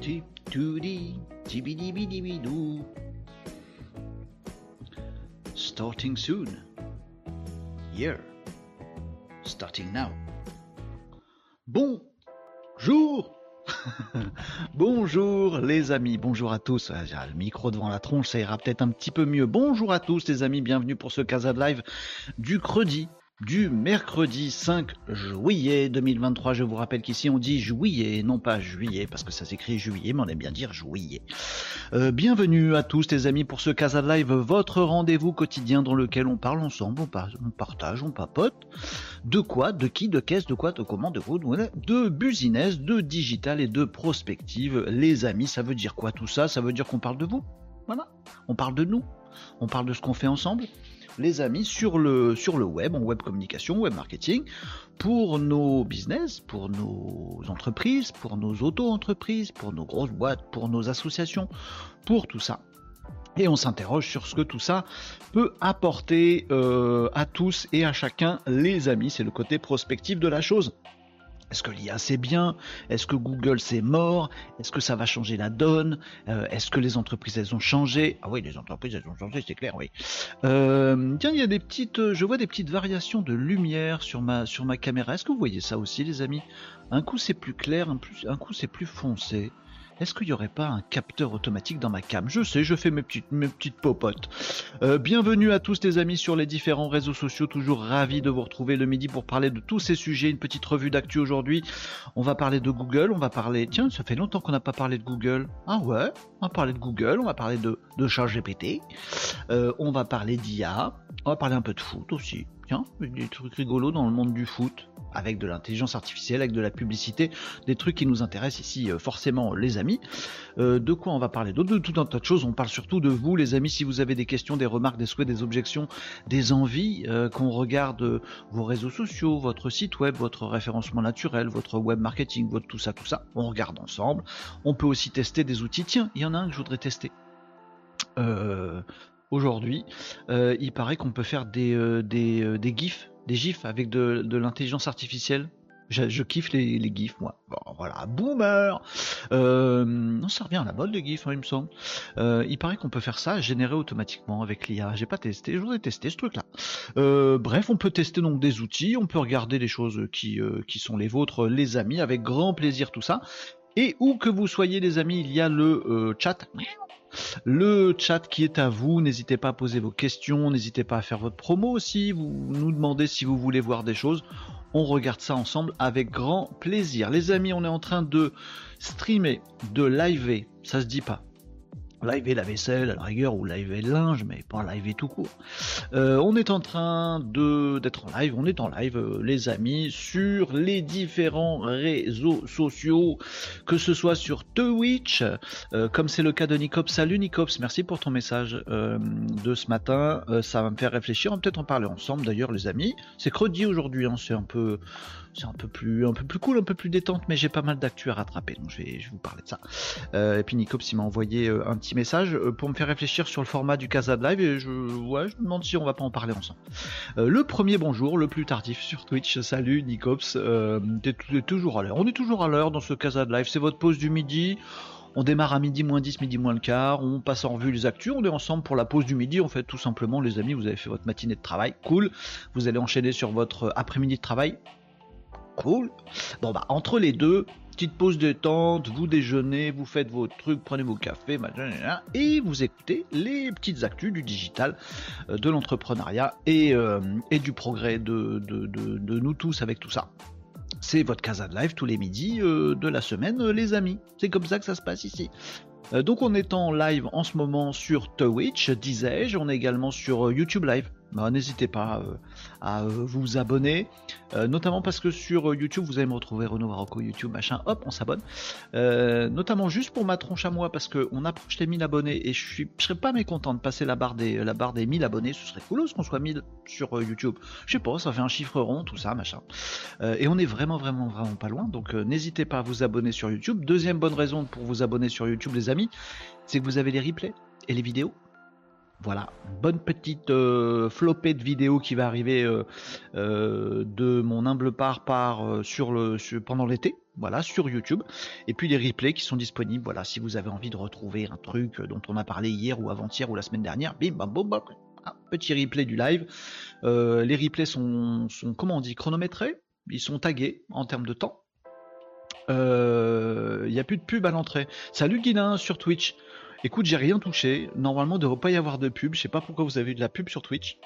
Tip. Starting soon. Yeah. Starting now. Bonjour Bonjour les amis, bonjour à tous. Ah, le micro devant la tronche, ça ira peut-être un petit peu mieux. Bonjour à tous les amis, bienvenue pour ce Casa de Live du credi du mercredi 5 juillet 2023. Je vous rappelle qu'ici on dit juillet, non pas juillet, parce que ça s'écrit juillet, mais on aime bien dire juillet. Euh, bienvenue à tous les amis pour ce Casa Live, votre rendez-vous quotidien dans lequel on parle ensemble, on, on partage, on papote. De quoi, de qui, de qu'est-ce, de quoi, de comment, de de, de business, de digital et de prospective. Les amis, ça veut dire quoi tout ça? Ça veut dire qu'on parle de vous? Voilà. On parle de nous? On parle de ce qu'on fait ensemble? Les amis sur le, sur le web, en web communication, web marketing, pour nos business, pour nos entreprises, pour nos auto-entreprises, pour nos grosses boîtes, pour nos associations, pour tout ça. Et on s'interroge sur ce que tout ça peut apporter euh, à tous et à chacun, les amis. C'est le côté prospectif de la chose. Est-ce que l'IA c'est bien? Est-ce que Google c'est mort? Est-ce que ça va changer la donne? Euh, Est-ce que les entreprises elles ont changé? Ah oui, les entreprises elles ont changé, c'est clair, oui. Euh, tiens, il y a des petites, euh, je vois des petites variations de lumière sur ma caméra. Est-ce que vous voyez ça aussi, les amis? Un coup c'est plus clair, un coup c'est plus foncé. Est-ce qu'il n'y aurait pas un capteur automatique dans ma cam? Je sais, je fais mes petites, mes petites popotes. Euh, bienvenue à tous les amis sur les différents réseaux sociaux. Toujours ravi de vous retrouver le midi pour parler de tous ces sujets. Une petite revue d'actu aujourd'hui. On va parler de Google. On va parler. Tiens, ça fait longtemps qu'on n'a pas parlé de Google. Ah ouais? On va parler de Google. On va parler de, de ChatGPT. Euh, on va parler d'IA. On va parler un peu de foot aussi. Des trucs rigolos dans le monde du foot. Avec de l'intelligence artificielle, avec de la publicité, des trucs qui nous intéressent ici, euh, forcément, les amis. Euh, de quoi on va parler d'autre? De tout un tas de choses. On parle surtout de vous, les amis. Si vous avez des questions, des remarques, des souhaits, des objections, des envies, euh, qu'on regarde euh, vos réseaux sociaux, votre site web, votre référencement naturel, votre web marketing, votre tout ça, tout ça. On regarde ensemble. On peut aussi tester des outils. Tiens, il y en a un que je voudrais tester. Euh, Aujourd'hui, euh, il paraît qu'on peut faire des, euh, des, euh, des GIFs, des GIFs avec de, l'intelligence artificielle. Je, kiffe les, GIFs, moi. Bon, voilà, boomer Non, ça revient à la mode, les GIFs, hein, il me semble. Il paraît qu'on peut faire ça, générer automatiquement avec l'IA. J'ai pas testé, je voudrais tester ce truc-là. Bref, on peut tester donc des outils, on peut regarder les choses qui, sont les vôtres, les amis, avec grand plaisir tout ça. Et où que vous soyez, les amis, il y a le chat. Le chat qui est à vous, n'hésitez pas à poser vos questions, n'hésitez pas à faire votre promo aussi, vous nous demandez si vous voulez voir des choses. On regarde ça ensemble avec grand plaisir. Les amis, on est en train de streamer, de liver, ça se dit pas. Liver la vaisselle à la rigueur ou liver le linge, mais pas liver tout court. Euh, on est en train de d'être en live, on est en live, euh, les amis, sur les différents réseaux sociaux, que ce soit sur Twitch, euh, comme c'est le cas de Nicops. Salut Nicops, merci pour ton message euh, de ce matin. Ça va me faire réfléchir. On va peut-être en parler ensemble d'ailleurs, les amis. C'est credi aujourd'hui, hein, c'est un peu, c'est un peu plus, cool, un peu plus détente, mais j'ai pas mal d'actu à rattraper, donc je vais, vous parler de ça. Euh, et puis Nicops, m'a envoyé euh, un petit message euh, pour me faire réfléchir sur le format du Casa de Live et je, ouais, je me demande si on va pas en parler ensemble. Le premier bonjour, le plus tardif sur Twitch. Salut Nicops, euh, t'es toujours à l'heure. On est toujours à l'heure dans ce Casa de Live. C'est votre pause du midi. On démarre à midi moins 10, midi moins le quart, on passe en revue les actus, on est ensemble pour la pause du midi, en fait tout simplement les amis, vous avez fait votre matinée de travail, cool, vous allez enchaîner sur votre après-midi de travail, cool. Bon bah entre les deux, petite pause détente, vous déjeunez, vous faites vos trucs, prenez vos cafés, et vous écoutez les petites actus du digital, euh, de l'entrepreneuriat et, euh, et du progrès de, de, de, nous tous avec tout ça. C'est votre Casa de Live tous les midis euh, de la semaine, les amis. C'est comme ça que ça se passe ici. Donc on est en live en ce moment sur Twitch, disais-je. On est également sur YouTube Live. Bah, N'hésitez pas à euh, vous abonner, euh, notamment parce que sur euh, YouTube, vous allez me retrouver Renaud Marocco, YouTube, machin, hop, on s'abonne. Notamment juste pour ma tronche à moi, parce qu'on approche les 1000 abonnés et je suis, je serais pas mécontent de passer la barre des, la barre des 1000 abonnés, ce serait cool qu'on soit 1000 sur YouTube. Je sais pas, ça fait un chiffre rond, tout ça, machin. Et on est vraiment, vraiment, vraiment pas loin, donc n'hésitez pas à vous abonner sur YouTube. Deuxième bonne raison pour vous abonner sur YouTube, les amis, c'est que vous avez les replays et les vidéos Voilà, bonne petite euh, flopée de vidéos qui va arriver euh, euh, de mon humble part par sur le pendant l'été, voilà, sur YouTube. Et puis les replays qui sont disponibles. Voilà, si vous avez envie de retrouver un truc dont on a parlé hier ou avant-hier ou la semaine dernière, bim bam boum bam. petit replay du live. les replays sont, sont, comment on dit, chronométrés. Ils sont tagués en termes de temps. Il n'y a plus de pub à l'entrée. Salut Guilin sur Twitch. Écoute, j'ai rien touché. Normalement, il ne devrait pas y avoir de pub. Je sais pas pourquoi vous avez eu de la pub sur Twitch.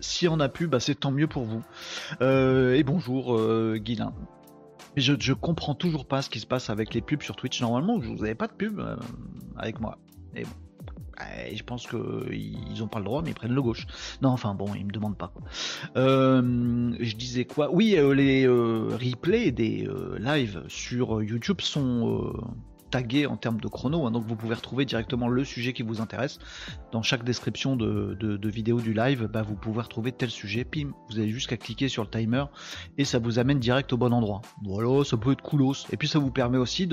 Si on a pub, bah, c'est tant mieux pour vous. Euh, et bonjour, euh, Guilin. Je, je comprends toujours pas ce qui se passe avec les pubs sur Twitch. Normalement, vous n'avez pas de pub euh, avec moi. Et bon. je pense qu'ils n'ont pas le droit, mais ils prennent le gauche. Non, enfin bon, ils me demandent pas. je disais quoi? Oui, les replays des lives sur YouTube sont tagué en termes de chrono, hein, donc vous pouvez retrouver directement le sujet qui vous intéresse. Dans chaque description de, vidéo du live, bah, vous pouvez retrouver tel sujet, pim, vous avez juste qu'à cliquer sur le timer et ça vous amène direct au bon endroit. Voilà, ça peut être coolos. Et puis ça vous permet aussi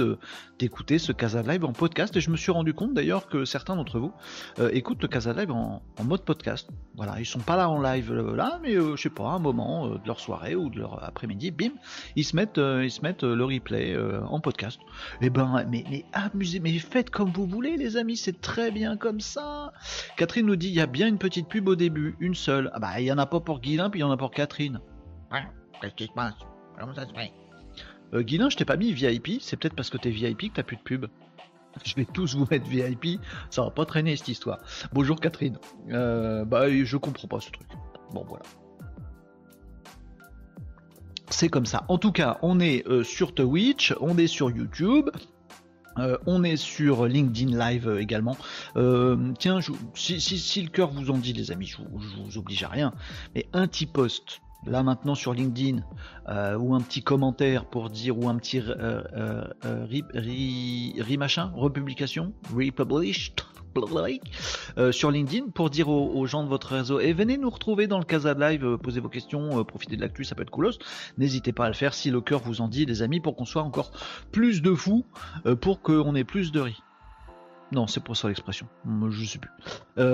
d'écouter ce Casa Live en podcast. Et je me suis rendu compte d'ailleurs que certains d'entre vous euh, écoutent le Casa Live en, mode podcast. Voilà, ils sont pas là en live euh, là, mais euh, je sais pas, un moment de leur soirée ou de leur après-midi, bim, ils se mettent, ils se mettent le replay en podcast. Et eh ben, mais mais amusez, mais faites comme vous voulez, les amis, c'est très bien comme ça. Catherine nous dit il y a bien une petite pub au début, une seule. Ah bah, il y en a pas pour Guilin, puis il y en a pour Catherine. Ouais, qu'est-ce qui se passe? Comment ça se fait? Euh, Guilin, je t'ai pas mis VIP, c'est peut-être parce que t'es VIP que t'as plus de pub. Je vais tous vous mettre VIP, ça va pas traîner cette histoire. Bonjour Catherine. Euh, bah, je comprends pas ce truc. Bon, voilà c'est comme ça. En tout cas, on est euh, sur Twitch, on est sur YouTube, euh, on est sur LinkedIn Live euh, également. Euh, tiens, si, le cœur vous en dit, les amis, je, vous oblige à rien, mais un petit post là maintenant sur LinkedIn ou un petit commentaire pour dire ou un petit re, machin, republication, republished, euh, sur LinkedIn pour dire aux, gens de votre réseau et eh, venez nous retrouver dans le Casa de Live, euh, posez vos questions, euh, profitez de l'actu, ça peut être coolos. N'hésitez pas à le faire si le cœur vous en dit, les amis, pour qu'on soit encore plus de fous, pour qu'on ait plus de riz. Non, c'est pour ça l'expression. Je sais plus.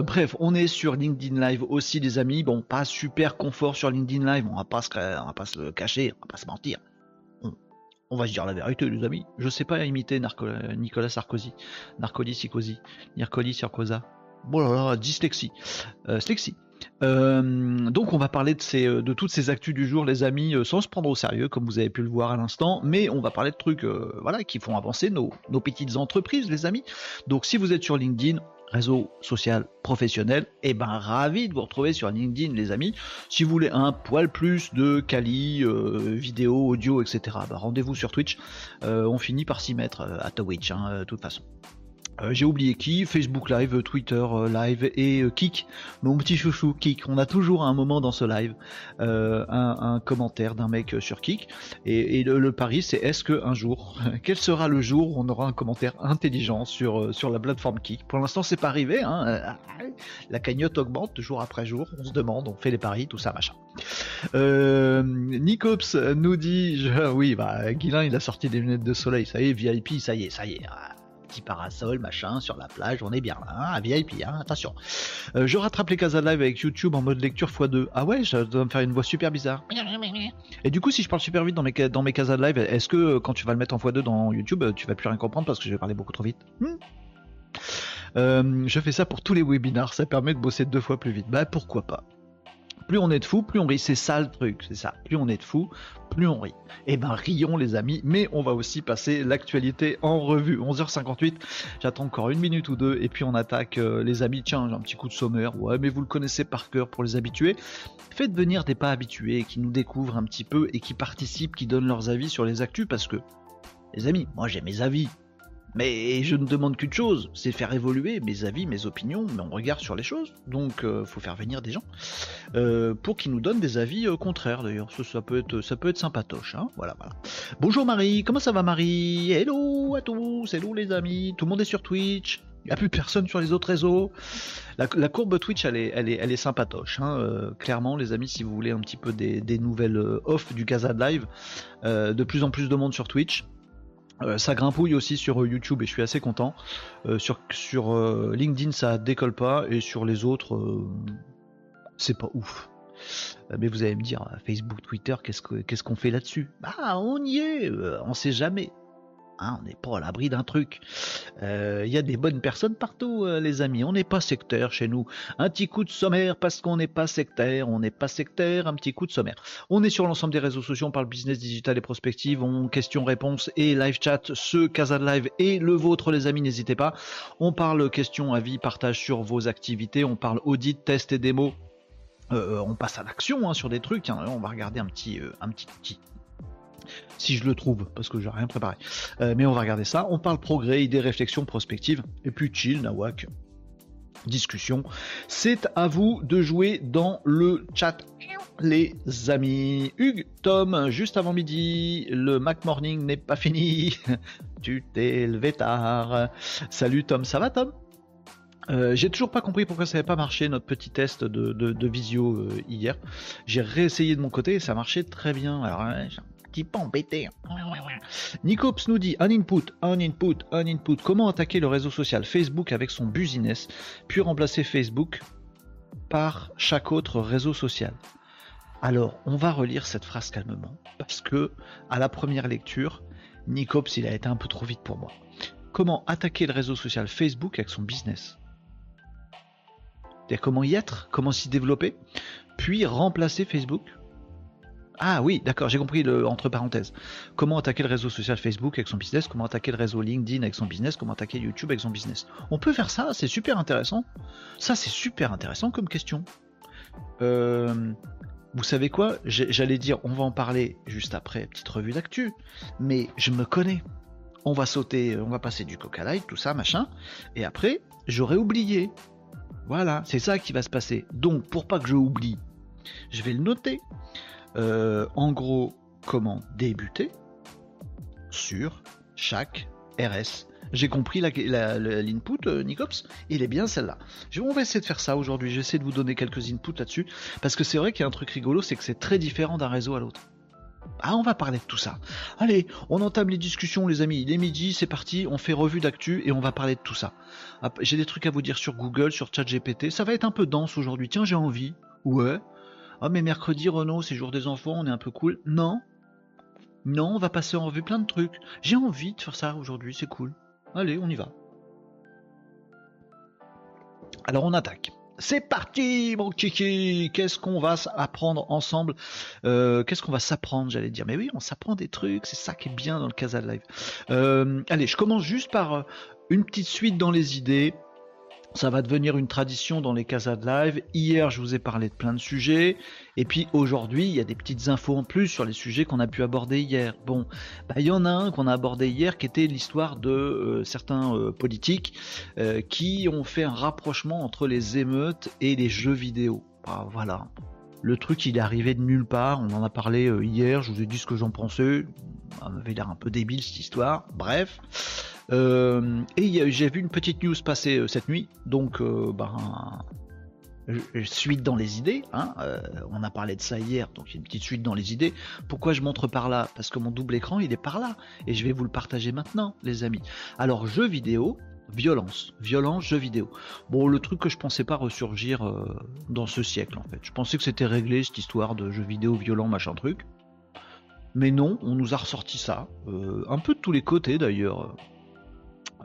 bref, on est sur LinkedIn Live aussi, les amis. Bon, pas super confort sur LinkedIn Live. On va pas se, on va pas se cacher, on va pas se mentir on va se dire la vérité, les amis. Je sais pas imiter Nicolas Sarkozy, Narcoli Sarkozy, Narcoli Sarkoza. Bon là là, dyslexie. Euh, euh, donc on va parler de, ces, de toutes ces actus du jour, les amis, euh, sans se prendre au sérieux, comme vous avez pu le voir à l'instant, mais on va parler de trucs voilà, qui font avancer nos, petites entreprises, les amis. Donc si vous êtes sur LinkedIn, réseau social professionnel, et eh ben ravi de vous retrouver sur LinkedIn les amis. Si vous voulez un poil plus de quali, euh, vidéo, audio, etc., bah, rendez-vous sur Twitch. Euh, on finit par s'y mettre euh, à Twitch, hein, de toute façon. Euh, j'ai oublié qui, Facebook Live, Twitter euh, Live et euh, Kik, mon petit chouchou Kik. On a toujours un moment dans ce live un, commentaire d'un mec sur Kik. Et, le, pari, c'est est-ce que un jour, quel sera le jour où on aura un commentaire intelligent sur, sur la plateforme Kik? Pour l'instant, c'est pas arrivé. Hein. La cagnotte augmente jour après jour. On se demande, on fait les paris, tout ça, machin. Euh, Nicops nous dit, oui, bah, il a sorti des lunettes de soleil. Ça y est, VIP, ça y est, ça y est. Parasol, machin, sur la plage, on est bien là, hein, VIP, hein, attention. Euh, je rattrape les Casa Live avec YouTube en mode lecture x2. Ah ouais, je dois me faire une voix super bizarre. Et du coup, si je parle super vite dans mes, dans mes Live, est-ce que euh, quand tu vas le mettre en x2 dans YouTube, euh, tu vas plus rien comprendre parce que je vais parler beaucoup trop vite? Hmm? Je fais ça pour tous les webinars, ça permet de bosser deux fois plus vite. Bah pourquoi pas? Plus on est de fous, plus on rit. C'est ça le truc, c'est ça. Plus on est de fous, plus on rit. Eh ben rions les amis, mais on va aussi passer l'actualité en revue. 11h58, j'attends encore une minute ou deux, et puis on attaque euh, les amis. Tiens, j'ai un petit coup de sommaire. Ouais, mais vous le connaissez par cœur pour les habitués. Faites venir des pas habitués qui nous découvrent un petit peu et qui participent, qui donnent leurs avis sur les actus, parce que, les amis, moi j'ai mes avis, mais je ne demande qu'une chose, c'est faire évoluer mes avis, mes opinions, mon regard sur les choses. Donc, euh, faut faire venir des gens euh, pour qu'ils nous donnent des avis euh, contraires. D'ailleurs, ça, peut être, ça peut être sympatoche. Hein voilà. Bonjour Marie, comment ça va Marie? Hello à tous, hello les amis. Tout le monde est sur Twitch. Il n'y a plus personne sur les autres réseaux. La, courbe Twitch, elle est, elle est, elle sympatoche. Hein. clairement, les amis, si vous voulez un petit peu des, nouvelles off du Casa Live, de plus en plus de monde sur Twitch. Ça grimpouille aussi sur YouTube et je suis assez content. sur sur LinkedIn ça décolle pas et sur les autres c'est pas ouf. Mais vous allez me dire, Facebook, Twitter, qu'est-ce qu'on fait là-dessus? Bah on y est, on sait jamais. Hein, on n'est pas à l'abri d'un truc. Il euh, y a des bonnes personnes partout, euh, les amis. On n'est pas sectaire chez nous. Un petit coup de sommaire parce qu'on n'est pas sectaire. On n'est pas sectaire. Un petit coup de sommaire. On est sur l'ensemble des réseaux sociaux. On parle business digital et prospective. On questions-réponses et live chat. Ce Casa Live et le vôtre, les amis. N'hésitez pas. On parle questions, avis, partage sur vos activités. On parle audit, test et démo. Euh, on passe à l'action hein, sur des trucs. On va regarder un petit, petit, petit si je le trouve, parce que j'ai rien préparé. Euh, mais on va regarder ça. On parle progrès, idées, réflexions, prospectives, et puis chill, nawak, discussion. C'est à vous de jouer dans le chat, les amis. Hugues, Tom, juste avant midi, le Mac Morning n'est pas fini. tu t'es levé tard. Salut Tom, ça va Tom? Euh, j'ai toujours pas compris pourquoi ça n'avait pas marché notre petit test de, visio euh, hier. J'ai réessayé de mon côté et ça marchait très bien. Alors, pas embêté. Nicops nous dit un input, un input, un input. Comment attaquer le réseau social Facebook avec son business, puis remplacer Facebook par chaque autre réseau social? Alors, on va relire cette phrase calmement, parce que à la première lecture, Nicops, il a été un peu trop vite pour moi. Comment attaquer le réseau social Facebook avec son business? Comment y être, comment s'y développer, puis remplacer Facebook ah oui, d'accord, j'ai compris le entre parenthèses. Comment attaquer le réseau social Facebook avec son business, comment attaquer le réseau LinkedIn avec son business, comment attaquer YouTube avec son business? On peut faire ça, c'est super intéressant. Ça, c'est super intéressant comme question. Euh, vous savez quoi? J'allais dire, on va en parler juste après, petite revue d'actu, mais je me connais. On va sauter, on va passer du Coca Light, tout ça, machin, et après, j'aurais oublié. Voilà, c'est ça qui va se passer. Donc, pour pas que je oublie, je vais le noter. Euh, en gros, comment débuter sur chaque RS. J'ai compris l'input, euh, Nicops, il est bien celle-là. On va essayer de faire ça aujourd'hui, j'essaie de vous donner quelques inputs là-dessus, parce que c'est vrai qu'il y a un truc rigolo, c'est que c'est très différent d'un réseau à l'autre. Ah, on va parler de tout ça. Allez, on entame les discussions, les amis. Il est midi, c'est parti, on fait revue d'actu et on va parler de tout ça. J'ai des trucs à vous dire sur Google, sur ChatGPT. Ça va être un peu dense aujourd'hui. Tiens, j'ai envie. Ouais. Ah mais mercredi Renault c'est jour des enfants, on est un peu cool. Non. Non, on va passer en revue plein de trucs. J'ai envie de faire ça aujourd'hui, c'est cool. Allez, on y va. Alors on attaque. C'est parti, mon kiki. Qu'est-ce qu'on va apprendre ensemble? Euh, Qu'est-ce qu'on va s'apprendre, j'allais dire? Mais oui, on s'apprend des trucs. C'est ça qui est bien dans le Casa Live. Euh, allez, je commence juste par euh, une petite suite dans les idées. Ça va devenir une tradition dans les casas de live. Hier, je vous ai parlé de plein de sujets. Et puis aujourd'hui, il y a des petites infos en plus sur les sujets qu'on a pu aborder hier. Bon, bah, il y en a un qu'on a abordé hier qui était l'histoire de euh, certains euh, politiques euh, qui ont fait un rapprochement entre les émeutes et les jeux vidéo. Bah, voilà. Le truc, il est arrivé de nulle part. On en a parlé hier. Je vous ai dit ce que j'en pensais. Ça m'avait l'air un peu débile cette histoire. Bref. Euh, et j'ai vu une petite news passer euh, cette nuit, donc euh, ben, suite dans les idées. Hein, on a parlé de ça hier, donc il y a une petite suite dans les idées. Pourquoi je montre par là? Parce que mon double écran, il est par là. Et je vais vous le partager maintenant, les amis. Alors, jeux vidéo, violence. Violence, jeux vidéo. Bon, le truc que je pensais pas ressurgir dans ce siècle, en fait. Je pensais que c'était réglé, cette histoire de jeux vidéo violents, machin truc. Mais non, on nous a ressorti ça. un peu de tous les côtés, d'ailleurs.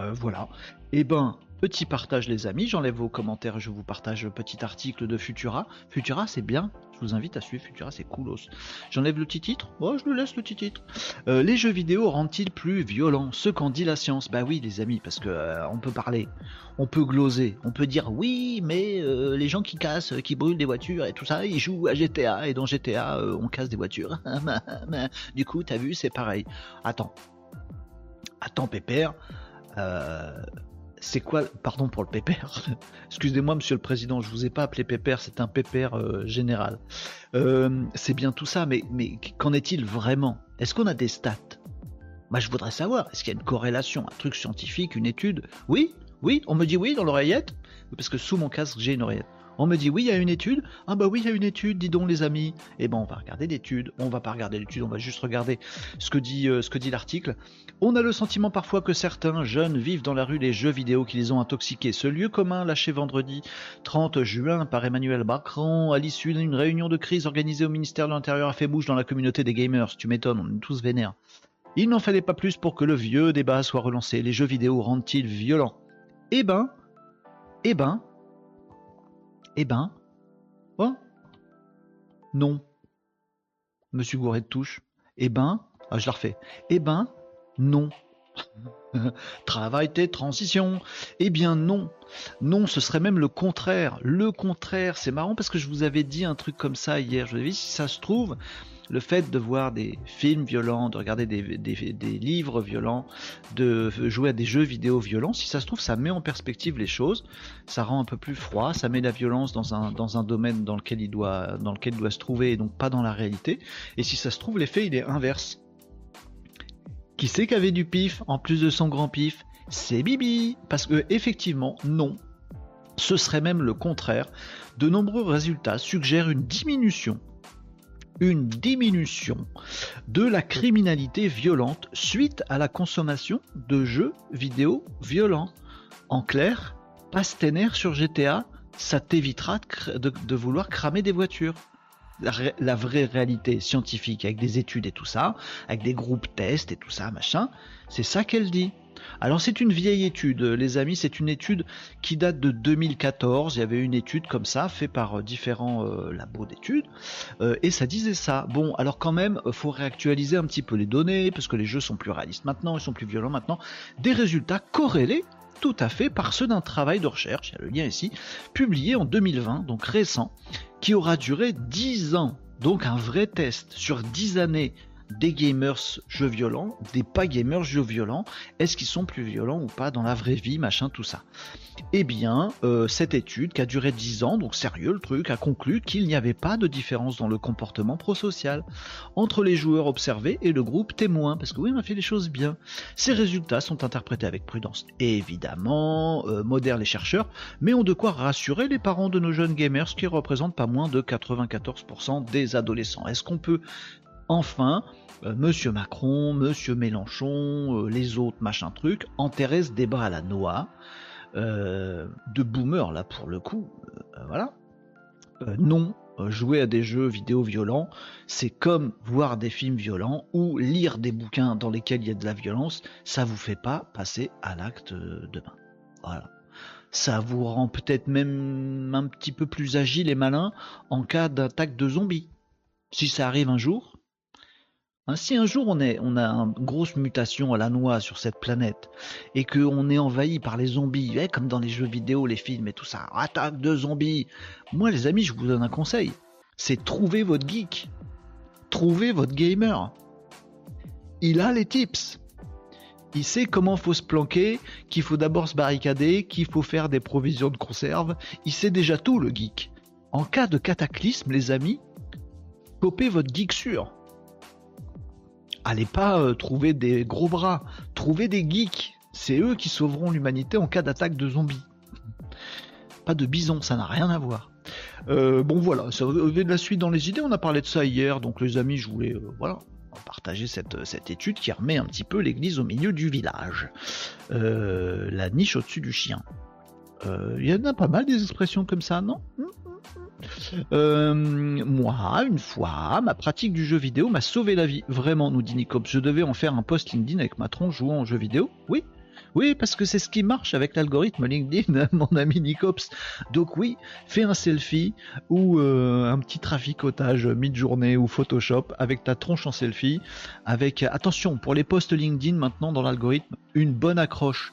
Euh, voilà. Eh ben, petit partage les amis, j'enlève vos commentaires, je vous partage le petit article de Futura. Futura c'est bien, je vous invite à suivre Futura, c'est coolos. J'enlève le petit titre Oh, je le laisse le petit titre. Euh, les jeux vidéo rendent-ils plus violents? Ce qu'en dit la science Bah oui les amis, parce que euh, on peut parler, on peut gloser, on peut dire oui, mais les gens qui cassent, qui brûlent des voitures et tout ça, ils jouent à GTA, et dans GTA on casse des voitures. du coup, t'as vu, c'est pareil. Attends. Attends Pépère, c'est quoi, pardon pour le pépère, excusez-moi monsieur le président, je vous ai pas appelé pépère, c'est un pépère euh, général. Euh, c'est bien tout ça, mais, mais qu'en est-il vraiment? Est-ce qu'on a des stats? Moi je voudrais savoir, est-ce qu'il y a une corrélation, un truc scientifique, une étude? Oui, oui, on me dit oui dans l'oreillette, parce que sous mon casque j'ai une oreillette. On me dit oui, il y a une étude. Ah bah oui, il y a une étude, dis donc les amis. Eh ben on va regarder l'étude. On va pas regarder l'étude, on va juste regarder ce que dit, euh, dit l'article. On a le sentiment parfois que certains jeunes vivent dans la rue les jeux vidéo qui les ont intoxiqués. Ce lieu commun lâché vendredi 30 juin par Emmanuel Macron à l'issue d'une réunion de crise organisée au ministère de l'Intérieur a fait bouche dans la communauté des gamers. Tu m'étonnes, on est tous vénères. Il n'en fallait pas plus pour que le vieux débat soit relancé. Les jeux vidéo rendent-ils violents? Eh ben, eh ben, eh ben, oh, non. Monsieur Gouret de touche. Eh ben, ah, je la refais. Eh ben, non. Travail tes transitions. Eh bien non. Non, ce serait même le contraire. Le contraire, c'est marrant parce que je vous avais dit un truc comme ça hier. Je vous avais dit, si ça se trouve, le fait de voir des films violents, de regarder des, livres violents, de jouer à des jeux vidéo violents, si ça se trouve, ça met en perspective les choses, ça rend un peu plus froid, ça met la violence dans un, domaine dans lequel, il doit, se trouver et donc pas dans la réalité. Et si ça se trouve, l'effet, il est inverse. Qui c'est qu'avait du pif en plus de son grand pif? C'est Bibi Parce que effectivement, non. Ce serait même le contraire. De nombreux résultats suggèrent une diminution une diminution de la criminalité violente suite à la consommation de jeux vidéo violents. En clair, passe sur GTA, ça t'évitera de, vouloir cramer des voitures. La, vraie réalité scientifique avec des études et tout ça, avec des groupes tests et tout ça, machin, c'est ça qu'elle dit. Alors c'est une vieille étude, les amis, c'est une étude qui date de 2014. Il y avait une étude comme ça, faite par euh, différents euh, labos d'études, euh, et ça disait ça. Bon, alors quand même, faut réactualiser un petit peu les données, parce que les jeux sont plus réalistes maintenant, ils sont plus violents maintenant. Des résultats corrélés tout à fait par ceux d'un travail de recherche, il y a le lien ici, publié en 2020, donc récent, qui aura duré 10 ans. Donc un vrai test sur 10 années des gamers jeux violents, des pas gamers jeux violents, est-ce qu'ils sont plus violents ou pas dans la vraie vie, machin, tout ça? Eh bien, euh, cette étude qui a duré 10 ans, donc sérieux le truc, a conclu qu'il n'y avait pas de différence dans le comportement prosocial entre les joueurs observés et le groupe témoin, parce que oui, on a fait les choses bien. Ces résultats sont interprétés avec prudence, évidemment, euh, modèrent les chercheurs, mais ont de quoi rassurer les parents de nos jeunes gamers qui représentent pas moins de 94% des adolescents. Est-ce qu'on peut enfin euh, Monsieur Macron, Monsieur Mélenchon, euh, les autres, machin truc, enterrer ce débat à la noix, euh, de boomer là pour le coup, voilà. non, jouer à des jeux vidéo violents, c'est comme voir des films violents ou lire des bouquins dans lesquels il y a de la violence, ça vous fait pas passer à l'acte demain. Voilà. Ça vous rend peut-être même un petit peu plus agile et malin en cas d'attaque de zombies. Si ça arrive un jour, si un jour on, a une grosse mutation à la noix sur cette planète et qu'on est envahi par les zombies, eh, comme dans les jeux vidéo, les films et tout ça, attaque de zombies, moi les amis, je vous donne un conseil, c'est trouver votre geek, trouver votre gamer. Il a les tips. Il sait comment faut se planquer, qu'il faut d'abord se barricader, qu'il faut faire des provisions de conserve. Il sait déjà tout, le geek. En cas de cataclysme, les amis, copez votre geek sûr allez pas euh, trouver des gros bras, trouvez des geeks. C'est eux qui sauveront l'humanité en cas d'attaque de zombies. Pas de bison, ça n'a rien à voir. Euh, bon voilà, ça de la suite dans les idées, on a parlé de ça hier, donc les amis, je voulais euh, voilà, partager cette, cette, étude qui remet un petit peu l'église au milieu du village. la niche au-dessus du chien. Il y en a pas mal des expressions comme ça, non? Hmm euh, moi, une fois, ma pratique du jeu vidéo m'a sauvé la vie. Vraiment, nous dit Nicops. Je devais en faire un post LinkedIn avec ma tronche jouant au jeu vidéo. Oui, oui, parce que c'est ce qui marche avec l'algorithme LinkedIn, mon ami Nicops. Donc oui, fais un selfie ou euh, un petit traficotage mid-journée ou Photoshop avec ta tronche en selfie. Avec attention pour les posts LinkedIn maintenant dans l'algorithme, une bonne accroche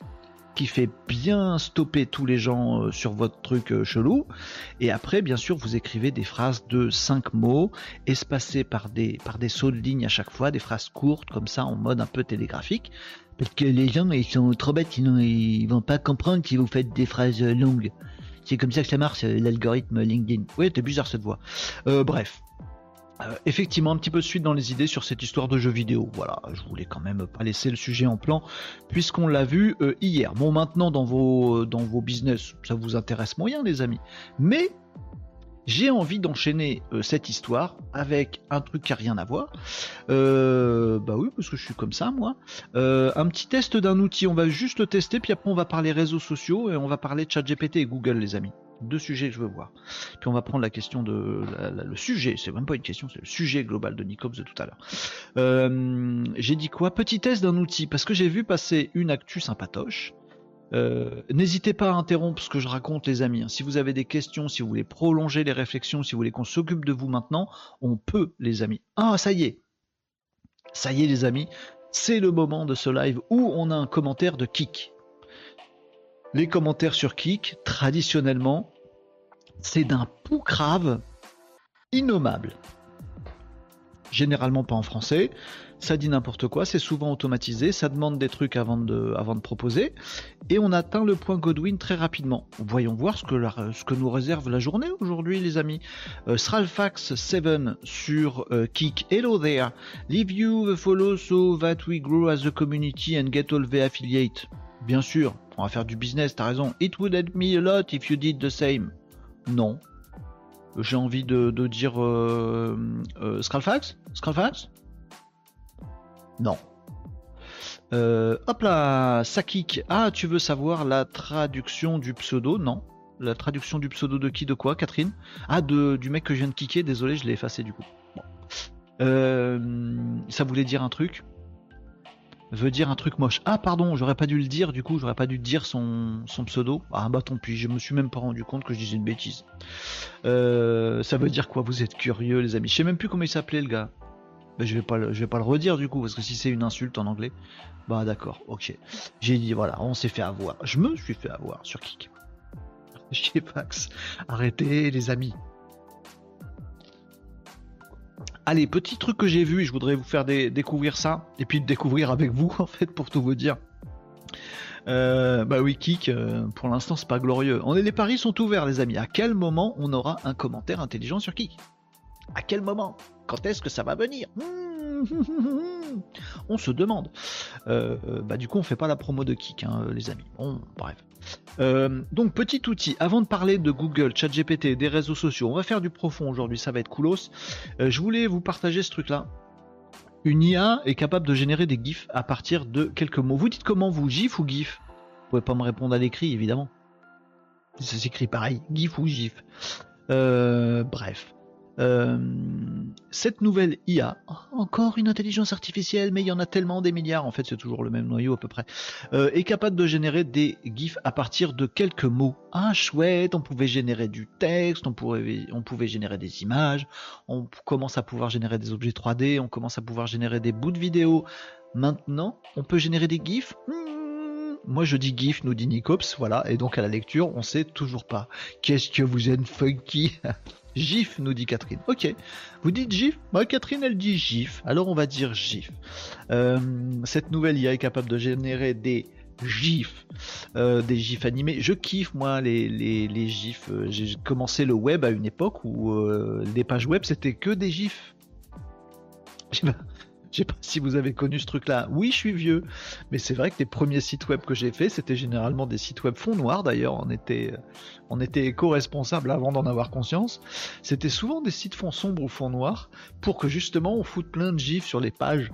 qui fait bien stopper tous les gens euh, sur votre truc euh, chelou. Et après, bien sûr, vous écrivez des phrases de 5 mots, espacées par des, par des sauts de ligne à chaque fois, des phrases courtes comme ça, en mode un peu télégraphique. Parce que les gens, ils sont trop bêtes, sinon ils vont pas comprendre si vous faites des phrases euh, longues. C'est comme ça que ça marche, l'algorithme LinkedIn. Oui, t'es bizarre cette voix. bref. Euh, effectivement, un petit peu de suite dans les idées sur cette histoire de jeux vidéo. Voilà, je voulais quand même pas laisser le sujet en plan, puisqu'on l'a vu euh, hier. Bon, maintenant, dans vos, dans vos business, ça vous intéresse moyen, les amis. Mais j'ai envie d'enchaîner euh, cette histoire avec un truc qui a rien à voir. bah oui, parce que je suis comme ça, moi. un petit test d'un outil, on va juste le tester, puis après on va parler réseaux sociaux et on va parler de ChatGPT et Google, les amis deux sujets que je veux voir. Puis on va prendre la question de le sujet, c'est même pas une question, c'est le sujet global de Nicops de tout à l'heure. Euh, j'ai dit quoi? Petit test d'un outil, parce que j'ai vu passer une actu sympatoche. Euh, N'hésitez pas à interrompre ce que je raconte, les amis. Hein. Si vous avez des questions, si vous voulez prolonger les réflexions, si vous voulez qu'on s'occupe de vous maintenant, on peut, les amis. Ah, ça y est, ça y est, les amis, c'est le moment de ce live où on a un commentaire de Kik. Les commentaires sur Kik, traditionnellement, c'est d'un poucrave innommable. Généralement pas en français, ça dit n'importe quoi, c'est souvent automatisé, ça demande des trucs avant de, proposer, et on atteint le point Godwin très rapidement. Voyons voir ce que, nous réserve la journée aujourd'hui, les amis. Euh, Sralfax7 sur euh, Kik, hello there, leave you a follow so that we grow as a community and get all the affiliate. Bien sûr, on va faire du business, t'as raison. It would help me a lot if you did the same. Non. J'ai envie de, dire euh, euh Non. Euh, hop là, Sakik. Ah, tu veux savoir la traduction du pseudo? Non. La traduction du pseudo de qui De quoi, Catherine? Ah, de, du mec que je viens de kicker. Désolé, je l'ai effacé du coup. Euh, ça voulait dire un truc veut dire un truc moche. Ah pardon, j'aurais pas dû le dire, du coup j'aurais pas dû dire son, son pseudo. Ah bah tant pis, je me suis même pas rendu compte que je disais une bêtise. Euh, ça veut dire quoi Vous êtes curieux les amis? Je sais même plus comment il s'appelait le gars. Bah, je vais pas le, je vais pas le redire du coup parce que si c'est une insulte en anglais, bah d'accord, ok. J'ai dit voilà, on s'est fait avoir. Je me suis fait avoir sur Kik. Chez Fax. Arrêtez les amis. Allez, petit truc que j'ai vu, je voudrais vous faire découvrir ça, et puis découvrir avec vous, en fait, pour tout vous dire. Euh, bah oui, Kik, euh, pour l'instant, c'est pas glorieux. On est, les paris sont ouverts, les amis. À quel moment on aura un commentaire intelligent sur Kik? À quel moment? Quand est-ce que ça va venir? On se demande. Euh, bah du coup, on fait pas la promo de Kik, hein, les amis. Bon, bref. Euh, donc petit outil, avant de parler de Google, ChatGPT, des réseaux sociaux, on va faire du profond aujourd'hui, ça va être coolos. Euh, je voulais vous partager ce truc-là. Une IA est capable de générer des GIFs à partir de quelques mots. Vous dites comment vous, GIF ou GIF? Vous pouvez pas me répondre à l'écrit, évidemment. Ça s'écrit pareil, GIF ou GIF. Euh, bref. Euh, cette nouvelle IA, encore une intelligence artificielle, mais il y en a tellement des milliards, en fait c'est toujours le même noyau à peu près, euh, est capable de générer des GIFs à partir de quelques mots. Ah chouette, on pouvait générer du texte, on, pouvait générer des images, on commence à pouvoir générer des objets 3D, on commence à pouvoir générer des bouts de vidéo. Maintenant, on peut générer des GIFs? Hmm, moi je dis GIF, nous dit Nicops, voilà, et donc à la lecture, on sait toujours pas. Qu'est-ce que vous êtes funky? GIF, nous dit Catherine. Ok. Vous dites GIF? Moi, Catherine, elle dit GIF. Alors, on va dire GIF. Euh, cette nouvelle IA est capable de générer des GIFs, euh, des GIFs animés. Je kiffe, moi, les, les, GIFs. Euh, j'ai commencé le web à une époque où les pages web, c'était que des GIFs. Sais pas si vous avez connu ce truc-là. Oui, je suis vieux, mais c'est vrai que les premiers sites web que j'ai fait, c'était généralement des sites web fond noir. D'ailleurs, on était, on était éco-responsable avant d'en avoir conscience. C'était souvent des sites fond sombre ou fond noir pour que justement on foute plein de gifs sur les pages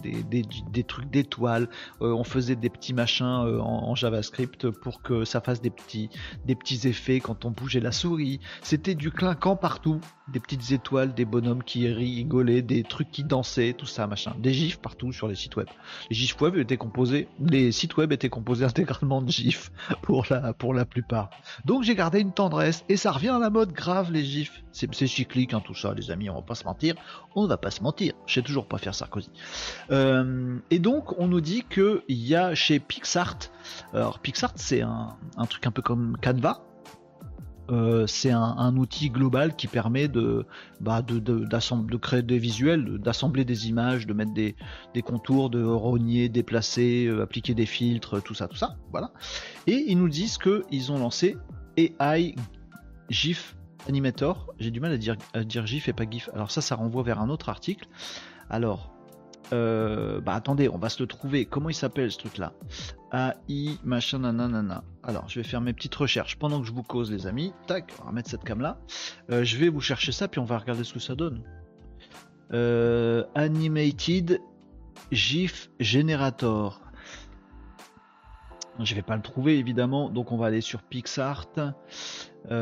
des, trucs d'étoiles. Euh, on faisait des petits machins euh, en, JavaScript pour que ça fasse des petits, des petits effets quand on bougeait la souris. C'était du clinquant partout. Des petites étoiles, des bonhommes qui rigolaient, des trucs qui dansaient, tout ça, machin. Des gifs partout sur les sites web. Les gifs web étaient composés, les sites web étaient composés intégralement de gifs pour la, pour la plupart. Donc j'ai gardé une tendresse et ça revient à la mode grave les gifs. C'est cyclique hein, tout ça les amis, on va pas se mentir. On va pas se mentir. Je sais toujours pas faire Sarkozy. Euh, et donc, on nous dit qu'il y a chez Pixart, alors Pixart, c'est un, truc un peu comme Canva. Euh, c'est un, outil global qui permet de, bah, créer des visuels, d'assembler des images, de mettre des, contours, de rogner, déplacer, euh, appliquer des filtres, tout ça, tout ça. Voilà. Et ils nous disent qu'ils ont lancé AI GIF Animator, j'ai du mal à dire GIF et pas GIF. Alors ça, ça renvoie vers un autre article. Alors, euh, bah attendez, on va se le trouver. Comment il s'appelle ce truc-là AI machin nanana. Alors, je vais faire mes petites recherches pendant que je vous cause, les amis. Tac, on va mettre cette cam là. Euh, je vais vous chercher ça, puis on va regarder ce que ça donne. Euh, animated GIF Generator. Je vais pas le trouver évidemment, donc on va aller sur PixArt. Peut-être,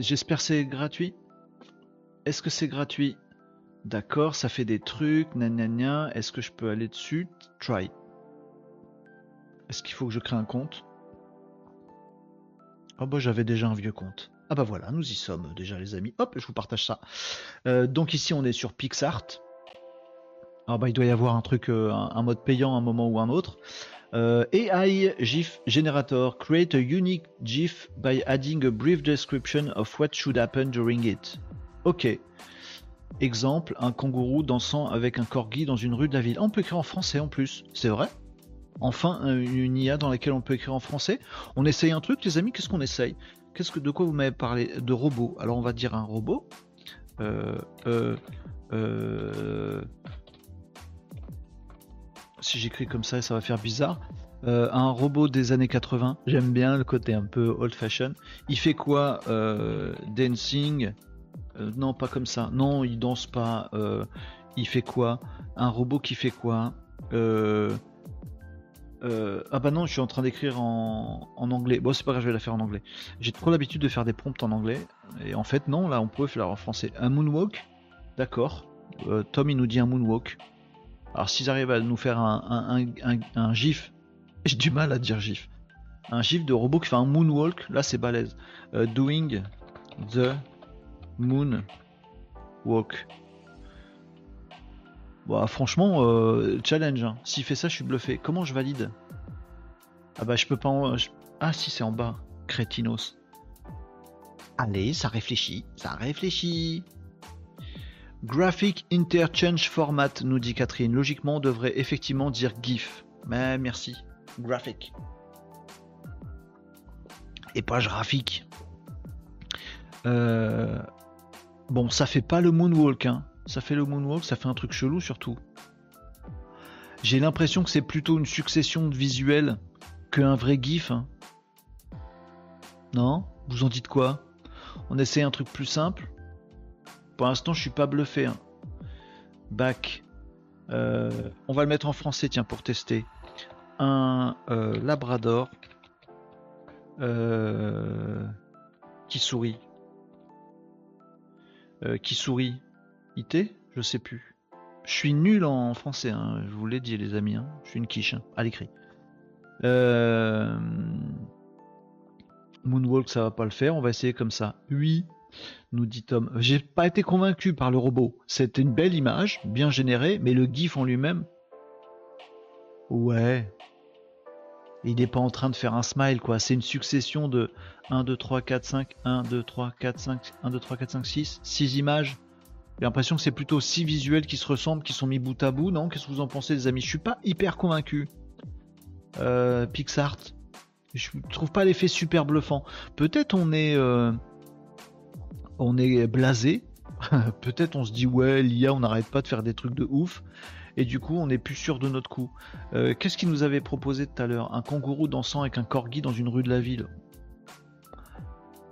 j'espère c'est gratuit. Est-ce que c'est gratuit? D'accord, ça fait des trucs, nanana. Est-ce que je peux aller dessus? Try. Est-ce qu'il faut que je crée un compte? Oh bah j'avais déjà un vieux compte. Ah bah voilà, nous y sommes déjà les amis. Hop, je vous partage ça. Euh, donc ici on est sur PixArt. Ah bah il doit y avoir un truc, euh, un, mode payant à un moment ou un autre. Euh, AI GIF Generator. Create a unique GIF by adding a brief description of what should happen during it. Ok. Exemple, un kangourou dansant avec un corgi dans une rue de la ville. on peut écrire en français en plus, c'est vrai? Enfin, une IA dans laquelle on peut écrire en français. On essaye un truc, les amis, qu'est-ce qu'on essaye? Qu'est-ce que de quoi vous m'avez parlé? De robot. Alors on va dire un robot. Euh, euh, euh, si j'écris comme ça, ça va faire bizarre. un robot des années 80. J'aime bien le côté un peu old fashion. Il fait quoi Dancing? Euh, non, pas comme ça. Non, il danse pas. Euh, il fait quoi? Un robot qui fait quoi? Euh, Ah bah non, je suis en train d'écrire en... anglais. Bon, c'est pas grave, je vais la faire en anglais. J'ai trop l'habitude de faire des prompts en anglais. Et en fait, non, là, on pourrait faire en français. Un moonwalk? D'accord. Tom, il nous dit un moonwalk. Alors, s'ils arrivent à nous faire un, un gif, j'ai du mal à dire gif. Un gif de robot qui fait un moonwalk, là, c'est balèze. doing the Moon Walk. Bon, franchement, euh, challenge. Hein. S'il fait ça, je suis bluffé. Comment je valide? Ah bah je peux pas. Ah si, c'est en bas. Crétinos. Allez, ça réfléchit. Ça réfléchit. Graphic Interchange Format, nous dit Catherine. Logiquement, on devrait effectivement dire GIF. Mais merci. Graphic. Et pas graphique. Euh, Bon, ça fait pas le moonwalk, hein. Ça fait le moonwalk, ça fait un truc chelou surtout. J'ai l'impression que c'est plutôt une succession de visuels qu'un vrai GIF. Hein. Non? Vous en dites quoi? On essaie un truc plus simple? Pour l'instant, je suis pas bluffé. Hein. Back. Euh, on va le mettre en français, tiens, pour tester. Un euh, Labrador euh, qui sourit. Euh, qui sourit. IT Je sais plus. Je suis nul en français, hein, je vous l'ai dit les amis. Hein. Je suis une quiche, hein, à l'écrit. Euh, Moonwalk, ça va pas le faire. On va essayer comme ça. Oui, nous dit Tom. J'ai pas été convaincu par le robot. C'était une belle image, bien générée, mais le GIF en lui-même. Ouais. Il n'est pas en train de faire un smile, quoi. C'est une succession de 1, 2, 3, 4, 5, 1, 2, 3, 4, 5, 1, 2, 3, 4, 5, 6, 6 images. J'ai l'impression que c'est plutôt 6 visuels qui se ressemblent, qui sont mis bout à bout, non? Qu'est-ce que vous en pensez, les amis? Je suis pas hyper convaincu. Euh, Pixart. Je trouve pas l'effet super bluffant. Peut-être on est. Euh, on est blasé. Peut-être on se dit, ouais, l'IA, on n'arrête pas de faire des trucs de ouf et du coup on n'est plus sûr de notre coup. Euh, qu'est-ce qu'il nous avait proposé tout à l'heure? Un kangourou dansant avec un corgi dans une rue de la ville.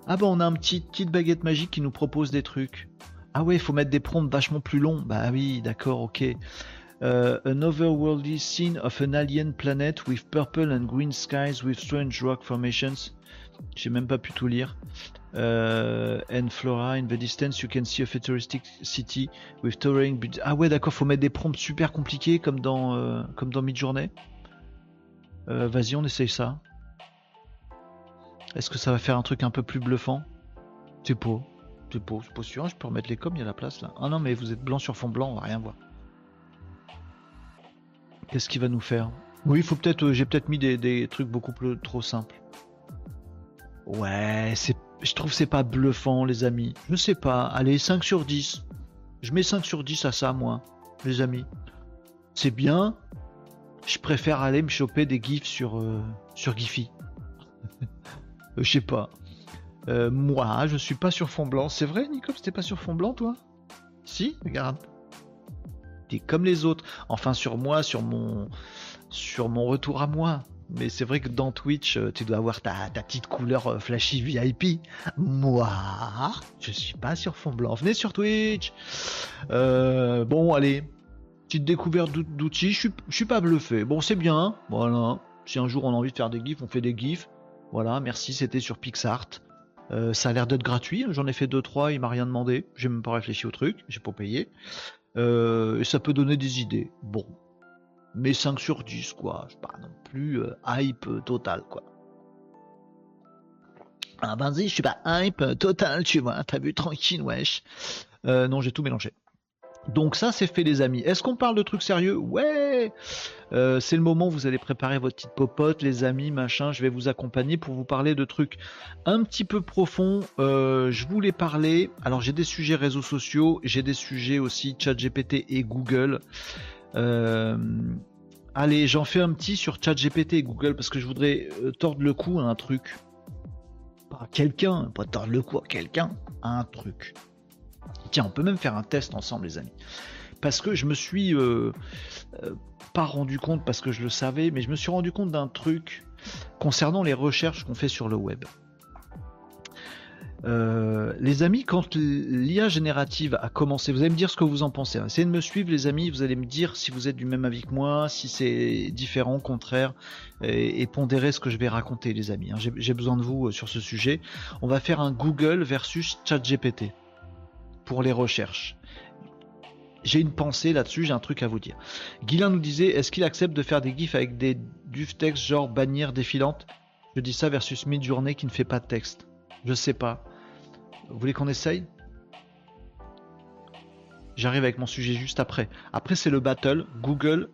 Ah bah on a un petit petite baguette magique qui nous propose des trucs. Ah ouais, il faut mettre des prompts vachement plus longs. Bah oui, d'accord, ok. Uh, an otherworldly scene of an alien planet with purple and green skies with strange rock formations. J'ai même pas pu tout lire. Uh, and Flora, in the distance, you can see a futuristic city with towering. Ah ouais, d'accord, faut mettre des prompts super compliqués comme dans euh, comme dans Midjourney. Euh, Vas-y, on essaye ça. Est-ce que ça va faire un truc un peu plus bluffant? C'est pas. C'est pas, pas sûr. Je peux remettre les coms, il y a la place là. Ah non, mais vous êtes blanc sur fond blanc, on va rien voir. Qu'est-ce qu'il va nous faire? Oui, faut peut-être. Euh, j'ai peut-être mis des, des trucs beaucoup plus trop simples. Ouais, c'est je trouve c'est pas bluffant, les amis. Je sais pas. Allez, 5 sur 10. Je mets 5 sur 10 à ça, moi, les amis. C'est bien. Je préfère aller me choper des gifs sur, euh, sur Giphy. Euh, je sais pas. Euh, moi, je suis pas sur fond blanc. C'est vrai, Nico, c'était pas sur fond blanc, toi? Si, regarde. T'es comme les autres. Enfin, sur moi, sur mon, sur mon retour à moi. Mais c'est vrai que dans Twitch, euh, tu dois avoir ta, petite couleur euh, flashy VIP. Moi, je suis pas sur fond blanc. Venez sur Twitch. bon, allez. Petite découverte d'outils. Je suis, suis pas bluffé. Bon, c'est bien. Voilà. Si un jour on a envie de faire des gifs, on fait des gifs. Voilà, merci. C'était sur PixArt. Euh, ça a l'air d'être gratuit, j'en ai fait 2-3, il m'a rien demandé, j'ai même pas réfléchi au truc, j'ai pas payé. Euh, et ça peut donner des idées. Bon. Mais 5 sur 10, quoi. Je pas non plus euh, hype total, quoi. Ah, vas-y, je suis pas hype total, tu vois. T'as vu, tranquille, wesh. non, j'ai tout mélangé. Donc ça, c'est fait les amis. Est-ce qu'on parle de trucs sérieux? Ouais euh, C'est le moment vous allez préparer votre petite popote, les amis, machin. Je vais vous accompagner pour vous parler de trucs un petit peu profonds. Euh, je voulais parler... Alors j'ai des sujets réseaux sociaux, j'ai des sujets aussi ChatGPT et Google. Euh, allez, j'en fais un petit sur ChatGPT et Google parce que je voudrais tordre le cou à un truc. Pas quelqu'un, pas tordre le cou à quelqu'un, à un truc. Tiens, on peut même faire un test ensemble, les amis. Parce que je me suis euh, euh, pas rendu compte, parce que je le savais, mais je me suis rendu compte d'un truc concernant les recherches qu'on fait sur le web. Euh, les amis, quand l'IA générative a commencé, vous allez me dire ce que vous en pensez. Essayez de me suivre, les amis. Vous allez me dire si vous êtes du même avis que moi, si c'est différent, contraire, et, et pondérer ce que je vais raconter, les amis. Hein. J'ai besoin de vous sur ce sujet. On va faire un Google versus ChatGPT pour les recherches. J'ai une pensée là-dessus, j'ai un truc à vous dire. Guilain nous disait, est-ce qu'il accepte de faire des gifs avec des du texte genre bannière défilante? Je dis ça versus mid-journée qui ne fait pas de texte. Je sais pas. Vous voulez qu'on essaye? J'arrive avec mon sujet juste après. Après c'est le battle Google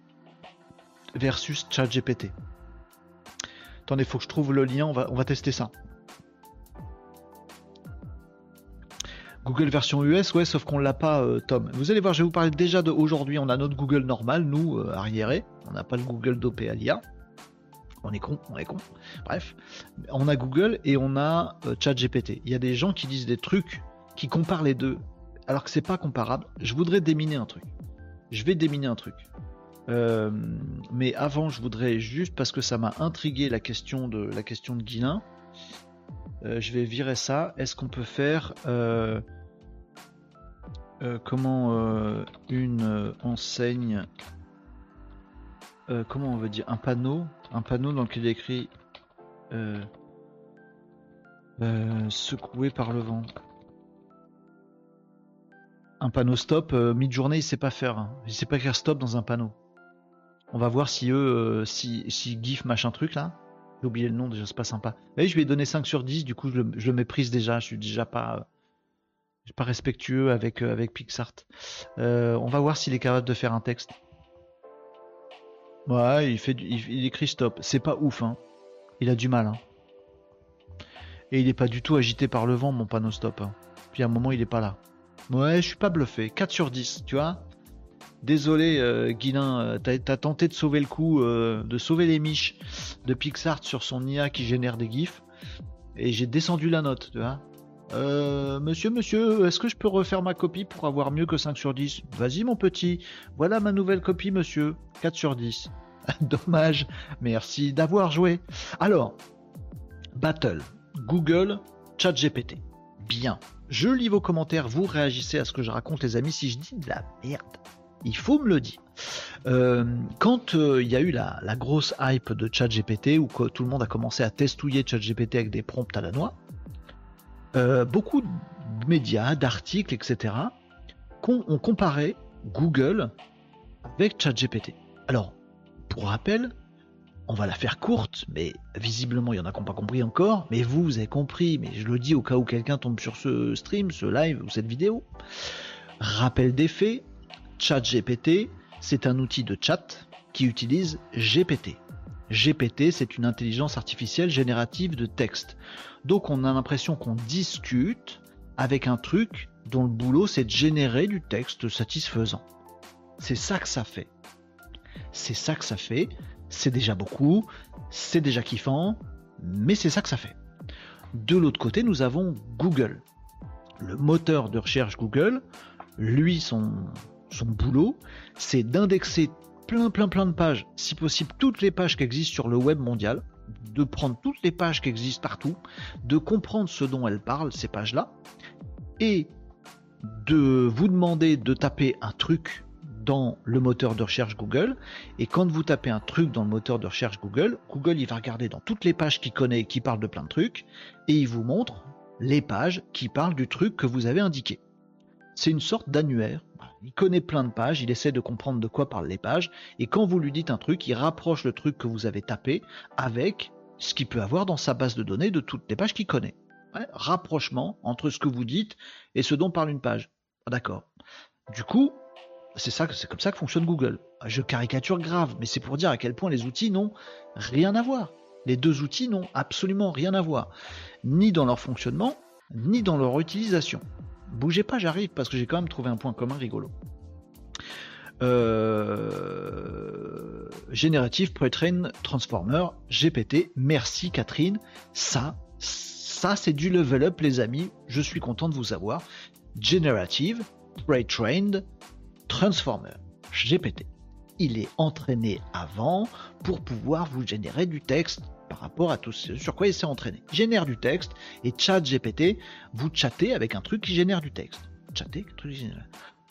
versus ChatGPT. Attendez, faut que je trouve le lien, on va, tester ça. Google version US, ouais, sauf qu'on l'a pas, euh, Tom. Vous allez voir, je vais vous parler déjà de aujourd'hui. On a notre Google normal, nous, euh, arriéré. On n'a pas le Google dopé. On est con, on est con. Bref, on a Google et on a euh, ChatGPT. Il y a des gens qui disent des trucs qui comparent les deux, alors que c'est pas comparable. Je voudrais déminer un truc. Je vais déminer un truc. mais avant, je voudrais juste parce que ça m'a intrigué la question de la question de Guilin. je vais virer ça. Est-ce qu'on peut faire euh, comment euh, une euh, comment on veut dire, un panneau, un panneau dans lequel il écrit secoué par le vent. Un panneau stop, mid-journée, il sait pas faire. Hein. Il sait pas écrire stop dans un panneau. On va voir si eux, si, si GIF machin truc là. J'ai oublié le nom déjà, c'est pas sympa. Et je lui ai donné 5 sur 10, du coup je le, méprise déjà, je suis déjà pas respectueux avec, euh, avec Pixart. Euh, on va voir s'il est capable de faire un texte. Ouais, il, fait, il, écrit stop. C'est pas ouf, hein. Il a du mal, hein. Et il est pas du tout agité par le vent, mon panneau stop. Hein. Puis à un moment, il est pas là. Ouais, je suis pas bluffé. 4 sur 10, tu vois. Désolé, euh, Guilin, euh, t'as tenté de sauver le coup, de sauver les miches de Pixart sur son IA qui génère des gifs. Et j'ai descendu la note, tu vois. Euh, monsieur, monsieur, est-ce que je peux refaire ma copie pour avoir mieux que 5 sur 10 Vas-y mon petit, voilà ma nouvelle copie monsieur, 4 sur 10. Dommage, merci d'avoir joué. Alors, Battle, Google, ChatGPT. Bien, je lis vos commentaires, vous réagissez à ce que je raconte les amis. Si je dis de la merde, il faut me le dire. Euh, quand euh, il y a eu la, la grosse hype de ChatGPT, où tout le monde a commencé à testouiller ChatGPT avec des prompts à la noix, euh, beaucoup de médias, d'articles, etc., ont comparé Google avec ChatGPT. Alors, pour rappel, on va la faire courte, mais visiblement il y en a qui n'ont pas compris encore, mais vous, vous avez compris, mais je le dis au cas où quelqu'un tombe sur ce stream, ce live ou cette vidéo. Rappel des faits, ChatGPT, c'est un outil de chat qui utilise GPT. GPT, c'est une intelligence artificielle générative de texte. Donc on a l'impression qu'on discute avec un truc dont le boulot c'est de générer du texte satisfaisant. C'est ça que ça fait. C'est ça que ça fait. C'est déjà beaucoup, c'est déjà kiffant, mais c'est ça que ça fait. De l'autre côté, nous avons Google. Le moteur de recherche Google, lui, son, son boulot, c'est d'indexer plein plein plein de pages, si possible toutes les pages qui existent sur le web mondial, de prendre toutes les pages qui existent partout, de comprendre ce dont elles parlent, ces pages-là, et de vous demander de taper un truc dans le moteur de recherche Google. Et quand vous tapez un truc dans le moteur de recherche Google, Google il va regarder dans toutes les pages qu'il connaît qui parlent de plein de trucs et il vous montre les pages qui parlent du truc que vous avez indiqué. C'est une sorte d'annuaire. Il connaît plein de pages, il essaie de comprendre de quoi parlent les pages, et quand vous lui dites un truc, il rapproche le truc que vous avez tapé avec ce qu'il peut avoir dans sa base de données de toutes les pages qu'il connaît. rapprochement entre ce que vous dites et ce dont parle une page. Ah, d'accord. Du coup, c'est ça, c'est comme ça que fonctionne Google. Je caricature grave, mais c'est pour dire à quel point les outils n'ont rien à voir. Les deux outils n'ont absolument rien à voir, ni dans leur fonctionnement, ni dans leur utilisation. Bougez pas, j'arrive parce que j'ai quand même trouvé un point commun rigolo. Euh... Générative Pre-Train Transformer, GPT. Merci Catherine. Ça, ça c'est du level up les amis. Je suis content de vous avoir. Generative Pre-Trained Transformer, GPT. Il est entraîné avant pour pouvoir vous générer du texte par rapport à tout ce sur quoi il s'est entraîné. Génère du texte et chat GPT, vous chattez avec un truc qui génère du texte. Truc génère.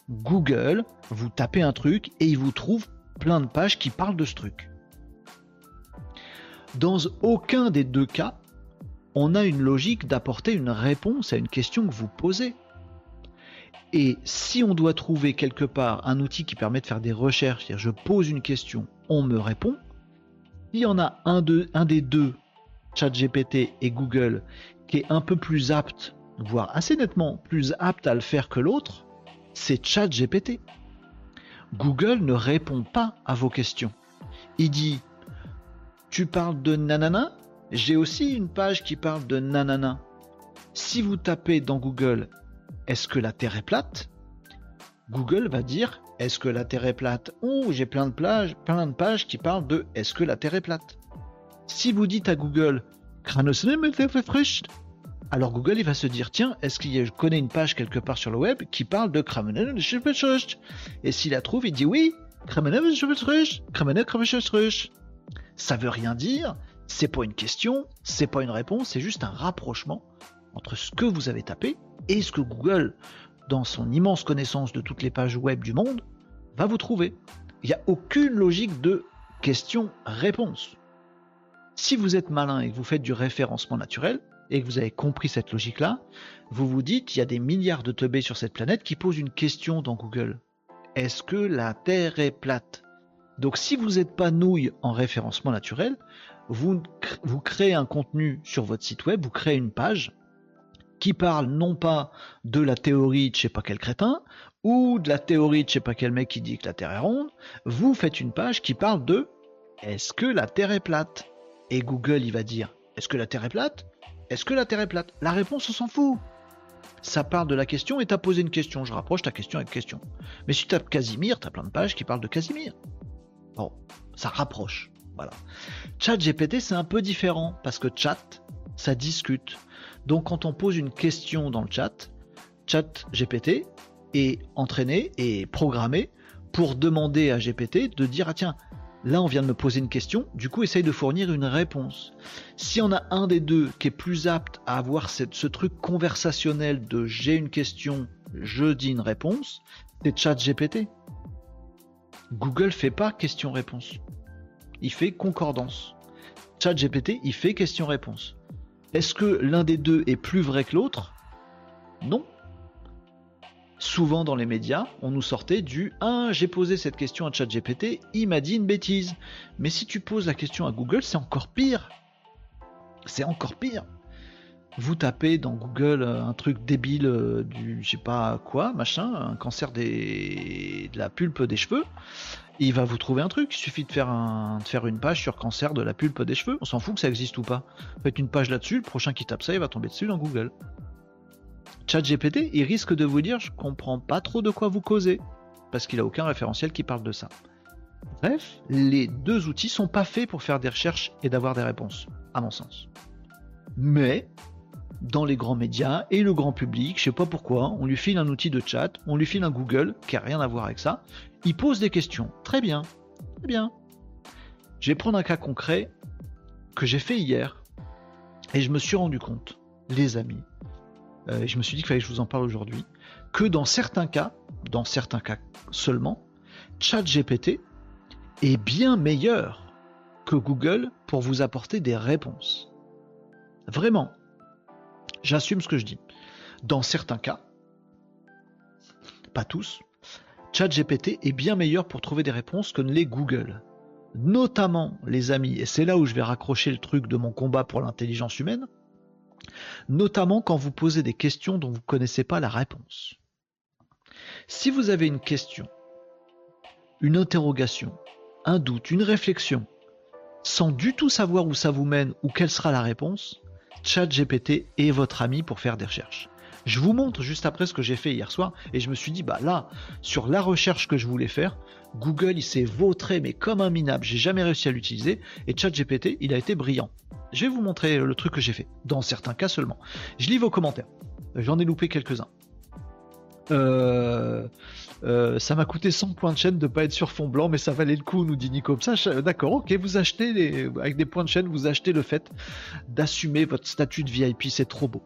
Google, vous tapez un truc et il vous trouve plein de pages qui parlent de ce truc. Dans aucun des deux cas, on a une logique d'apporter une réponse à une question que vous posez. Et si on doit trouver quelque part un outil qui permet de faire des recherches, c'est-à-dire je pose une question, on me répond, s'il y en a un, un des deux, ChatGPT et Google, qui est un peu plus apte, voire assez nettement plus apte à le faire que l'autre, c'est ChatGPT. Google ne répond pas à vos questions. Il dit Tu parles de nanana J'ai aussi une page qui parle de nanana. Si vous tapez dans Google est-ce que la Terre est plate? Google va dire est-ce que la Terre est plate? Ou j'ai plein de, plein de pages qui parlent de est-ce que la Terre est plate. Si vous dites à Google alors Google va se dire tiens est-ce qu'il je connais une page quelque part sur le web qui parle de et s'il la trouve il dit oui ça veut rien dire c'est pas une question c'est pas une réponse c'est juste un rapprochement entre ce que vous avez tapé et ce que Google, dans son immense connaissance de toutes les pages web du monde, va vous trouver. Il n'y a aucune logique de question-réponse. Si vous êtes malin et que vous faites du référencement naturel, et que vous avez compris cette logique-là, vous vous dites, il y a des milliards de teubés sur cette planète qui posent une question dans Google. Est-ce que la Terre est plate? Donc si vous n'êtes pas nouille en référencement naturel, vous, vous créez un contenu sur votre site web, vous créez une page, qui parle non pas de la théorie de je sais pas quel crétin, ou de la théorie de je sais pas quel mec qui dit que la Terre est ronde, vous faites une page qui parle de est-ce que la Terre est plate? Et Google il va dire est-ce que la Terre est plate? Est-ce que la Terre est plate? La réponse on s'en fout. Ça parle de la question et t'as posé une question. Je rapproche ta question avec question. Mais si tu tapes Casimir, t'as plein de pages qui parlent de Casimir. Bon, ça rapproche. Voilà. Chat GPT c'est un peu différent parce que chat, ça discute. Donc quand on pose une question dans le chat, chat GPT est entraîné et programmé pour demander à GPT de dire ah tiens là on vient de me poser une question, du coup essaye de fournir une réponse. Si on a un des deux qui est plus apte à avoir ce truc conversationnel de j'ai une question, je dis une réponse, c'est chat GPT. Google fait pas question-réponse. Il fait concordance. Chat GPT, il fait question-réponse. Est-ce que l'un des deux est plus vrai que l'autre? Non. Souvent dans les médias, on nous sortait du Ah, j'ai posé cette question à ChatGPT, il m'a dit une bêtise. Mais si tu poses la question à Google, c'est encore pire. C'est encore pire. Vous tapez dans Google euh, un truc débile euh, du je sais pas quoi, machin, un cancer de la pulpe des cheveux il va vous trouver un truc. Il suffit de faire, un, faire une page sur cancer de la pulpe des cheveux. On s'en fout que ça existe ou pas. Faites une page là-dessus, le prochain qui tape ça, il va tomber dessus dans Google. ChatGPT, il risque de vous dire Je comprends pas trop de quoi vous causez. Parce qu'il a aucun référentiel qui parle de ça. Bref, les deux outils sont pas faits pour faire des recherches et d'avoir des réponses, à mon sens. Mais dans les grands médias et le grand public, je sais pas pourquoi, on lui file un outil de chat, on lui file un Google qui a rien à voir avec ça, il pose des questions. Très bien, très bien. Je vais prendre un cas concret que j'ai fait hier et je me suis rendu compte, les amis, euh, et je me suis dit qu'il fallait que je vous en parle aujourd'hui, que dans certains cas, dans certains cas seulement, ChatGPT est bien meilleur que Google pour vous apporter des réponses. Vraiment, j'assume ce que je dis. Dans certains cas, pas tous, ChatGPT est bien meilleur pour trouver des réponses que ne l'est Google. Notamment, les amis, et c'est là où je vais raccrocher le truc de mon combat pour l'intelligence humaine, notamment quand vous posez des questions dont vous ne connaissez pas la réponse. Si vous avez une question, une interrogation, un doute, une réflexion, sans du tout savoir où ça vous mène ou quelle sera la réponse, ChatGPT est votre ami pour faire des recherches. Je vous montre juste après ce que j'ai fait hier soir et je me suis dit bah là sur la recherche que je voulais faire, Google il s'est vautré mais comme un minable, j'ai jamais réussi à l'utiliser et ChatGPT il a été brillant. Je vais vous montrer le truc que j'ai fait dans certains cas seulement. Je lis vos commentaires. J'en ai loupé quelques-uns. Euh, euh, ça m'a coûté 100 points de chaîne de pas être sur fond blanc, mais ça valait le coup, nous dit Nico. D'accord, ok, vous achetez avec des points de chaîne, vous achetez le fait d'assumer votre statut de VIP, c'est trop beau.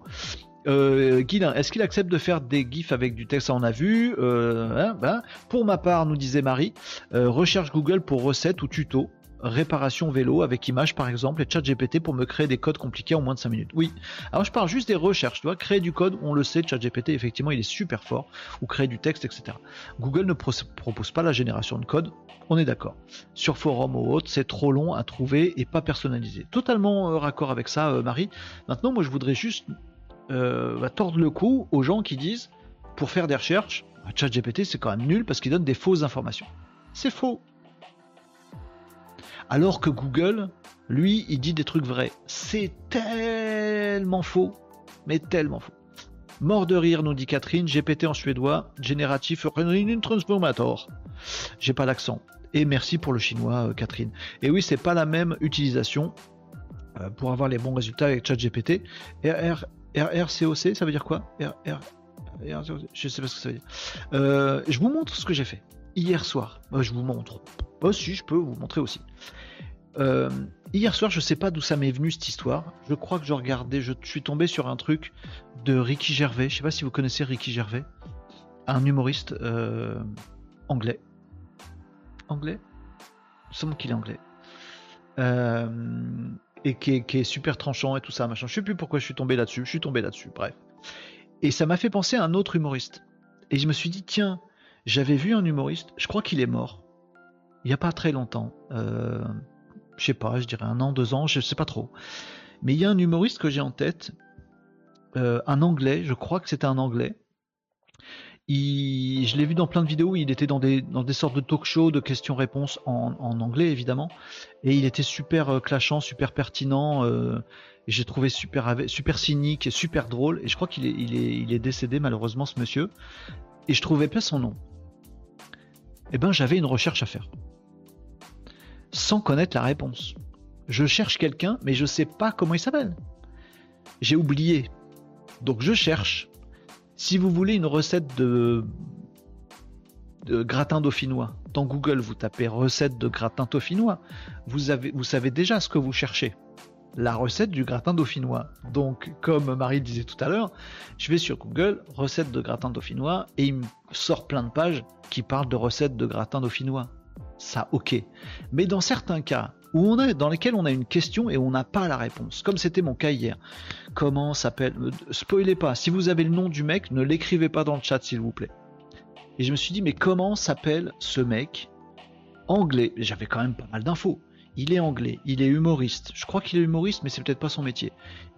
Euh, Guilin, est-ce qu'il accepte de faire des gifs avec du texte on a vu. Euh, hein, ben, pour ma part, nous disait Marie, euh, recherche Google pour recettes ou tutos réparation vélo avec image par exemple et chat GPT pour me créer des codes compliqués en moins de 5 minutes. Oui, alors je parle juste des recherches, tu vois, créer du code, on le sait, chat GPT effectivement il est super fort, ou créer du texte, etc. Google ne propose pas la génération de code, on est d'accord. Sur forum ou autre, c'est trop long à trouver et pas personnalisé. Totalement euh, raccord avec ça, euh, Marie. Maintenant, moi je voudrais juste euh, bah, tordre le cou aux gens qui disent, pour faire des recherches, bah, chat GPT c'est quand même nul parce qu'il donne des fausses informations. C'est faux. Alors que Google, lui, il dit des trucs vrais. C'est tellement faux, mais tellement faux. Mort de rire, nous dit Catherine, GPT en suédois, génératif transformator. J'ai pas l'accent. Et merci pour le chinois, euh, Catherine. Et oui, c'est pas la même utilisation euh, pour avoir les bons résultats avec ChatGPT. RR, RRCOC, ça veut dire quoi? RR, je sais pas ce que ça veut dire. Euh, je vous montre ce que j'ai fait hier soir. je vous montre. Oh si, je peux vous montrer aussi. Euh, hier soir, je sais pas d'où ça m'est venu cette histoire. Je crois que je regardais, je suis tombé sur un truc de Ricky Gervais. Je sais pas si vous connaissez Ricky Gervais, un humoriste euh, anglais. Anglais? Il qu'il est anglais. Et qui est, super tranchant et tout ça, machin. Je sais plus pourquoi je suis tombé là-dessus. Je suis tombé là-dessus, bref. Et ça m'a fait penser à un autre humoriste. Et je me suis dit, tiens, j'avais vu un humoriste, je crois qu'il est mort. Il n'y a pas très longtemps. Euh, je sais pas, je dirais un an, deux ans, je sais pas trop. Mais il y a un humoriste que j'ai en tête, euh, un anglais, je crois que c'était un anglais. Je l'ai vu dans plein de vidéos, il était dans des, sortes de talk shows de questions-réponses en, anglais évidemment, et il était super euh, clashant, super pertinent, euh, et j'ai trouvé super, super cynique et super drôle, et je crois qu'il est, est, décédé malheureusement ce monsieur, et je trouvais pas son nom. Eh ben j'avais une recherche à faire sans connaître la réponse. Je cherche quelqu'un, mais je sais pas comment il s'appelle. J'ai oublié. Donc je cherche. Si vous voulez une recette de, gratin dauphinois, dans Google vous tapez recette de gratin dauphinois, vous, vous savez déjà ce que vous cherchez. La recette du gratin dauphinois. Donc, comme Marie disait tout à l'heure, je vais sur Google, recette de gratin dauphinois, et il me sort plein de pages qui parlent de recettes de gratin dauphinois ça ok. Mais dans certains cas où on est, dans lesquels on a une question et on n'a pas la réponse, comme c'était mon cas hier. Comment s'appelle euh, Spoilez pas. Si vous avez le nom du mec, ne l'écrivez pas dans le chat s'il vous plaît. Et je me suis dit mais comment s'appelle ce mec anglais? J'avais quand même pas mal d'infos. Il est anglais, il est humoriste. Je crois qu'il est humoriste, mais c'est peut-être pas son métier.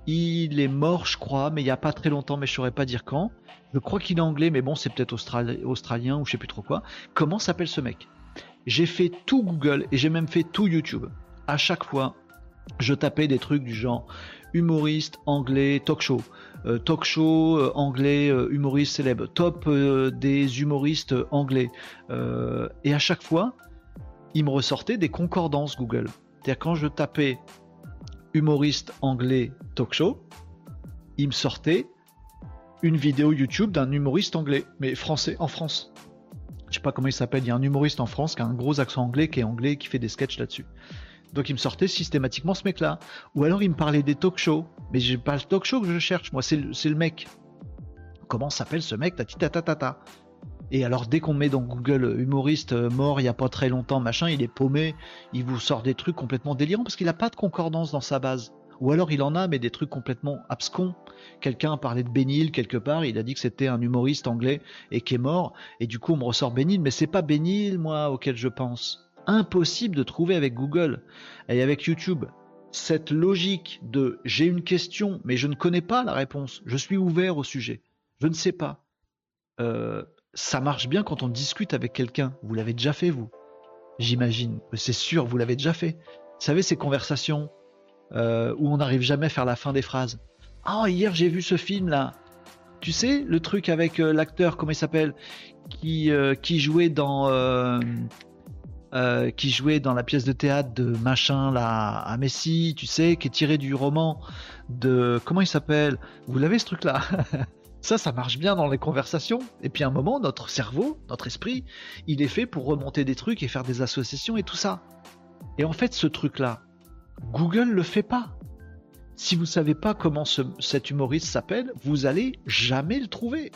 Il est mort, je crois, mais il n'y a pas très longtemps, mais je saurais pas dire quand. Je crois qu'il est anglais, mais bon, c'est peut-être australien ou je sais plus trop quoi. Comment s'appelle ce mec? J'ai fait tout Google et j'ai même fait tout YouTube. À chaque fois, je tapais des trucs du genre humoriste anglais talk show, euh, talk show euh, anglais euh, humoriste célèbre, top des humoristes anglais. et à chaque fois, il me ressortait des concordances Google. C'est-à-dire quand je tapais humoriste anglais talk show, il me sortait une vidéo YouTube d'un humoriste anglais, mais français en France. Je sais pas comment il s'appelle, il y a un humoriste en France qui a un gros accent anglais, qui est anglais, qui fait des sketchs là-dessus. Donc il me sortait systématiquement ce mec-là. Ou alors il me parlait des talk shows. Mais j'ai pas le talk show que je cherche, moi c'est le, mec. Comment s'appelle ce mec ta Et alors dès qu'on met dans Google humoriste euh, mort il y a pas très longtemps, machin, il est paumé, il vous sort des trucs complètement délirants parce qu'il n'a pas de concordance dans sa base. Ou alors il en a, mais des trucs complètement abscons. Quelqu'un a parlé de Benil quelque part, il a dit que c'était un humoriste anglais et qui est mort, et du coup on me ressort Benil, mais c'est pas Benil, moi, auquel je pense. Impossible de trouver avec Google et avec YouTube. Cette logique de j'ai une question, mais je ne connais pas la réponse, je suis ouvert au sujet, je ne sais pas. Euh, ça marche bien quand on discute avec quelqu'un. Vous l'avez déjà fait, vous J'imagine. C'est sûr, vous l'avez déjà fait. Vous savez, ces conversations euh, où on n'arrive jamais à faire la fin des phrases. Ah, hier j'ai vu ce film là. Tu sais, le truc avec euh, l'acteur, comment il s'appelle qui, euh, qui jouait dans. qui jouait dans la pièce de théâtre de machin là à Messi, tu sais, qui est tiré du roman de comment il s'appelle? Vous l'avez ce truc là Ça, ça marche bien dans les conversations. Et puis à un moment, notre cerveau, notre esprit, il est fait pour remonter des trucs et faire des associations et tout ça. Et en fait, ce truc-là, Google le fait pas. Si vous savez pas comment cet humoriste s'appelle, vous allez jamais le trouver.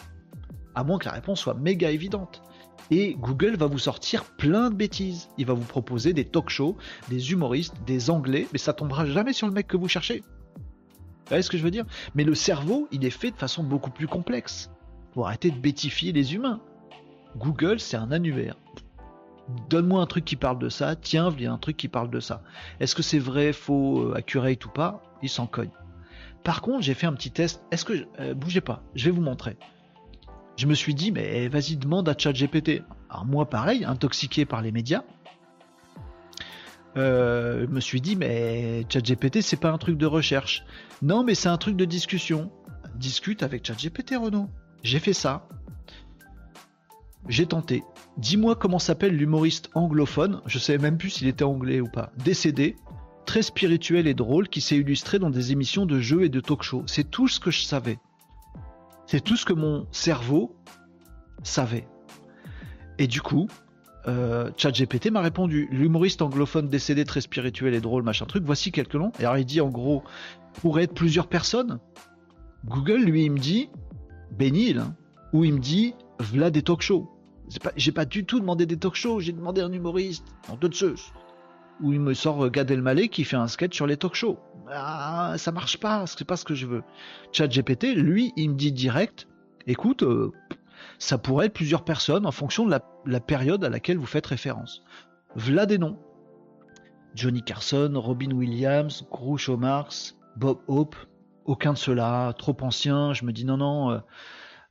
À moins que la réponse soit méga évidente. Et Google va vous sortir plein de bêtises. Il va vous proposer des talk shows, des humoristes, des anglais, mais ça tombera jamais sur le mec que vous cherchez. Vous voyez ce que je veux dire? Mais le cerveau, il est fait de façon beaucoup plus complexe. Pour arrêter de bêtifier les humains. Google, c'est un annuaire donne-moi un truc qui parle de ça, tiens, il y a un truc qui parle de ça. Est-ce que c'est vrai, faux, euh, accurate ou pas? Il s'en cogne. Par contre, j'ai fait un petit test. Est-ce que. Euh, bougez pas, je vais vous montrer. Je me suis dit, mais vas-y, demande à ChatGPT. Alors, moi, pareil, intoxiqué par les médias, euh, je me suis dit, mais ChatGPT, c'est pas un truc de recherche. Non, mais c'est un truc de discussion. Discute avec ChatGPT, Renaud. J'ai fait ça. J'ai tenté. Dis-moi comment s'appelle l'humoriste anglophone, je sais même plus s'il était anglais ou pas, décédé, très spirituel et drôle, qui s'est illustré dans des émissions de jeux et de talk-show. C'est tout ce que je savais. C'est tout ce que mon cerveau savait. Et du coup, euh, ChatGPT m'a répondu l'humoriste anglophone décédé très spirituel et drôle, machin truc, voici quelques noms. Et alors il dit en gros, pourrait être plusieurs personnes. Google, lui, il me dit, Bénil, hein, ou il me dit, v'là des talk shows. J'ai pas, du tout demandé des talk shows, j'ai demandé un humoriste, en de Où il me sort Gad Elmaleh qui fait un sketch sur les talk shows. Ah, ça marche pas, c'est pas ce que je veux. Chat GPT, lui, il me dit direct, écoute, euh, ça pourrait être plusieurs personnes en fonction de la, période à laquelle vous faites référence. V'là des noms. Johnny Carson, Robin Williams, Groucho Marx, Bob Hope, aucun de ceux-là, trop ancien. Je me dis non, non, euh,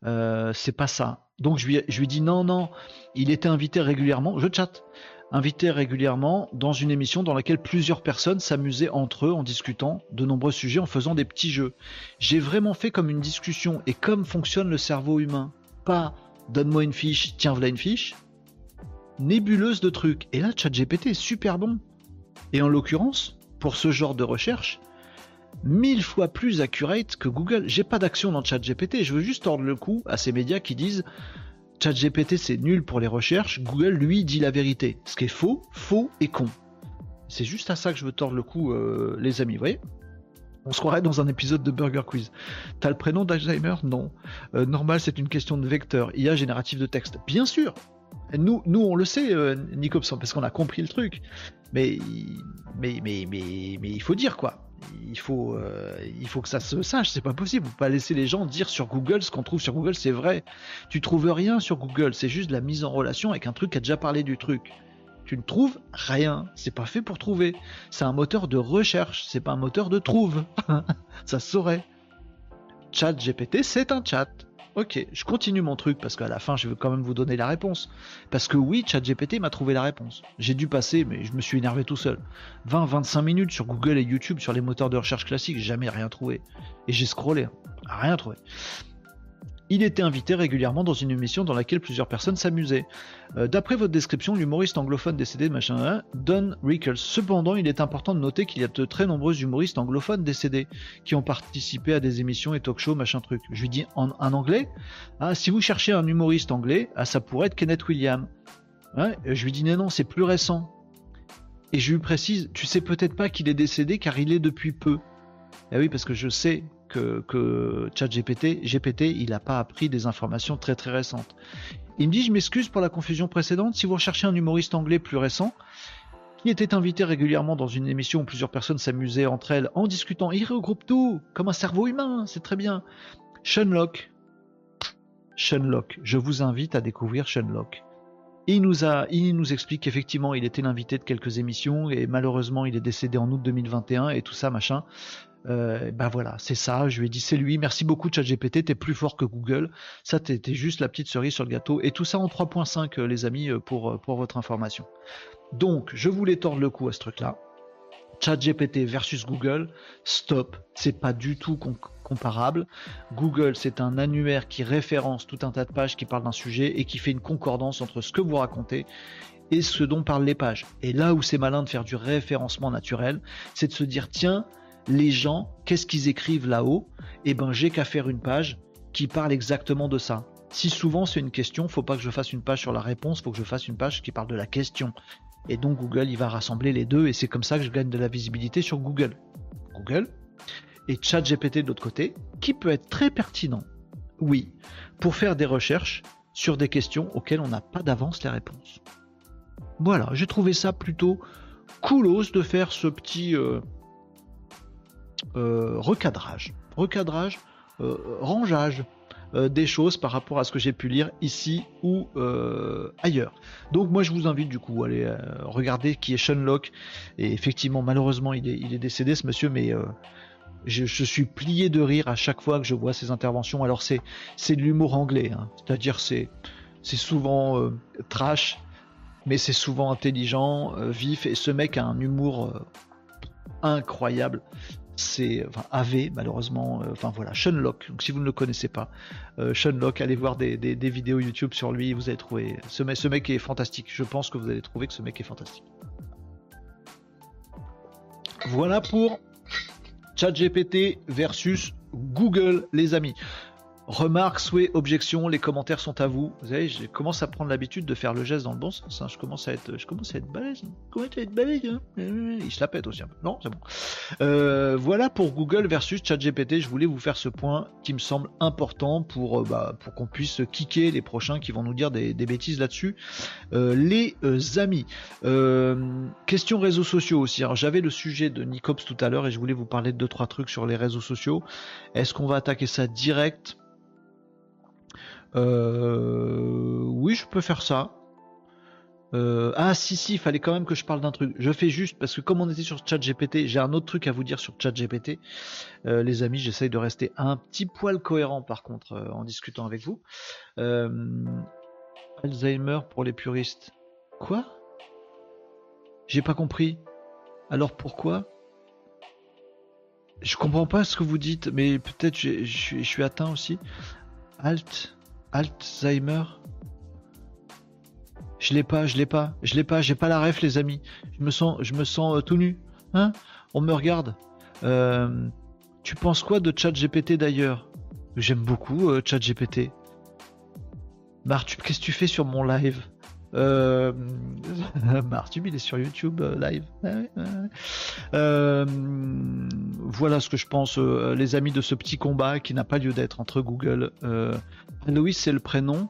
euh, c'est pas ça. Donc je lui, dis non, non, il était invité régulièrement, je chatte, invité régulièrement dans une émission dans laquelle plusieurs personnes s'amusaient entre eux en discutant de nombreux sujets, en faisant des petits jeux. J'ai vraiment fait comme une discussion et comme fonctionne le cerveau humain? Pas donne-moi une fiche, tiens voilà une fiche. Nébuleuse de trucs. Et là, ChatGPT est super bon. Et en l'occurrence, pour ce genre de recherche, mille fois plus accurate que Google. J'ai pas d'action dans ChatGPT, je veux juste tordre le cou à ces médias qui disent ChatGPT c'est nul pour les recherches, Google lui dit la vérité. Ce qui est faux, faux et con. C'est juste à ça que je veux tordre le cou, euh, les amis, vous voyez? On se croirait dans un épisode de Burger Quiz. T'as le prénom d'Alzheimer? Non. Euh, normal, c'est une question de vecteur. IA génératif de texte. Bien sûr Nous, nous on le sait, euh, parce qu'on a compris le truc. Mais, mais, mais, mais, mais il faut dire quoi il faut, euh, il faut que ça se sache, c'est pas possible. Faut pas laisser les gens dire sur Google ce qu'on trouve sur Google, c'est vrai. Tu trouves rien sur Google, c'est juste la mise en relation avec un truc qui a déjà parlé du truc. Tu ne trouves rien, c'est pas fait pour trouver. C'est un moteur de recherche, c'est pas un moteur de trouve. ça saurait. Chat GPT, c'est un chat. Ok, je continue mon truc parce qu'à la fin, je veux quand même vous donner la réponse. Parce que oui, ChatGPT m'a trouvé la réponse. J'ai dû passer, mais je me suis énervé tout seul. 20-25 minutes sur Google et YouTube sur les moteurs de recherche classiques, jamais rien trouvé. Et j'ai scrollé, hein. rien trouvé. Il était invité régulièrement dans une émission dans laquelle plusieurs personnes s'amusaient. Euh, d'après votre description, l'humoriste anglophone décédé, machin, Don Rickles. Cependant, il est important de noter qu'il y a de très nombreux humoristes anglophones décédés qui ont participé à des émissions et talk-shows, machin truc. Je lui dis en, anglais. Ah, si vous cherchez un humoriste anglais, ah, ça pourrait être Kenneth Williams. je lui dis non, non, c'est plus récent. Et je lui précise, tu sais peut-être pas qu'il est décédé car il est depuis peu. Eh oui, parce que je sais que, que ChatGPT, GPT, il n'a pas appris des informations très très récentes. Il me dit, je m'excuse pour la confusion précédente, si vous recherchez un humoriste anglais plus récent, qui était invité régulièrement dans une émission où plusieurs personnes s'amusaient entre elles en discutant, il regroupe tout, comme un cerveau humain, c'est très bien. Sean Locke. Je vous invite à découvrir Sean Locke. Il nous, a, il nous explique qu'effectivement il était l'invité de quelques émissions et malheureusement il est décédé en août 2021 et tout ça machin. Euh, ben voilà, c'est ça. Je lui ai dit c'est lui. Merci beaucoup ChatGPT, t'es plus fort que Google. Ça t'es juste la petite cerise sur le gâteau. Et tout ça en 3.5 euh, les amis euh, pour, pour votre information. Donc je voulais tordre le cou à ce truc-là. ChatGPT versus Google, stop, c'est pas du tout comparable. Google, c'est un annuaire qui référence tout un tas de pages qui parlent d'un sujet et qui fait une concordance entre ce que vous racontez et ce dont parlent les pages. Et là où c'est malin de faire du référencement naturel, c'est de se dire tiens, les gens, qu'est-ce qu'ils écrivent là-haut? Eh ben, j'ai qu'à faire une page qui parle exactement de ça. Si souvent c'est une question, faut pas que je fasse une page sur la réponse, faut que je fasse une page qui parle de la question. Et donc Google, il va rassembler les deux et c'est comme ça que je gagne de la visibilité sur Google. Google et ChatGPT de l'autre côté, qui peut être très pertinent. Oui, pour faire des recherches sur des questions auxquelles on n'a pas d'avance les réponses. Voilà, j'ai trouvé ça plutôt coolos de faire ce petit euh, recadrage, recadrage, euh, rangeage des choses par rapport à ce que j'ai pu lire ici ou ailleurs. Donc moi je vous invite du coup à aller regarder qui est Sean Locke. Et effectivement malheureusement il est, il est décédé ce monsieur mais je, suis plié de rire à chaque fois que je vois ces interventions. Alors c'est c'est de l'humour anglais, hein. c'est-à-dire c'est c'est souvent trash, mais c'est souvent intelligent, vif. Et ce mec a un humour incroyable c'est enfin AV malheureusement euh, enfin voilà Sean donc si vous ne le connaissez pas euh, Sean allez voir des, vidéos YouTube sur lui. Vous allez trouver ce, mec, ce mec est fantastique. Je pense que vous allez trouver que ce mec est fantastique. Voilà pour ChatGPT versus Google les amis Remarques, souhaits, objections, les commentaires sont à vous. Vous savez, je commence à prendre l'habitude de faire le geste dans le bon sens. Hein. Je commence à être, je commence à être balèze. Hein. Comment à être balèze hein. Il se la pète aussi un peu. Non, c'est bon. Euh, voilà pour Google versus ChatGPT. Je voulais vous faire ce point qui me semble important pour, euh, bah, pour qu'on puisse kicker les prochains qui vont nous dire des, bêtises là-dessus. Euh, les amis, question réseaux sociaux aussi. Alors j'avais le sujet de Nicops tout à l'heure et je voulais vous parler de deux trois trucs sur les réseaux sociaux. Est-ce qu'on va attaquer ça direct? Euh, oui, je peux faire ça. Euh, ah si si, il fallait quand même que je parle d'un truc. Je fais juste parce que comme on était sur ChatGPT, j'ai un autre truc à vous dire sur ChatGPT. Euh, les amis, j'essaye de rester un petit poil cohérent par contre euh, en discutant avec vous. Alzheimer pour les puristes. Quoi? J'ai pas compris. Alors pourquoi? Je comprends pas ce que vous dites, mais peut-être je suis atteint aussi. Alt Alzheimer? Je l'ai pas, je l'ai pas, je l'ai pas, j'ai pas la ref les amis. Je me sens, je me sens euh, tout nu. Hein? On me regarde. Euh, tu penses quoi de ChatGPT d'ailleurs? J'aime beaucoup euh, ChatGPT. Martube, qu'est-ce que tu fais sur mon live? Euh, Martube, il est sur YouTube live. voilà ce que je pense, les amis, de ce petit combat qui n'a pas lieu d'être entre Google Aloïs, c'est le prénom.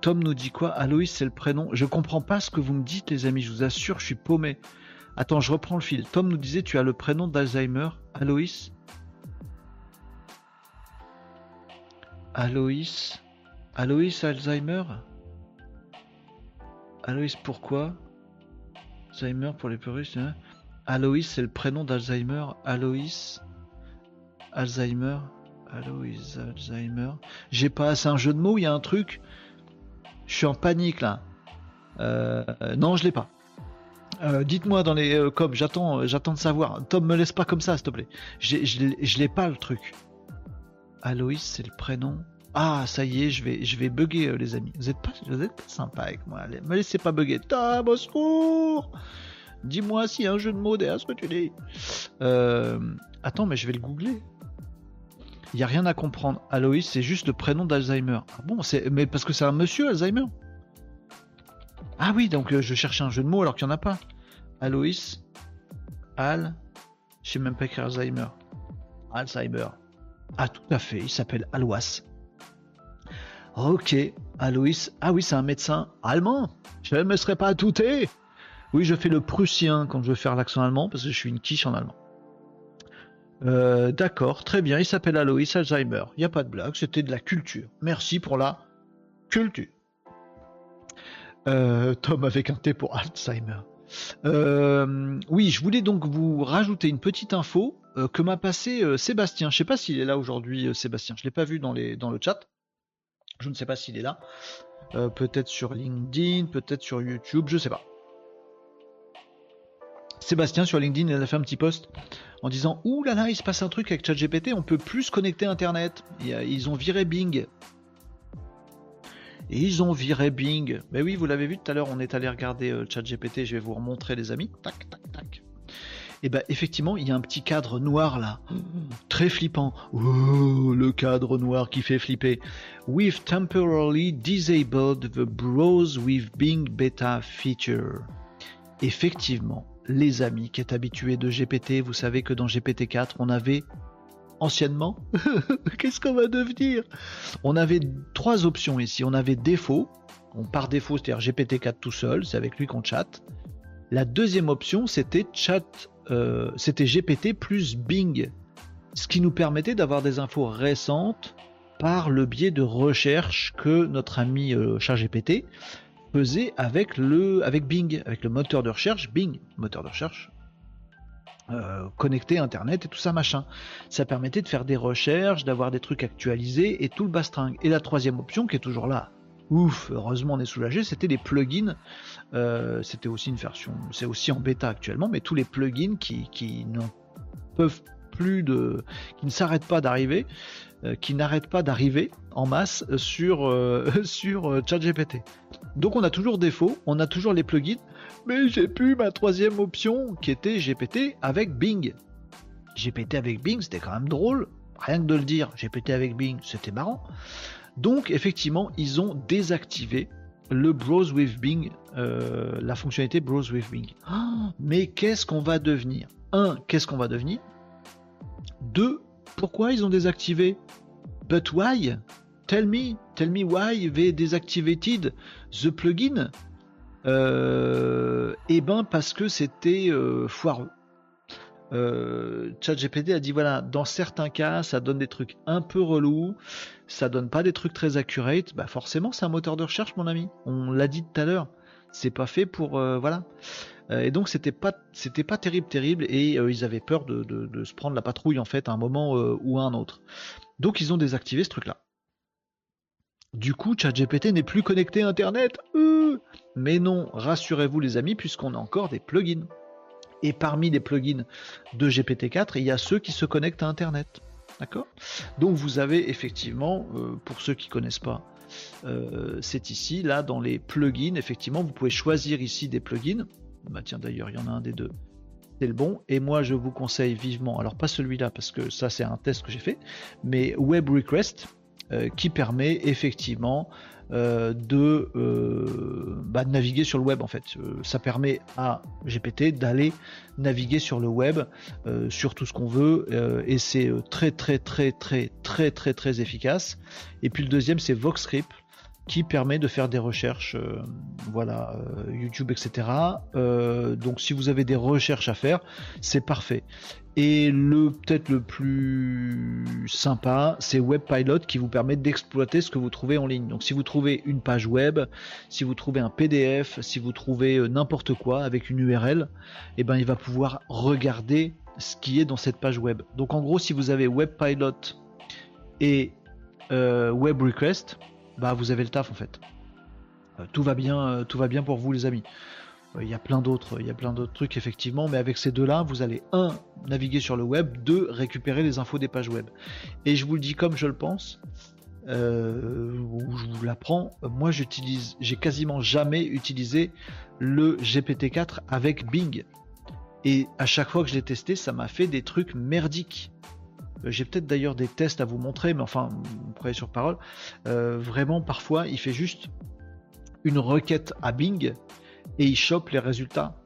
Tom nous dit quoi? Aloïs, c'est le prénom. Je comprends pas ce que vous me dites, les amis. Je vous assure, je suis paumé. Attends, je reprends le fil. Tom nous disait tu as le prénom d'Alzheimer. Aloïs? Aloïs? Aloïs Alzheimer? Aloïs, pourquoi Alzheimer pour les puristes. Hein Aloïs, c'est le prénom d'Alzheimer. Aloïs Alzheimer Aloïs Alzheimer. J'ai pas. C'est un jeu de mots, il y a un truc. Je suis en panique là. Euh, non, je l'ai pas. Euh, dites-moi dans les euh, com, j'attends, j'attends de savoir. Tom, me laisse pas comme ça, s'il te plaît. Je l'ai pas le truc. Aloïs, c'est le prénom Ah, ça y est, je vais, je vais bugger, euh, les amis. Vous êtes pas, vous êtes pas sympa avec moi. Allez, me laissez pas bugger. Ta, au secours Dis-moi si y a un jeu de mots derrière ce que tu dis. Euh, attends, mais je vais le googler. Il n'y a rien à comprendre. Aloïs, c'est juste le prénom d'Alzheimer. Ah bon, c'est mais parce que c'est un monsieur Alzheimer. Ah oui, donc euh, je cherchais un jeu de mots alors qu'il n'y en a pas. Aloïs, Al, je sais même pas écrire Alzheimer. Alzheimer. Ah tout à fait, il s'appelle Alois. Ok, Aloïs. Ah oui, c'est un médecin allemand. Je ne me serais pas douté. Oui, je fais le prussien quand je veux faire l'accent allemand parce que je suis une quiche en allemand. Euh, d'accord, très bien. Il s'appelle Aloïs Alzheimer. Il n'y a pas de blague, c'était de la culture. Merci pour la culture. Euh, Tom avec un T pour Alzheimer. Euh, oui, je voulais donc vous rajouter une petite info que m'a passé Sébastien. Je ne sais pas s'il est là aujourd'hui, Sébastien. Je ne l'ai pas vu dans, le chat. Je ne sais pas s'il est là. peut-être sur LinkedIn, peut-être sur YouTube, je ne sais pas. Sébastien sur LinkedIn, il a fait un petit post en disant Ouh là là, il se passe un truc avec ChatGPT, on peut plus connecter Internet. Ils ont viré Bing. Et ils ont viré Bing. Mais oui, vous l'avez vu tout à l'heure, on est allé regarder euh, ChatGPT, je vais vous remontrer les amis. Tac, tac, tac. Et bien effectivement, il y a un petit cadre noir là, très flippant. Le cadre noir qui fait flipper. We've temporarily disabled the browse with Bing beta feature. Effectivement, les amis qui est habitué de GPT, vous savez que dans GPT-4, on avait anciennement, qu'est-ce qu'on va devenir? On avait trois options ici. On avait défaut, on par défaut, c'est-à-dire GPT-4 tout seul, c'est avec lui qu'on chatte. La deuxième option, c'était chat, euh, c'était GPT plus Bing, ce qui nous permettait d'avoir des infos récentes par le biais de recherche que notre ami euh, ChatGPT faisait avec le avec Bing, avec le moteur de recherche Bing, moteur de recherche euh, connecté Internet et tout ça machin. Ça permettait de faire des recherches, d'avoir des trucs actualisés et tout le bastringue. Et la troisième option qui est toujours là, ouf, heureusement on est soulagé, c'était les plugins. Euh, c'était aussi une version, c'est aussi en bêta actuellement, mais tous les plugins qui, qui ne peuvent plus de, qui ne s'arrêtent pas d'arriver, euh, qui n'arrêtent pas d'arriver en masse sur, euh, sur ChatGPT. Donc on a toujours défaut, on a toujours les plugins, mais j'ai plus ma troisième option qui était GPT avec Bing. GPT avec Bing, c'était quand même drôle, rien que de le dire, GPT avec Bing, c'était marrant. Donc effectivement, ils ont désactivé le Browse with Bing, la fonctionnalité Browse with Bing. Ah, mais qu'est-ce qu'on va devenir? Un, qu'est-ce qu'on va devenir? Deux, pourquoi ils ont désactivé? But why? Tell me, tell me why they deactivated the plugin? Euh, eh ben parce que c'était euh, foireux. Euh, ChatGPT a dit voilà, dans certains cas, ça donne des trucs un peu relous, ça donne pas des trucs très accurate. Bah forcément, c'est un moteur de recherche, mon ami. On l'a dit tout à l'heure. C'est pas fait pour euh, voilà. Euh, et donc c'était pas pas terrible terrible et ils avaient peur de, se prendre la patrouille en fait à un moment ou à un autre. Donc ils ont désactivé ce truc là. Du coup, ChatGPT n'est plus connecté à Internet. mais non, rassurez-vous les amis, puisqu'on a encore des plugins. Et parmi les plugins de GPT-4, il y a ceux qui se connectent à Internet. D'accord? Donc vous avez effectivement, pour ceux qui ne connaissent pas, c'est ici, là, dans les plugins, effectivement, vous pouvez choisir ici des plugins. Bah tiens d'ailleurs, il y en a un des deux. C'est le bon. Et moi je vous conseille vivement, alors pas celui-là parce que ça c'est un test que j'ai fait, mais Web Request euh, qui permet effectivement euh, de, euh, bah, de, naviguer sur le web en fait. ça permet à GPT d'aller naviguer sur le web sur tout ce qu'on veut et c'est très très très très très très très efficace. Et puis le deuxième c'est VoxScript qui permet de faire des recherches, euh, voilà, euh, YouTube, etc. Euh, donc si vous avez des recherches à faire, c'est parfait. Et le peut-être le plus sympa, c'est WebPilot qui vous permet d'exploiter ce que vous trouvez en ligne. Donc si vous trouvez une page web, si vous trouvez un PDF, si vous trouvez n'importe quoi avec une URL, eh ben il va pouvoir regarder ce qui est dans cette page web. Donc en gros, si vous avez WebPilot et Web Request, bah vous avez le taf en fait. Euh, tout va bien, euh, tout va bien pour vous les amis. Euh, il y a plein d'autres, il y a plein d'autres trucs effectivement, mais avec ces deux-là, vous allez un naviguer sur le web, deux récupérer les infos des pages web. Et je vous le dis comme je le pense, euh, je vous l'apprends, moi j'utilise, j'ai quasiment jamais utilisé le GPT-4 avec Bing. Et à chaque fois que je l'ai testé, ça m'a fait des trucs merdiques. Euh, j'ai peut-être d'ailleurs des tests à vous montrer, mais enfin, vous sur parole. Vraiment, parfois, il fait juste une requête à Bing et il chope les résultats.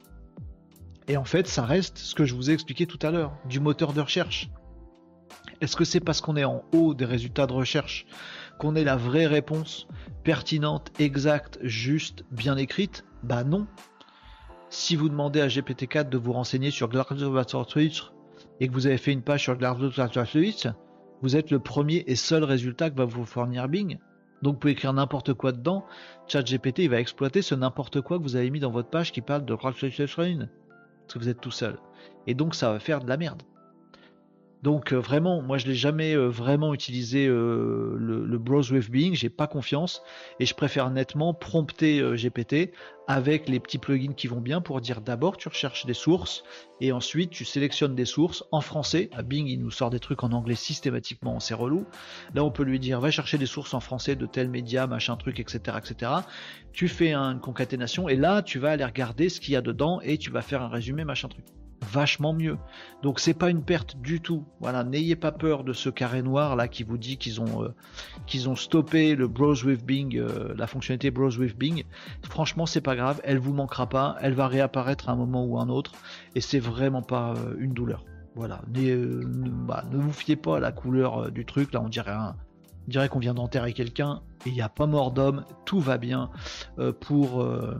Et en fait, ça reste ce que je vous ai expliqué tout à l'heure, du moteur de recherche. Est-ce que c'est parce qu'on est en haut des résultats de recherche qu'on ait la vraie réponse pertinente, exacte, juste, bien écrite? Bah non. Si vous demandez à GPT-4 de vous renseigner sur Twitch et que vous avez fait une page sur Twitch, vous êtes le premier et seul résultat que va vous fournir Bing. Donc vous pouvez écrire n'importe quoi dedans. ChatGPT il va exploiter ce n'importe quoi que vous avez mis dans votre page qui parle de parce que vous êtes tout seul. Et donc ça va faire de la merde. Donc euh, vraiment, moi je l'ai jamais euh, vraiment utilisé euh, le, Browse with Bing, j'ai pas confiance et je préfère nettement prompter GPT avec les petits plugins qui vont bien pour dire d'abord tu recherches des sources et ensuite tu sélectionnes des sources en français. À Bing il nous sort des trucs en anglais systématiquement, c'est relou. Là on peut lui dire va chercher des sources en français de tel média, machin truc, etc. etc. Tu fais une concaténation et là tu vas aller regarder ce qu'il y a dedans et tu vas faire un résumé, machin truc vachement mieux. Donc c'est pas une perte du tout. Voilà, n'ayez pas peur de ce carré noir là qui vous dit qu'ils ont euh, qu'ils ont stoppé le Browse with Bing, euh, la fonctionnalité Browse with Bing. Franchement, c'est pas grave, elle vous manquera pas, elle va réapparaître à un moment ou un autre et c'est vraiment pas euh, une douleur. Voilà, bah, ne vous fiez pas à la couleur du truc là, on dirait un, on dirait qu'on vient d'enterrer quelqu'un et il n'y a pas mort d'homme, tout va bien euh, pour, euh,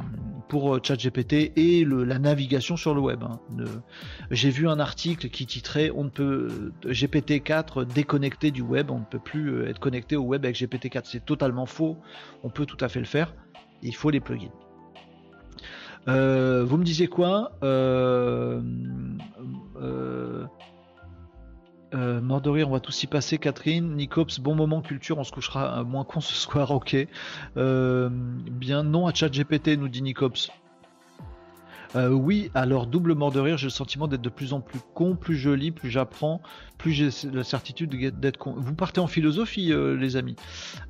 pour euh, ChatGPT et la navigation sur le web. Hein. J'ai vu un article qui titrait On ne peut GPT-4 déconnecté du web, on ne peut plus être connecté au web avec GPT-4. C'est totalement faux, on peut tout à fait le faire, il faut les plugins. vous me disiez quoi? Mort de rire, on va tous y passer, Catherine. Nicops, bon moment culture, on se couchera moins con ce soir, ok. Euh, bien, non à ChatGPT, nous dit Nicops. Euh, oui, alors double mort de rire, j'ai le sentiment d'être de plus en plus con, plus joli, plus j'apprends, plus j'ai la certitude d'être con. Vous partez en philosophie, les amis.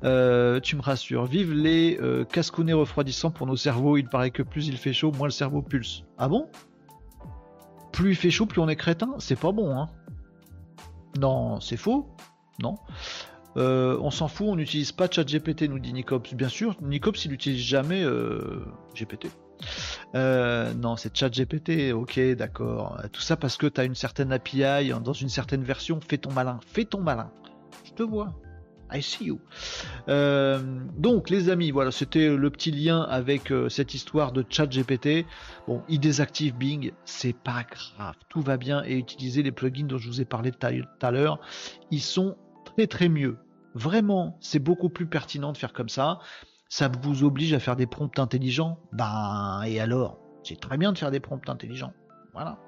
tu me rassures. Vive les cascounets refroidissants pour nos cerveaux. Il paraît que plus il fait chaud, moins le cerveau pulse. Ah bon? Plus il fait chaud, plus on est crétin? C'est pas bon, hein non, c'est faux. Non. Euh, on s'en fout, on n'utilise pas ChatGPT, nous dit Nicops. Bien sûr, Nicops, il n'utilise jamais euh, GPT. Euh, non, c'est ChatGPT, ok, d'accord. Tout ça parce que tu as une certaine API dans une certaine version. Fais ton malin, fais ton malin. Je te vois. I see you. Euh, donc les amis, voilà, c'était le petit lien avec euh, cette histoire de chat GPT. Bon, il désactive Bing, c'est pas grave, tout va bien et utiliser les plugins dont je vous ai parlé tout à l'heure, ils sont très très mieux. Vraiment, c'est beaucoup plus pertinent de faire comme ça. Ça vous oblige à faire des prompts intelligents. Ben et alors, c'est très bien de faire des prompts intelligents. Voilà.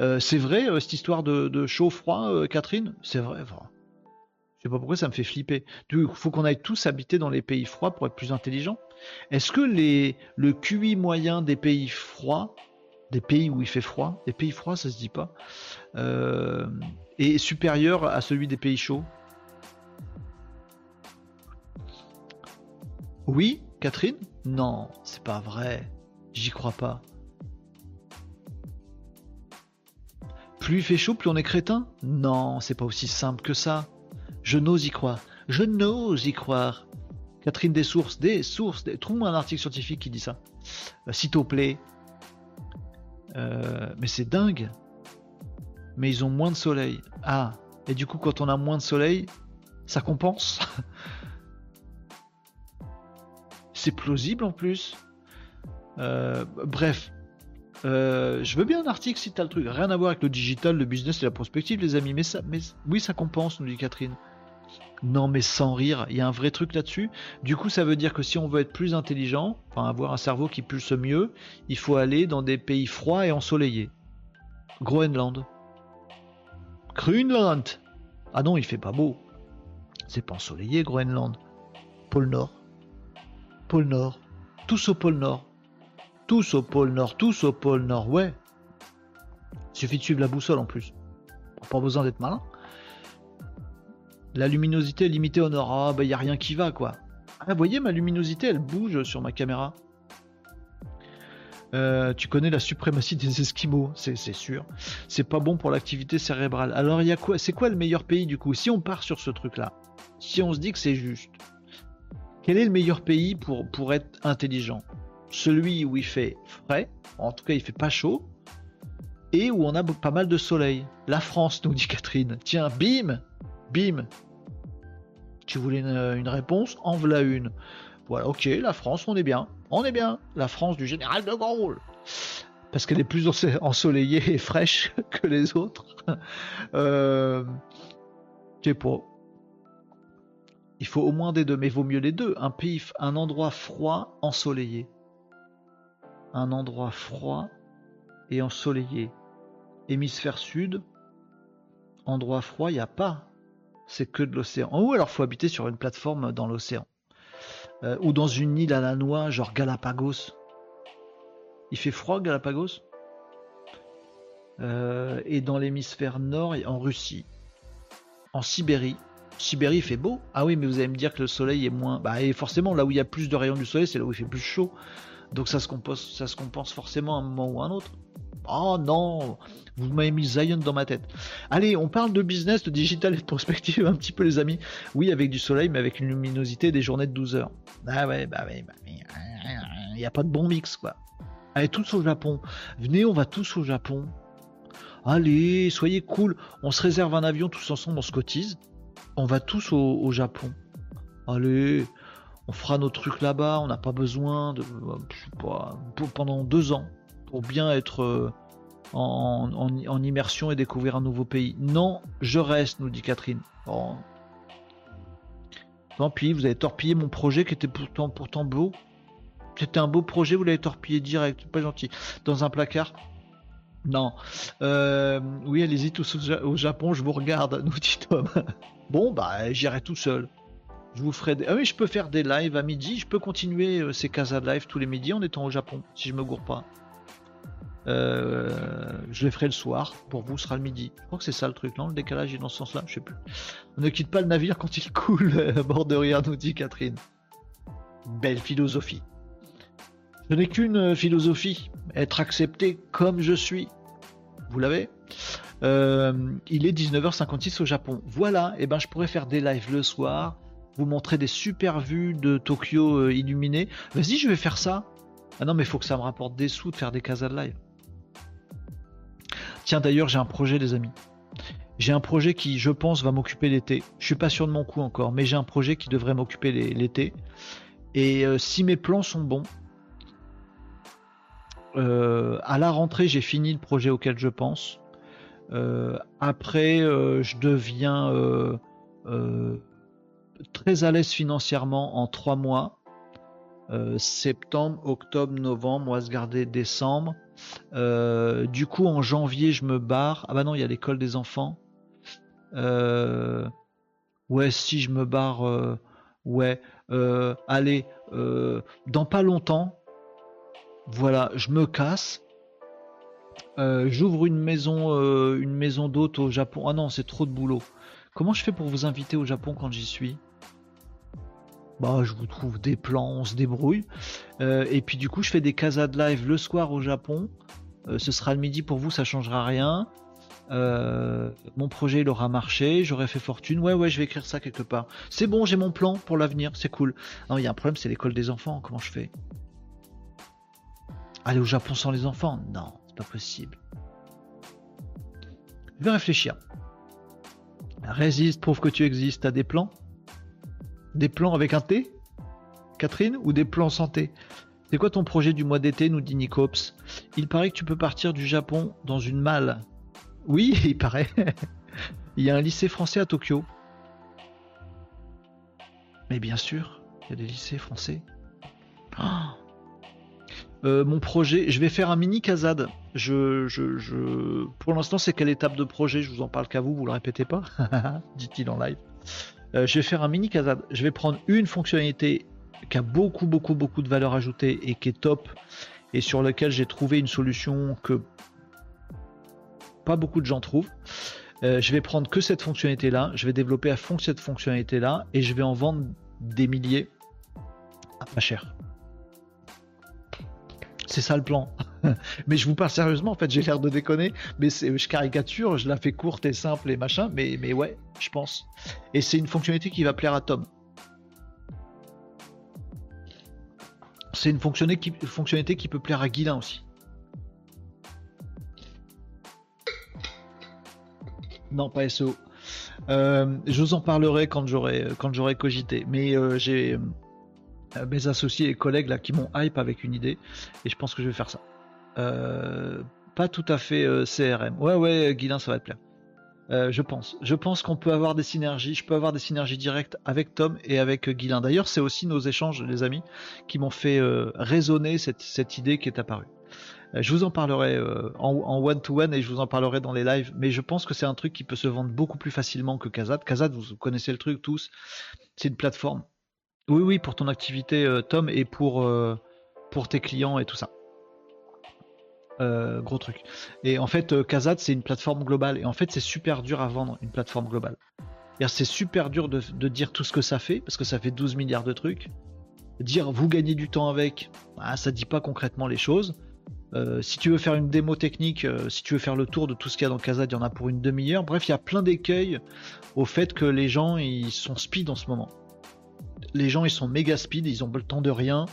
Euh, c'est vrai cette histoire de, de chaud-froid, Catherine? C'est vrai. Voilà sais pas pourquoi ça me fait flipper. Il faut qu'on aille tous habiter dans les pays froids pour être plus intelligents. Est-ce que le QI moyen des pays froids, des pays où il fait froid, des pays froids ça se dit pas, euh, est supérieur à celui des pays chauds? Oui, Catherine? Non, c'est pas vrai. J'y crois pas. Plus il fait chaud, plus on est crétin? Non, c'est pas aussi simple que ça. Je n'ose y croire. Je n'ose y croire. Catherine des sources, des sources, trouve-moi un article scientifique qui dit ça. Euh, s'il te plaît. Euh, mais c'est dingue. Mais ils ont moins de soleil. Ah, et du coup, quand on a moins de soleil, ça compense. c'est plausible en plus. Euh, bref, je veux bien un article si t'as le truc. Rien à voir avec le digital, le business et la prospective, les amis. Mais oui, ça compense, nous dit Catherine. Non, mais sans rire, il y a un vrai truc là-dessus. Du coup, ça veut dire que si on veut être plus intelligent, enfin avoir un cerveau qui pulse mieux, il faut aller dans des pays froids et ensoleillés. Groenland. Greenland Ah non, il fait pas beau. C'est pas ensoleillé, Groenland. Pôle Nord. Pôle Nord. Tous au pôle Nord. Tous au pôle Nord, tous au pôle Nord, ouais. Suffit de suivre la boussole en plus. Pas besoin d'être malin. La luminosité est limitée au nord. Ah, bah, n'y a rien qui va, quoi. Ah, vous voyez, ma luminosité, elle bouge sur ma caméra. Euh, tu connais la suprématie des Esquimaux, c'est sûr. C'est pas bon pour l'activité cérébrale. Alors, y a quoi C'est quoi le meilleur pays du coup? Si on part sur ce truc-là, si on se dit que c'est juste, quel est le meilleur pays pour, pour être intelligent? Celui où il fait frais, en tout cas il fait pas chaud, et où on a pas mal de soleil. La France, nous dit Catherine. Tiens, bim, bim. Tu voulais une, réponse En voilà une. Voilà, ok, la France, on est bien. On est bien. La France du général de Gaulle. Parce qu'elle est plus ensoleillée et fraîche que les autres. euh, je sais pas. Il faut au moins des deux, mais vaut mieux les deux. Un pays, un endroit froid, ensoleillé. Un endroit froid et ensoleillé. Hémisphère sud, endroit froid, il n'y a pas. C'est que de l'océan. Ou alors faut habiter sur une plateforme dans l'océan. Euh, ou dans une île à la noix, genre Galapagos. Il fait froid Galapagos? Euh, Et dans l'hémisphère nord, en Russie. En Sibérie. Sibérie, fait beau. Ah oui, mais vous allez me dire que le soleil est moins. Bah, et forcément, là où il y a plus de rayons du soleil, c'est là où il fait plus chaud. Donc ça se compense, ça se compense forcément à un moment ou à un autre. Oh non, vous m'avez mis Zion dans ma tête. Allez, on parle de business, de digital et de prospective un petit peu les amis. Oui, avec du soleil, mais avec une luminosité des journées de 12 heures. Ah ouais, bah ouais, bah il n'y a pas de bon mix quoi. Allez, tous au Japon. Venez, on va tous au Japon. Allez, soyez cool. On se réserve un avion tous ensemble, on se cotise on va tous au, Japon. Allez, on fera nos trucs là-bas, on n'a pas besoin de, pendant deux ans pour bien être euh, en, immersion et découvrir un nouveau pays. Non, je reste, nous dit Catherine. Tant pis, vous avez torpillé mon projet qui était pourtant, pourtant beau. C'était un beau projet, vous l'avez torpillé direct, pas gentil. Dans un placard. Non. Euh, oui, allez-y tous au Japon, je vous regarde, nous dit Tom. Bon, bah, j'irai tout seul. Je vous ferai des... Ah oui, je peux faire des lives à midi. Je peux continuer euh, ces casas de live tous les midis en étant au Japon, si je me gourre pas. Euh, je les ferai le soir. Pour vous, sera le midi. Je crois que c'est ça le truc, non Le décalage est dans ce sens-là Je sais plus. On ne quitte pas le navire quand il coule, bord de rien, nous dit Catherine. Belle philosophie. Ce n'est qu'une euh, philosophie. Être accepté comme je suis. Vous l'avez? Euh, il est 19h56 au Japon. Voilà, et eh ben je pourrais faire des lives le soir, vous montrer des super vues de Tokyo euh, illuminées. Vas-y, je vais faire ça. Ah non, mais il faut que ça me rapporte des sous de faire des casas de live. Tiens, d'ailleurs, j'ai un projet, les amis. J'ai un projet qui, je pense, va m'occuper l'été. Je suis pas sûr de mon coup encore, mais j'ai un projet qui devrait m'occuper l'été. Et euh, si mes plans sont bons, à la rentrée, j'ai fini le projet auquel je pense. Euh, après, euh, je deviens euh, très à l'aise financièrement en trois mois. septembre, octobre, novembre, on va se garder décembre. du coup, en janvier, je me barre. Ah bah non, il y a l'école des enfants. ouais, si je me barre, ouais. allez, dans pas longtemps, voilà, je me casse. Euh, j'ouvre une maison, euh, une maison d'hôte au Japon. Ah non, c'est trop de boulot. Comment je fais pour vous inviter au Japon quand j'y suis? Bah, je vous trouve des plans, on se débrouille. Euh, et puis du coup, je fais des casas de live le soir au Japon. ce sera le midi pour vous, ça changera rien. mon projet il aura marché, j'aurai fait fortune. Ouais, ouais, je vais écrire ça quelque part. C'est bon, j'ai mon plan pour l'avenir, c'est cool. Non, il y a un problème, c'est l'école des enfants. Comment je fais? Aller au Japon sans les enfants? Non pas possible. Je vais réfléchir. Résiste, prouve que tu existes. T'as des plans? Des plans avec un T? Catherine Ou des plans santé C'est quoi ton projet du mois d'été? Nous dit Nicops. Il paraît que tu peux partir du Japon dans une malle. Oui, il paraît. il y a un lycée français à Tokyo. Mais bien sûr, il y a des lycées français. Oh euh, mon projet, je vais faire un mini casade. Pour l'instant, c'est quelle étape de projet? Je vous en parle qu'à vous, vous le répétez pas Dit-il en live. Euh, je vais faire un mini casade. Je vais prendre une fonctionnalité qui a beaucoup, beaucoup, beaucoup de valeur ajoutée et qui est top et sur laquelle j'ai trouvé une solution que pas beaucoup de gens trouvent. Euh, je vais prendre que cette fonctionnalité-là, je vais développer à fond cette fonctionnalité-là et je vais en vendre des milliers à pas cher. C'est ça le plan. mais je vous parle sérieusement, en fait, j'ai l'air de déconner, mais je caricature, je la fais courte et simple et machin, mais, mais ouais, je pense. Et c'est une fonctionnalité qui va plaire à Tom. C'est une fonctionnalité qui, peut plaire à Guilin aussi. Non, pas SEO. Je vous en parlerai quand j'aurai cogité. Mais euh, j'ai mes associés et collègues là qui m'ont hype avec une idée et je pense que je vais faire ça. pas tout à fait CRM. Ouais ouais, Guilin, ça va te plaire. je pense. Je pense qu'on peut avoir des synergies. Je peux avoir des synergies directes avec Tom et avec Guilin. D'ailleurs, c'est aussi nos échanges, les amis, qui m'ont fait résonner cette, idée qui est apparue. Euh, je vous en parlerai euh, en one-to-one et je vous en parlerai dans les lives, mais je pense que c'est un truc qui peut se vendre beaucoup plus facilement que Kazat. Kazat, vous connaissez le truc tous, c'est une plateforme. Oui, oui, pour ton activité, euh, Tom, et pour, pour tes clients et tout ça. gros truc. Et en fait, Kazat, c'est une plateforme globale. Et en fait, c'est super dur à vendre une plateforme globale. C'est super dur de, dire tout ce que ça fait, parce que ça fait 12 milliards de trucs. Dire vous gagnez du temps avec, ah, ça dit pas concrètement les choses. Euh, si tu veux faire une démo technique, euh, si tu veux faire le tour de tout ce qu'il y a dans Kazad, il y en a pour une demi-heure. Bref, il y a plein d'écueils au fait que les gens ils sont speed en ce moment. Les gens ils sont méga speed, ils ont le temps de rien.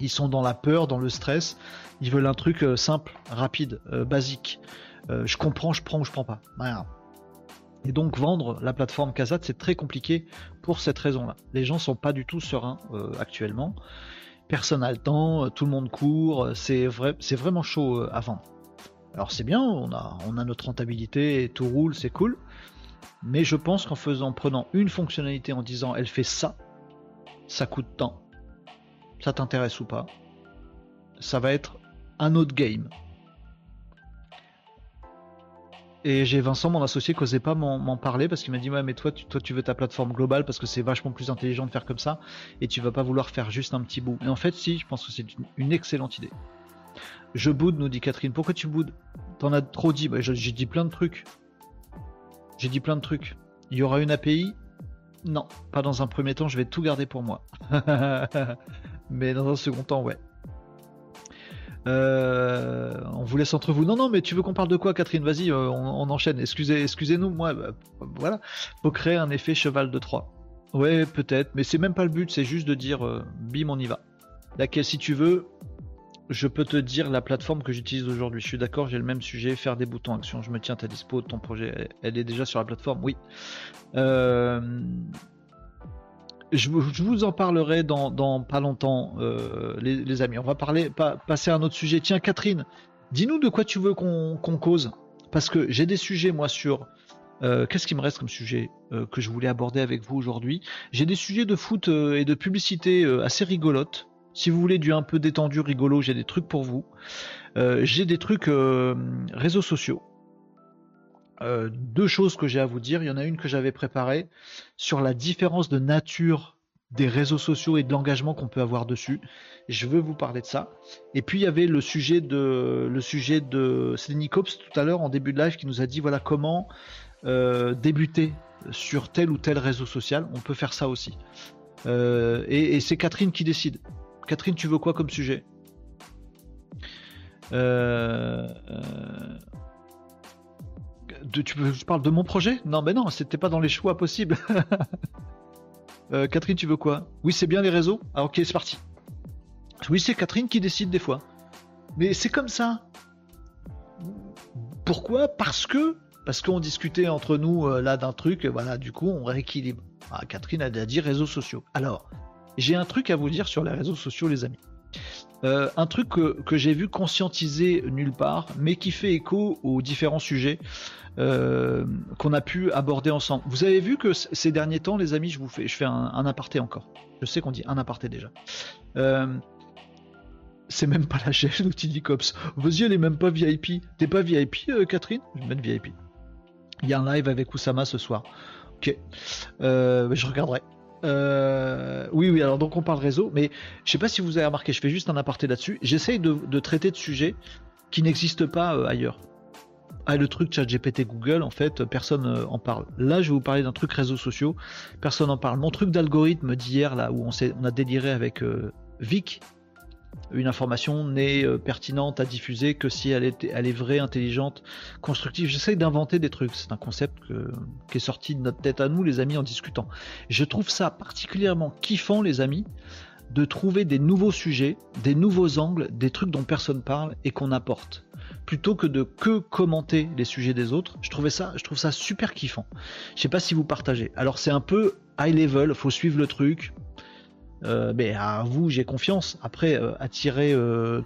Ils sont dans la peur, dans le stress. Ils veulent un truc euh, simple, rapide, basique. je comprends, je prends ou je prends pas. Et donc vendre la plateforme Kazad, c'est très compliqué pour cette raison-là. Les gens sont pas du tout sereins actuellement personne n'a le temps, euh, tout le monde court, euh, c'est vrai, c'est vraiment chaud euh, à vendre. Alors c'est bien, on a, on a notre rentabilité, tout roule, c'est cool. Mais je pense qu'en faisant, prenant une fonctionnalité en disant elle fait ça, ça coûte tant, ça t'intéresse ou pas, ça va être un autre game. Et j'ai Vincent, mon associé, qui n'osait pas m'en parler parce qu'il m'a dit Ouais, mais toi tu, toi, tu veux ta plateforme globale parce que c'est vachement plus intelligent de faire comme ça et tu vas pas vouloir faire juste un petit bout. Et en fait, si, je pense que c'est une, excellente idée. Je boude, nous dit Catherine. Pourquoi tu boudes? T'en as trop dit. Bah, j'ai dit plein de trucs. J'ai dit plein de trucs. Il y aura une API Non, pas dans un premier temps, je vais tout garder pour moi. mais dans un second temps, ouais. Euh, on vous laisse entre vous. Non, non, mais tu veux qu'on parle de quoi, Catherine? Vas-y, euh, on, enchaîne. Excusez, excusez-nous, moi, bah, voilà. Faut créer un effet cheval de 3. Ouais, peut-être, mais c'est même pas le but, c'est juste de dire euh, bim, on y va. Laquelle, si tu veux, je peux te dire la plateforme que j'utilise aujourd'hui. Je suis d'accord, j'ai le même sujet, faire des boutons action. Je me tiens à ta dispo, ton projet, elle est déjà sur la plateforme, oui. Euh, je, vous en parlerai dans, pas longtemps, euh, les, amis. On va parler, passer à un autre sujet. Tiens, Catherine, dis-nous de quoi tu veux qu'on cause. Parce que j'ai des sujets, moi, sur. Euh, qu'est-ce qui me reste comme sujet que je voulais aborder avec vous aujourd'hui J'ai des sujets de foot et de publicité assez rigolotes. Si vous voulez du un peu détendu, rigolo, j'ai des trucs pour vous. j'ai des trucs réseaux sociaux. Euh, deux choses que j'ai à vous dire. Il y en a une que j'avais préparée sur la différence de nature des réseaux sociaux et de l'engagement qu'on peut avoir dessus. Je veux vous parler de ça. Et puis il y avait le sujet de le sujet de Cops tout à l'heure en début de live qui nous a dit voilà comment euh, débuter sur tel ou tel réseau social. On peut faire ça aussi. Euh, et c'est Catherine qui décide. Catherine, tu veux quoi comme sujet tu veux, je parle de mon projet? Non, mais non, c'était pas dans les choix possibles. Euh, Catherine, tu veux quoi? Oui, c'est bien les réseaux? Ah, ok, c'est parti. Oui, c'est Catherine qui décide des fois. Mais c'est comme ça. Pourquoi? Parce que parce qu'on discutait entre nous euh, là d'un truc, voilà, du coup on rééquilibre. Ah, Catherine a dit réseaux sociaux. Alors, j'ai un truc à vous dire sur les réseaux sociaux, les amis. Euh, un truc que, j'ai vu conscientiser nulle part, mais qui fait écho aux différents sujets. Euh, qu'on a pu aborder ensemble. Vous avez vu que ces derniers temps, les amis, je vous fais, je fais un, aparté encore. Je sais qu'on dit un aparté déjà. Euh, c'est même pas la chaîne Cops. Vos yeux, elle est même pas VIP. T'es pas VIP, Catherine? Je vais mettre VIP. Il y a un live avec Oussama ce soir. Ok. je regarderai. Oui, oui, alors donc on parle réseau, mais je sais pas si vous avez remarqué, je fais juste un aparté là-dessus. J'essaye de, traiter de sujets qui n'existent pas ailleurs. ah, le truc chat GPT Google, en fait, personne euh, en parle. Là, je vais vous parler d'un truc réseaux sociaux, personne en parle. Mon truc d'algorithme d'hier, là, où on, on, a déliré avec euh, Vic, une information n'est euh, pertinente à diffuser que si elle est, elle est vraie, intelligente, constructive. J'essaie d'inventer des trucs. C'est un concept qui est sorti de notre tête à nous, les amis, en discutant. Je trouve ça particulièrement kiffant, les amis, de trouver des nouveaux sujets, des nouveaux angles, des trucs dont personne parle et qu'on apporte plutôt que de que commenter les sujets des autres. Je trouvais ça, je trouve ça super kiffant. Je sais pas si vous partagez. Alors c'est un peu high level, faut suivre le truc. Euh, mais à vous, j'ai confiance. Après, euh, attirer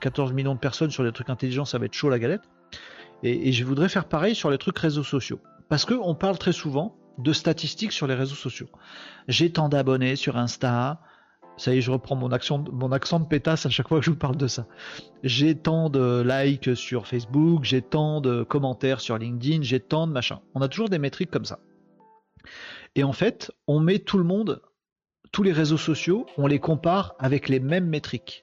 14 euh, millions de personnes sur des trucs intelligents, ça va être chaud la galette. Et, je voudrais faire pareil sur les trucs réseaux sociaux. Parce qu'on parle très souvent de statistiques sur les réseaux sociaux. J'ai tant d'abonnés sur Insta, ça y est, je reprends mon accent, mon accent de pétasse à chaque fois que je vous parle de ça. J'ai tant de likes sur Facebook, j'ai tant de commentaires sur LinkedIn, j'ai tant de machin. On a toujours des métriques comme ça. Et en fait, on met tout le monde, tous les réseaux sociaux, on les compare avec les mêmes métriques.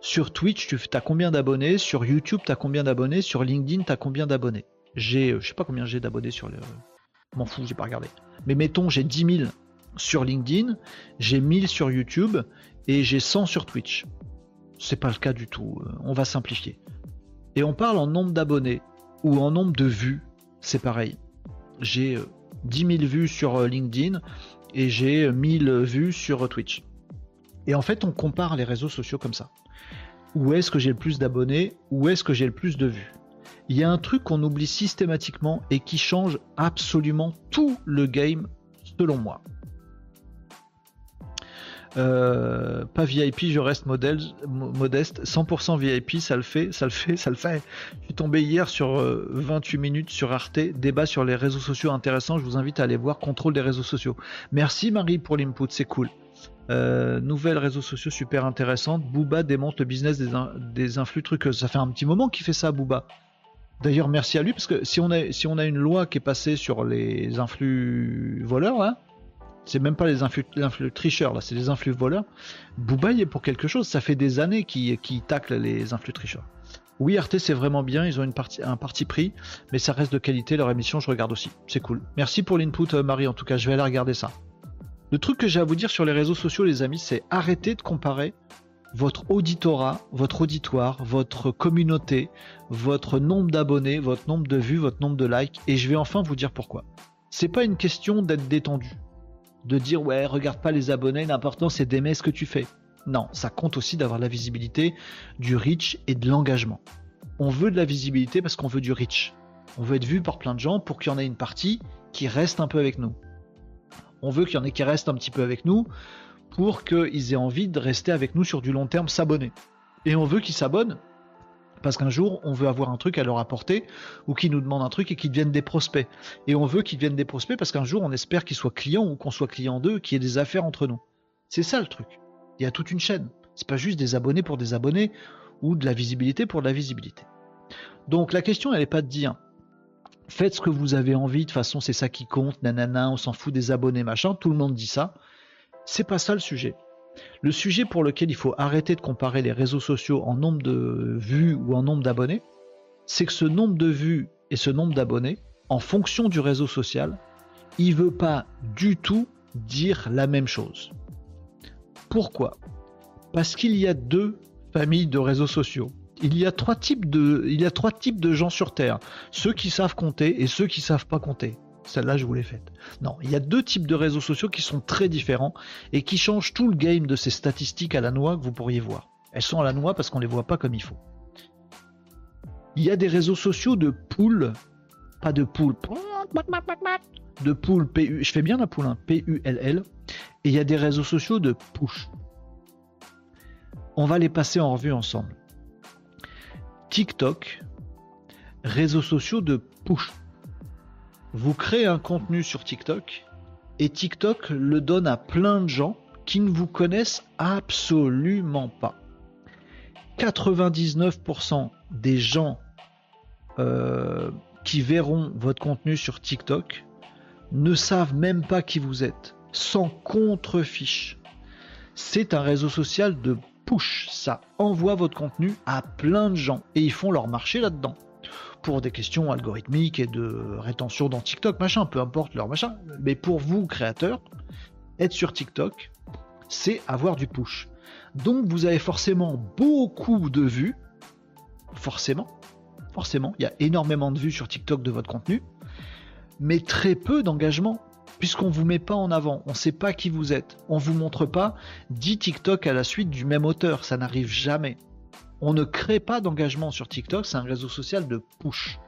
Sur Twitch, tu as combien d'abonnés? Sur YouTube, tu as combien d'abonnés? Sur LinkedIn, tu as combien d'abonnés? J'ai, euh, je sais pas combien j'ai d'abonnés sur le. M'en fous, j'ai pas regardé. Mais mettons, j'ai 10 000 sur LinkedIn, j'ai 1000 sur YouTube et j'ai 100 sur Twitch. C'est pas le cas du tout, euh, on va simplifier. Et on parle en nombre d'abonnés ou en nombre de vues, c'est pareil. J'ai 10 euh, 000 vues sur euh, LinkedIn et j'ai 1000 vues sur Twitch. Et en fait, on compare les réseaux sociaux comme ça. Où est-ce que j'ai le plus d'abonnés? Où est-ce que j'ai le plus de vues? Il y a un truc qu'on oublie systématiquement et qui change absolument tout le game selon moi. Euh, pas VIP, je reste modeste. 100% VIP, ça le fait, ça le fait, ça le fait. Je suis tombé hier sur 28 euh, minutes sur Arte, débat sur les réseaux sociaux intéressants. Je vous invite à aller voir Contrôle des réseaux sociaux. Merci Marie pour l'input, c'est cool. Euh, nouvelles réseaux sociaux super intéressantes. Booba démonte le business des, des influx truqueuses. Ça fait un petit moment qu'il fait ça, Booba. D'ailleurs, merci à lui, parce que si on, a, si on a une loi qui est passée sur les influx voleurs, hein, c'est même pas les influx, tricheurs, là, c'est les influx voleurs. Booba est pour quelque chose. Ça fait des années qu'ils qu taclent les influx tricheurs. Oui, RT, c'est vraiment bien. Ils ont un parti pris, mais ça reste de qualité. Leur émission, je regarde aussi. C'est cool. Merci pour l'input, euh, Marie. En tout cas, je vais aller regarder ça. Le truc que j'ai à vous dire sur les réseaux sociaux, les amis, c'est arrêter de comparer votre auditorat, votre auditoire, votre communauté, votre nombre d'abonnés, votre nombre de vues, votre nombre de likes. Et je vais enfin vous dire pourquoi. C'est pas une question d'être détendu de dire ouais, regarde pas les abonnés, l'important c'est d'aimer ce que tu fais. Non, ça compte aussi d'avoir la visibilité, du reach et de l'engagement. On veut de la visibilité parce qu'on veut du reach. On veut être vu par plein de gens pour qu'il y en ait une partie qui reste un peu avec nous. On veut qu'il y en ait qui restent un petit peu avec nous pour qu'ils aient envie de rester avec nous sur du long terme, s'abonner. Et on veut qu'ils s'abonnent parce qu'un jour, on veut avoir un truc à leur apporter ou qu'ils nous demandent un truc et qu'ils deviennent des prospects. Et on veut qu'ils deviennent des prospects parce qu'un jour, on espère qu'ils soient clients ou qu'on soit client d'eux, qu'il y ait des affaires entre nous. C'est ça le truc. Il y a toute une chaîne. C'est pas juste des abonnés pour des abonnés ou de la visibilité pour de la visibilité. Donc la question, elle n'est pas de dire faites ce que vous avez envie, de toute façon, c'est ça qui compte, nanana, on s'en fout des abonnés, machin. Tout le monde dit ça. C'est pas ça le sujet. Le sujet pour lequel il faut arrêter de comparer les réseaux sociaux en nombre de vues ou en nombre d'abonnés, c'est que ce nombre de vues et ce nombre d'abonnés, en fonction du réseau social, il ne veut pas du tout dire la même chose. Pourquoi? Parce qu'il y a deux familles de réseaux sociaux. Il y, a trois types de, il y a trois types de gens sur Terre. Ceux qui savent compter et ceux qui savent pas compter. Celle-là, je vous l'ai faite. Non, il y a deux types de réseaux sociaux qui sont très différents et qui changent tout le game de ces statistiques à la noix que vous pourriez voir. Elles sont à la noix parce qu'on ne les voit pas comme il faut. Il y a des réseaux sociaux de poules, pas de poules, de poules, P-U, je fais bien la poule, hein, P-U-L-L, et il y a des réseaux sociaux de push. On va les passer en revue ensemble. TikTok, réseaux sociaux de push vous créez un contenu sur TikTok et TikTok le donne à plein de gens qui ne vous connaissent absolument pas. 99% des gens euh, qui verront votre contenu sur TikTok ne savent même pas qui vous êtes, sans contre-fiche. C'est un réseau social de push, ça envoie votre contenu à plein de gens et ils font leur marché là-dedans. Pour des questions algorithmiques et de rétention dans TikTok, machin, peu importe leur machin. Mais pour vous, créateurs, être sur TikTok, c'est avoir du push. Donc vous avez forcément beaucoup de vues, forcément, forcément, il y a énormément de vues sur TikTok de votre contenu, mais très peu d'engagement, puisqu'on ne vous met pas en avant, on ne sait pas qui vous êtes, on ne vous montre pas 10 TikTok à la suite du même auteur, ça n'arrive jamais. On ne crée pas d'engagement sur TikTok, c'est un réseau social de push.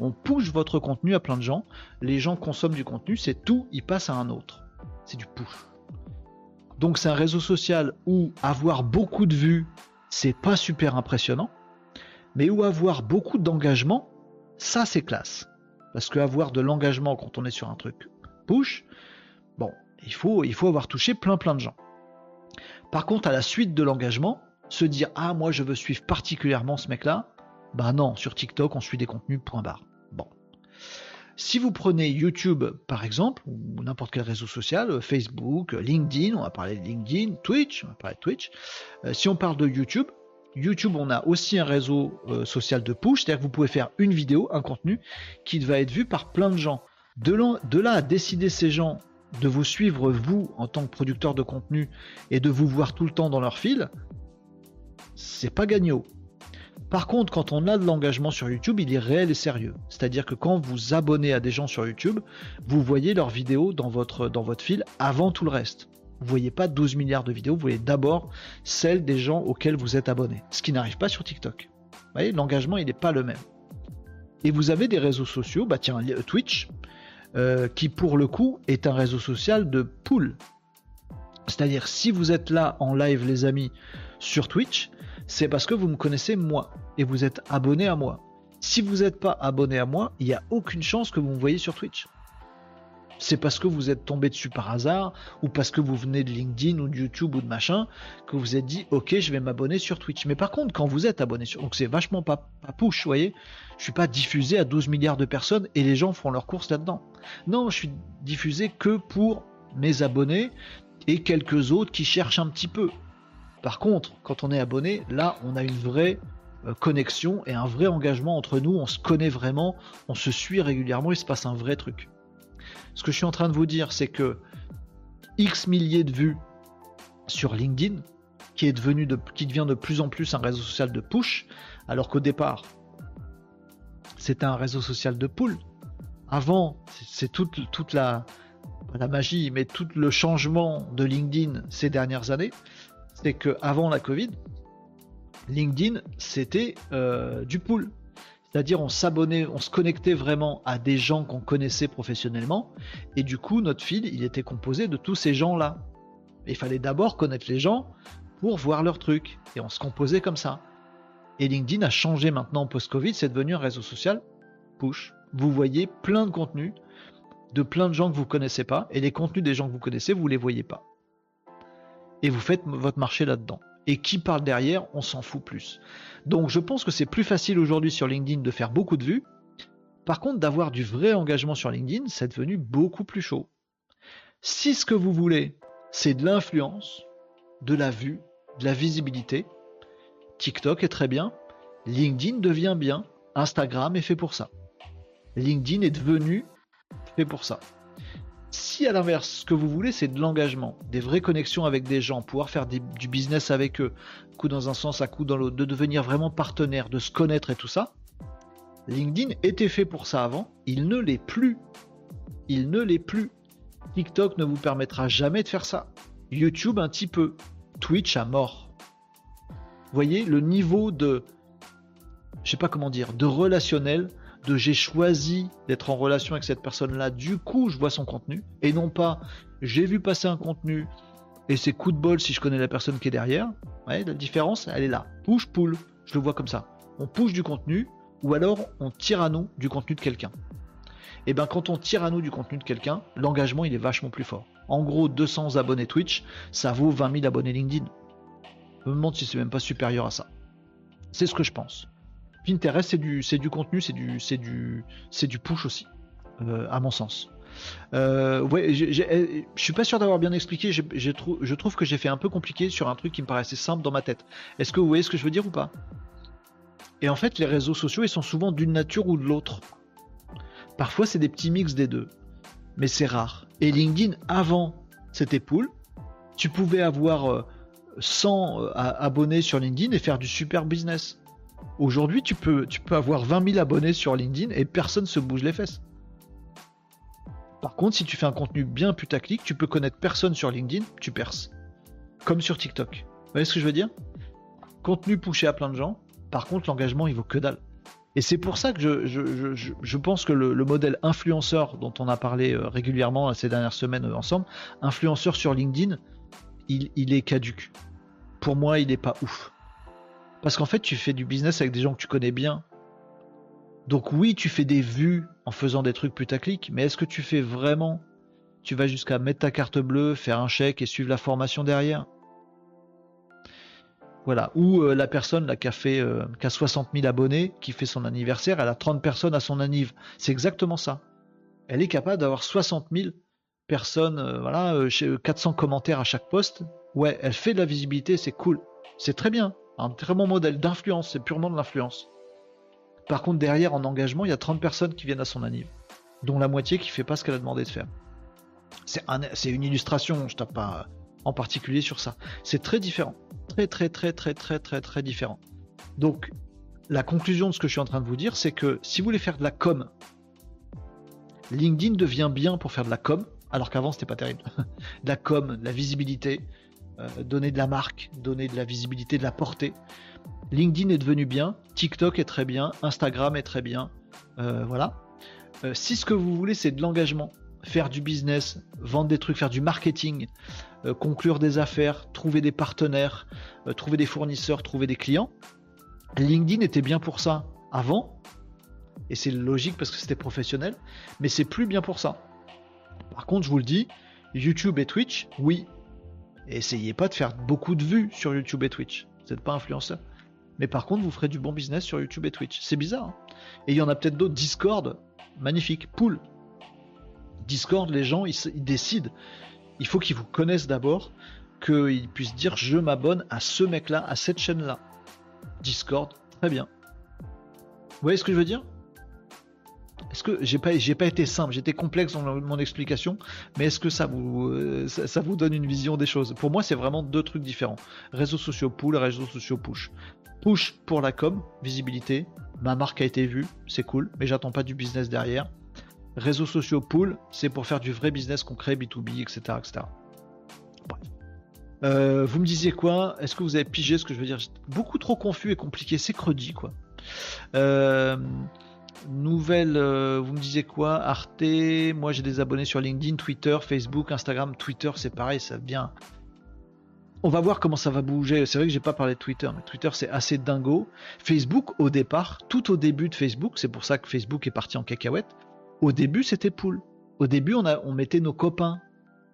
On push votre contenu à plein de gens, les gens consomment du contenu, c'est tout, ils passent à un autre. C'est du push. Donc c'est un réseau social où avoir beaucoup de vues, c'est pas super impressionnant, mais où avoir beaucoup d'engagement, ça c'est classe. Parce qu'avoir de l'engagement quand on est sur un truc push, bon, il faut, il faut avoir touché plein plein de gens. Par contre, à la suite de l'engagement, se dire ah moi je veux suivre particulièrement ce mec-là, bah non, sur TikTok on suit des contenus point barre. Bon. Si vous prenez YouTube par exemple, ou n'importe quel réseau social, euh, Facebook, LinkedIn, on va parler de LinkedIn, Twitch, on va parler de Twitch. Euh, si on parle de YouTube, YouTube, on a aussi un réseau euh, social de push, c'est-à-dire que vous pouvez faire une vidéo, un contenu qui va être vu par plein de gens. De de là à décider ces gens de vous suivre vous en tant que producteur de contenu et de vous voir tout le temps dans leur fil, c'est pas gagnant. Par contre, quand on a de l'engagement sur YouTube, il est réel et sérieux. C'est-à-dire que quand vous abonnez à des gens sur YouTube, vous voyez leurs vidéos dans votre, dans fil avant tout le reste. Vous voyez pas 12 milliards de vidéos, vous voyez d'abord celles des gens auxquels vous êtes abonné. Ce qui n'arrive pas sur TikTok. Vous voyez, l'engagement, il n'est pas le même. Et vous avez des réseaux sociaux, bah tiens, Twitch, euh, qui pour le coup est un réseau social de pool. C'est-à-dire si vous êtes là en live les amis sur Twitch, c'est parce que vous me connaissez moi et vous êtes abonné à moi. Si vous n'êtes pas abonné à moi, il n'y a aucune chance que vous me voyez sur Twitch. C'est parce que vous êtes tombé dessus par hasard ou parce que vous venez de LinkedIn ou de YouTube ou de machin que vous êtes dit ok je vais m'abonner sur Twitch. Mais par contre quand vous êtes abonné sur donc c'est vachement pas, pas push, vous voyez. Je suis pas diffusé à 12 milliards de personnes et les gens font leurs courses là-dedans. Non, je suis diffusé que pour mes abonnés et quelques autres qui cherchent un petit peu. Par contre, quand on est abonné, là, on a une vraie euh, connexion et un vrai engagement entre nous. On se connaît vraiment, on se suit régulièrement, il se passe un vrai truc. Ce que je suis en train de vous dire, c'est que X milliers de vues sur LinkedIn, qui, est devenu de, devient de plus en plus un réseau social de push, alors qu'au départ, c'était un réseau social de pool. Avant, c'est toute, toute la, la magie, mais tout le changement de LinkedIn ces dernières années, c'est que avant la Covid, LinkedIn c'était euh, du pool. C'est-à-dire on s'abonnait, on se connectait vraiment à des gens qu'on connaissait professionnellement, et du coup notre fil il était composé de tous ces gens-là. Il fallait d'abord connaître les gens pour voir leurs trucs, et on se composait comme ça. Et LinkedIn a changé maintenant post-Covid, c'est devenu un réseau social push. Vous voyez plein de contenus de plein de gens que vous connaissez pas, et les contenus des gens que vous connaissez, vous les voyez pas et vous faites votre marché là-dedans. Et qui parle derrière, on s'en fout plus. Donc je pense que c'est plus facile aujourd'hui sur LinkedIn de faire beaucoup de vues. Par contre, d'avoir du vrai engagement sur LinkedIn, c'est devenu beaucoup plus chaud. Si ce que vous voulez, c'est de l'influence, de la vue, de la visibilité, TikTok est très bien, LinkedIn devient bien, Instagram est fait pour ça. LinkedIn est devenu fait pour ça. Si à l'inverse, ce que vous voulez, c'est de l'engagement, des vraies connexions avec des gens, pouvoir faire du business avec eux, coup dans un sens, à coup dans l'autre, de devenir vraiment partenaire, de se connaître et tout ça, LinkedIn était fait pour ça avant, il ne l'est plus. Il ne l'est plus. TikTok ne vous permettra jamais de faire ça. YouTube un petit peu. Twitch à mort. Vous voyez le niveau de, je sais pas comment dire, de relationnel de j'ai choisi d'être en relation avec cette personne-là, du coup je vois son contenu, et non pas j'ai vu passer un contenu et c'est coup de bol si je connais la personne qui est derrière. la différence, elle est là. Push, pull, je le vois comme ça. On push du contenu, ou alors on tire à nous du contenu de quelqu'un. Et bien quand on tire à nous du contenu de quelqu'un, l'engagement il est vachement plus fort. En gros, 200 abonnés Twitch, ça vaut 20 000 abonnés LinkedIn. Je me demande si c'est même pas supérieur à ça. C'est ce que je pense. Pinterest, c'est du, du contenu, c'est du, du, du push aussi, euh, à mon sens. Euh, ouais, je suis pas sûr d'avoir bien expliqué. je trouve que j'ai fait un peu compliqué sur un truc qui me paraissait simple dans ma tête. Est-ce que vous voyez ce que je veux dire ou pas? Et en fait, les réseaux sociaux, ils sont souvent d'une nature ou de l'autre. Parfois, c'est des petits mix des deux. Mais c'est rare. Et LinkedIn, avant, c'était pool. Tu pouvais avoir 100 euh, euh, abonnés sur LinkedIn et faire du super business. Aujourd'hui, tu peux, tu peux avoir 20 000 abonnés sur LinkedIn et personne se bouge les fesses. Par contre, si tu fais un contenu bien putaclic, tu peux connaître personne sur LinkedIn, tu perces. Comme sur TikTok. Vous voyez ce que je veux dire? Contenu poussé à plein de gens, par contre, l'engagement, il vaut que dalle. Et c'est pour ça que je, pense que le, modèle influenceur dont on a parlé euh, régulièrement ces dernières semaines euh, ensemble, influenceur sur LinkedIn, il, il est caduque. Pour moi, il n'est pas ouf. Parce qu'en fait, tu fais du business avec des gens que tu connais bien. Donc oui, tu fais des vues en faisant des trucs putaclic, mais est-ce que tu fais vraiment Tu vas jusqu'à mettre ta carte bleue, faire un chèque et suivre la formation derrière? Voilà. Ou euh, la personne qui, a fait, euh, qui a 60 000 abonnés, qui fait son anniversaire, elle a 30 personnes à son anniv. C'est exactement ça. Elle est capable d'avoir 60 000 personnes, euh, voilà, 400 commentaires à chaque poste. Ouais, elle fait de la visibilité, c'est cool. C'est très bien. Un très bon modèle d'influence, c'est purement de l'influence. Par contre, derrière, en engagement, il y a 30 personnes qui viennent à son anniv, dont la moitié qui fait pas ce qu'elle a demandé de faire. C'est une illustration, je tape pas en particulier sur ça. C'est très différent. Très, très, très, très, très, très, très différent. Donc, la conclusion de ce que je suis en train de vous dire, c'est que si vous voulez faire de la com, LinkedIn devient bien pour faire de la com, alors qu'avant c'était pas terrible. de la com, de la visibilité, euh, donner de la marque, donner de la visibilité, de la portée. LinkedIn est devenu bien, TikTok est très bien, Instagram est très bien. Euh, voilà. Euh, si ce que vous voulez c'est de l'engagement, faire du business, vendre des trucs, faire du marketing, conclure des affaires, trouver des partenaires, trouver des fournisseurs, trouver des clients, LinkedIn était bien pour ça avant, et c'est logique parce que c'était professionnel, mais c'est plus bien pour ça. Par contre, je vous le dis, YouTube et Twitch, oui, essayez pas de faire beaucoup de vues sur YouTube et Twitch. Vous n'êtes pas influenceur. Mais par contre, vous ferez du bon business sur YouTube et Twitch. C'est bizarre. Hein. et il y en a peut-être d'autres. Discord, magnifique. Pool. Discord, les gens, ils, décident. Il faut qu'ils vous connaissent d'abord, qu'ils puissent dire je m'abonne à ce mec-là, à cette chaîne-là. Discord, très bien. Vous voyez ce que je veux dire? Est-ce que j'ai pas été simple, j'étais complexe dans mon explication, mais est-ce que ça vous euh, donne une vision des choses? Pour moi, c'est vraiment deux trucs différents. Réseaux sociaux pull, réseaux sociaux push. Push pour la com, visibilité, ma marque a été vue, c'est cool, mais j'attends pas du business derrière. Réseaux sociaux pull, c'est pour faire du vrai business concret, B2B, etc. etc. Bref. Euh, vous me disiez quoi? Est-ce que vous avez pigé ce que je veux dire? Beaucoup trop confus et compliqué, c'est credi quoi. Euh, Nouvelle, euh, vous me disiez quoi? Arte, moi j'ai des abonnés sur LinkedIn, Twitter, Facebook, Instagram, Twitter c'est pareil, ça vient. On va voir comment ça va bouger. C'est vrai que j'ai pas parlé de Twitter, mais Twitter c'est assez dingo. Facebook au départ, tout au début de Facebook, c'est pour ça que Facebook est parti en cacahuète. Au début c'était pool. Au début on, a, on mettait nos copains.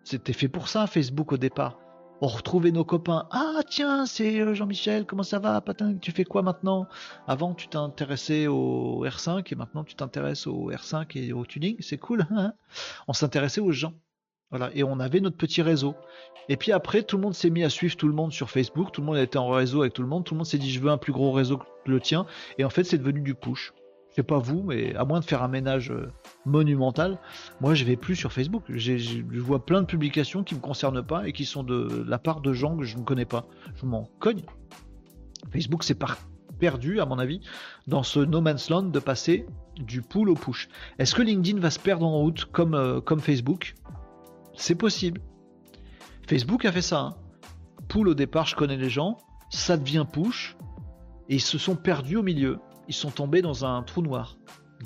C'était fait pour ça Facebook au départ on retrouvait nos copains. Ah tiens, c'est euh, Jean-Michel, comment ça va Patin, tu fais quoi maintenant? Avant tu t'intéressais au R5 et maintenant tu t'intéresses au R5 et au tuning, c'est cool. Hein? On s'intéressait aux gens. Voilà, et on avait notre petit réseau. Et puis après, tout le monde s'est mis à suivre tout le monde sur Facebook, tout le monde était en réseau avec tout le monde, tout le monde s'est dit je veux un plus gros réseau que le tien, et en fait c'est devenu du push. Je sais pas vous, mais à moins de faire un ménage euh, monumental, moi je vais plus sur Facebook. je vois plein de publications qui me concernent pas et qui sont de la part de gens que je ne connais pas. Je m'en cogne. Facebook c'est perdu, à mon avis, dans ce no man's land de passer du pull au push. Est-ce que LinkedIn va se perdre en route comme, euh, comme Facebook? C'est possible. Facebook a fait ça. Hein. Pull au départ, je connais les gens, ça devient push, et ils se sont perdus au milieu ils sont tombés dans un trou noir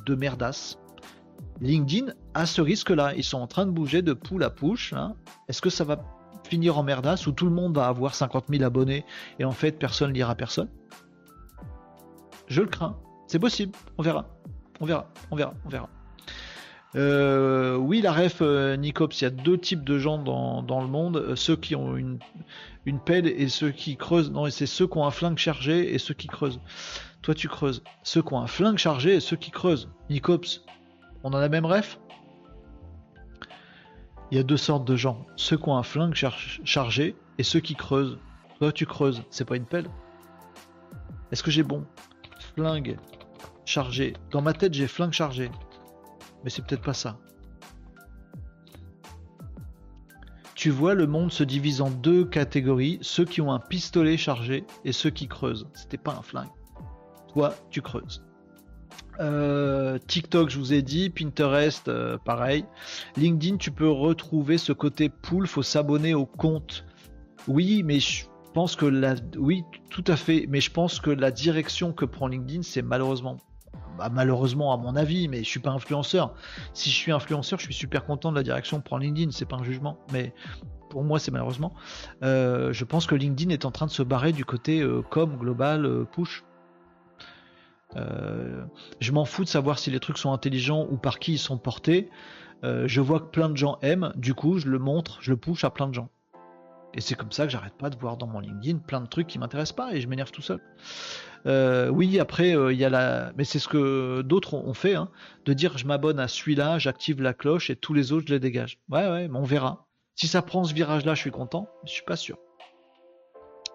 de merdasse. LinkedIn a ce risque-là. Ils sont en train de bouger de poule à push. Est-ce que ça va finir en merdasse où tout le monde va avoir 50 000 abonnés et en fait personne lira personne? Je le crains. C'est possible. On verra. On verra. On verra. On verra. Euh, oui, la ref euh, Nicops, il y a deux types de gens dans, le monde, euh, ceux qui ont une, une pelle et ceux qui creusent. Non, c'est ceux qui ont un flingue chargé et ceux qui creusent. Toi, tu creuses. Ceux qui ont un flingue chargé et ceux qui creusent. Nicops, on a la même ref? Il y a deux sortes de gens. Ceux qui ont un flingue chargé et ceux qui creusent. Toi, tu creuses. C'est pas une pelle? Est-ce que j'ai bon? Flingue chargé. Dans ma tête, j'ai flingue chargé. Mais c'est peut-être pas ça. Tu vois, le monde se divise en deux catégories ceux qui ont un pistolet chargé et ceux qui creusent. C'était pas un flingue. Toi, tu creuses. Euh, TikTok, je vous ai dit, Pinterest, euh, pareil. LinkedIn, tu peux retrouver ce côté pool, faut s'abonner au compte. Oui, mais je pense que la, oui, tout à fait, mais je pense que la direction que prend LinkedIn, c'est malheureusement, bah, malheureusement à mon avis, mais je suis pas influenceur. Si je suis influenceur, je suis super content de la direction que prend LinkedIn, c'est pas un jugement, mais pour moi, c'est malheureusement. Euh, je pense que LinkedIn est en train de se barrer du côté com global push. Euh, je m'en fous de savoir si les trucs sont intelligents ou par qui ils sont portés. Euh, je vois que plein de gens aiment, du coup je le montre, je le push à plein de gens. Et c'est comme ça que j'arrête pas de voir dans mon LinkedIn plein de trucs qui m'intéressent pas et je m'énerve tout seul. Euh, oui, après il y a la, mais c'est ce que d'autres ont fait, hein, de dire je m'abonne à celui-là, j'active la cloche et tous les autres je les dégage. Ouais, ouais, mais on verra. Si ça prend ce virage-là, je suis content. Je suis pas sûr.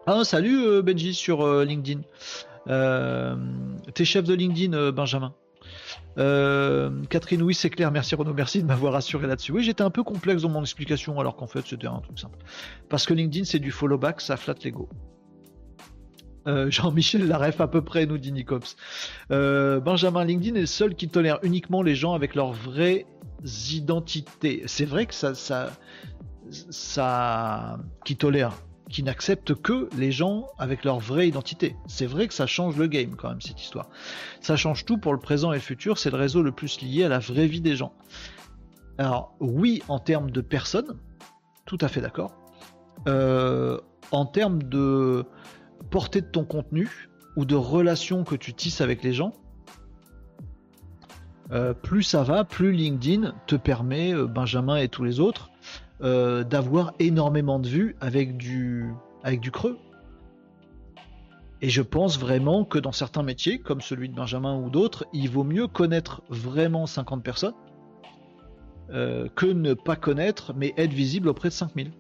Ah, salut Benji sur LinkedIn. Euh, t'es chef de LinkedIn, euh, Benjamin. Euh, Catherine, oui, c'est clair. Merci Renaud, merci de m'avoir rassuré là-dessus. Oui, j'étais un peu complexe dans mon explication, alors qu'en fait, c'était un truc simple. Parce que LinkedIn, c'est du follow back, ça flatte l'ego. Jean-Michel Laref à peu près, nous dit Nicops. Benjamin, LinkedIn est le seul qui tolère uniquement les gens avec leurs vraies identités. C'est vrai que ça, ça, ça, qui tolère qui n'acceptent que les gens avec leur vraie identité. C'est vrai que ça change le game quand même cette histoire. Ça change tout pour le présent et le futur, c'est le réseau le plus lié à la vraie vie des gens. Alors oui, en termes de personnes, tout à fait d'accord. Euh, en termes de portée de ton contenu ou de relations que tu tisses avec les gens, euh, plus ça va, plus LinkedIn te permet, euh, Benjamin et tous les autres, euh, d'avoir énormément de vues avec du, avec du creux. Et je pense vraiment que dans certains métiers, comme celui de Benjamin ou d'autres, il vaut mieux connaître vraiment 50 personnes euh, que ne pas connaître, mais être visible auprès de 5000.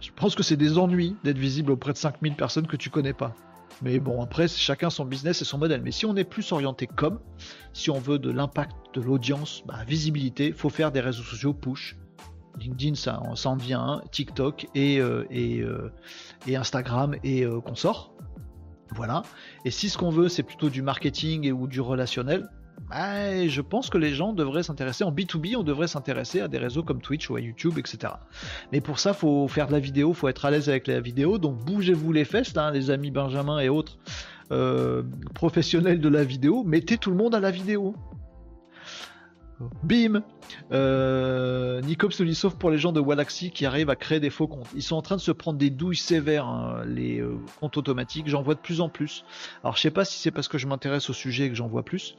Je pense que c'est des ennuis d'être visible auprès de 5000 personnes que tu connais pas. Mais bon, après, chacun son business et son modèle. Mais si on est plus orienté comme, si on veut de l'impact, de l'audience, bah, visibilité, faut faire des réseaux sociaux push, LinkedIn, ça, en devient TikTok et, euh, euh, et, Instagram et euh, sort. Voilà. Et si ce qu'on veut, c'est plutôt du marketing et, ou du relationnel, bah, je pense que les gens devraient s'intéresser en B2B, on devrait s'intéresser à des réseaux comme Twitch ou à YouTube, etc. Mais pour ça, faut faire de la vidéo, faut être à l'aise avec la vidéo. Donc bougez-vous les fesses, hein, les amis Benjamin et autres professionnels de la vidéo. Mettez tout le monde à la vidéo. Bim euh, Nicops nous sauf pour les gens de Walaxy qui arrivent à créer des faux comptes. Ils sont en train de se prendre des douilles sévères, hein, les euh, comptes automatiques. J'en vois de plus en plus. Alors je sais pas si c'est parce que je m'intéresse au sujet que j'en vois plus,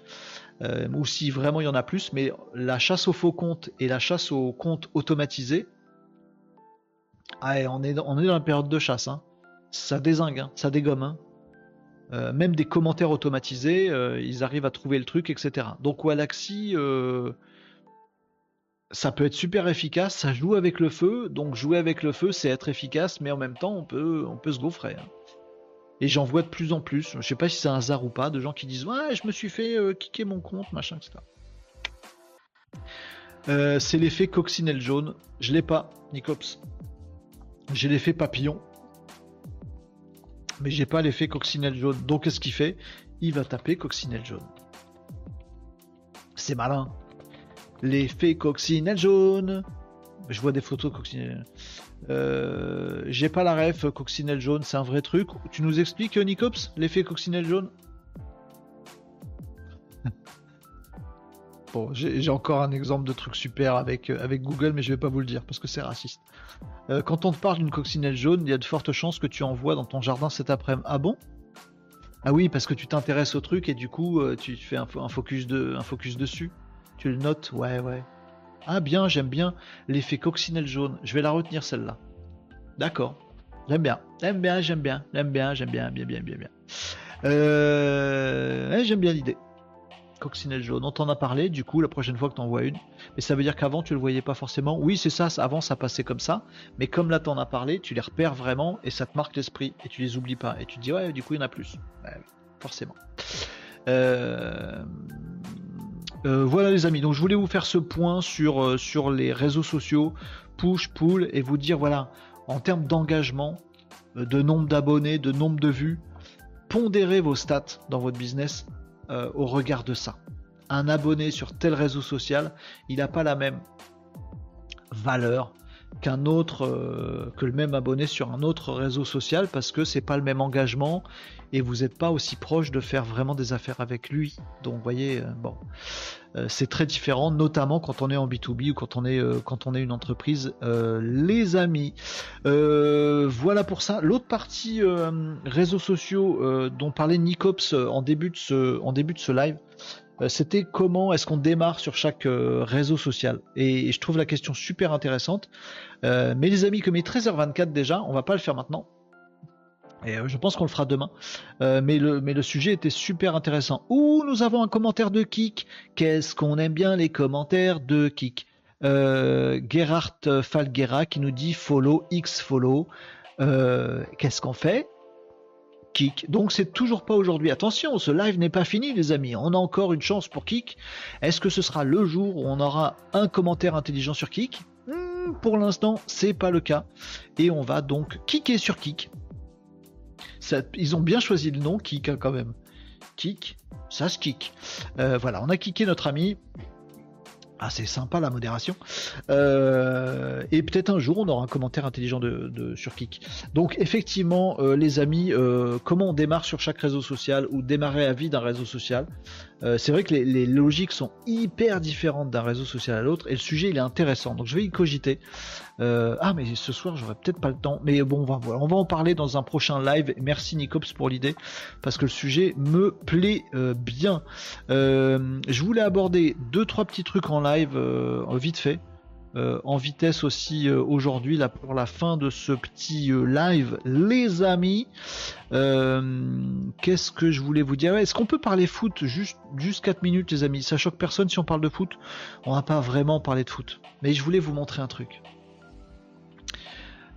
euh, ou si vraiment il y en a plus, mais la chasse aux faux comptes et la chasse aux comptes automatisés, ah, on, est, on est dans la période de chasse. Hein. Ça désingue, hein, ça dégomme. Euh, même des commentaires automatisés, euh, ils arrivent à trouver le truc, etc. Donc Walaxy, euh, ça peut être super efficace, ça joue avec le feu, donc jouer avec le feu, c'est être efficace, mais en même temps, on peut, se gaufrer. Hein. Et j'en vois de plus en plus, je sais pas si c'est un hasard ou pas, de gens qui disent Ouais, je me suis fait kicker mon compte, machin, etc. c'est l'effet coccinelle jaune, je l'ai pas, Nicops. J'ai l'effet papillon mais j'ai pas l'effet coccinelle jaune. Donc qu'est-ce qu'il fait? Il va taper coccinelle jaune. C'est malin. L'effet coccinelle jaune. Je vois des photos coccinelle. Euh, j'ai pas la ref coccinelle jaune, c'est un vrai truc. Tu nous expliques Nicops l'effet coccinelle jaune? Bon, j'ai encore un exemple de truc super avec, euh, avec Google, mais je vais pas vous le dire parce que c'est raciste. Euh, quand on te parle d'une coccinelle jaune, il y a de fortes chances que tu en vois dans ton jardin cet après-midi. Ah bon? Ah oui, parce que tu t'intéresses au truc et du coup, euh, tu fais un, focus de, un focus dessus. Tu le notes? Ouais, ouais. Ah bien, j'aime bien l'effet coccinelle jaune. Je vais la retenir celle-là. D'accord. J'aime bien. J'aime bien, j'aime bien. J'aime bien, j'aime bien, bien, bien, bien, bien. j'aime bien l'idée coccinelle jaune. On t'en a parlé, du coup, la prochaine fois que t'en vois une. Mais ça veut dire qu'avant, tu le voyais pas forcément. Oui, c'est ça, avant, ça passait comme ça. Mais comme là, t'en as parlé, tu les repères vraiment et ça te marque l'esprit et tu les oublies pas. Et tu te dis, ouais, du coup, il y en a plus. forcément. voilà les amis, donc je voulais vous faire ce point sur, sur les réseaux sociaux, push, pull, et vous dire voilà, en termes d'engagement, de nombre d'abonnés, de nombre de vues, pondérez vos stats dans votre business au regard de ça. Un abonné sur tel réseau social, il n'a pas la même valeur qu'un autre, euh, que le même abonné sur un autre réseau social parce que c'est pas le même engagement et vous n'êtes pas aussi proche de faire vraiment des affaires avec lui. Donc, voyez, euh, bon, euh, c'est très différent, notamment quand on est en B2B ou quand on est, quand on est une entreprise. les amis, voilà pour ça. L'autre partie réseaux sociaux dont parlait Nicops en début de ce, live. Euh, c'était comment est-ce qu'on démarre sur chaque euh, réseau social. Et, je trouve la question super intéressante. Euh, mais les amis, comme il est 13h24 déjà, on va pas le faire maintenant. Et je pense qu'on le fera demain. mais, le, mais le sujet était super intéressant. Ouh, nous avons un commentaire de Kik. Qu'est-ce qu'on aime bien les commentaires de Kik. Gerhard Falguera qui nous dit follow, X follow. Qu'est-ce qu'on fait? Kik. Donc c'est toujours pas aujourd'hui. Attention, ce live n'est pas fini les amis. On a encore une chance pour Kik. Est-ce que ce sera le jour où on aura un commentaire intelligent sur Kik? Hmm, Pour l'instant, c'est pas le cas. Et on va donc kicker sur Kik. Ils ont bien choisi le nom Kik hein, quand même. Kik, ça se kick. Euh, voilà, on a kické notre ami. Ah, c'est sympa la modération. Euh, et peut-être un jour on aura un commentaire intelligent sur Kik. Donc effectivement, euh, les amis, comment on démarre sur chaque réseau social ou démarrer à vie d'un réseau social? C'est vrai que les, logiques sont hyper différentes d'un réseau social à l'autre et le sujet il est intéressant. Donc je vais y cogiter. Euh, ah, mais ce soir, j'aurais peut-être pas le temps. Mais bon, on va, en parler dans un prochain live. Merci Nicops pour l'idée, parce que le sujet me plaît euh, bien. Euh, je voulais aborder deux, trois petits trucs en live, vite fait. En vitesse aussi aujourd'hui là pour la fin de ce petit live. Les amis qu'est-ce que je voulais vous dire? Est-ce qu'on peut parler foot juste juste 4 minutes les amis? Ça choque personne si on parle de foot. On va pas vraiment parler de foot. Mais je voulais vous montrer un truc.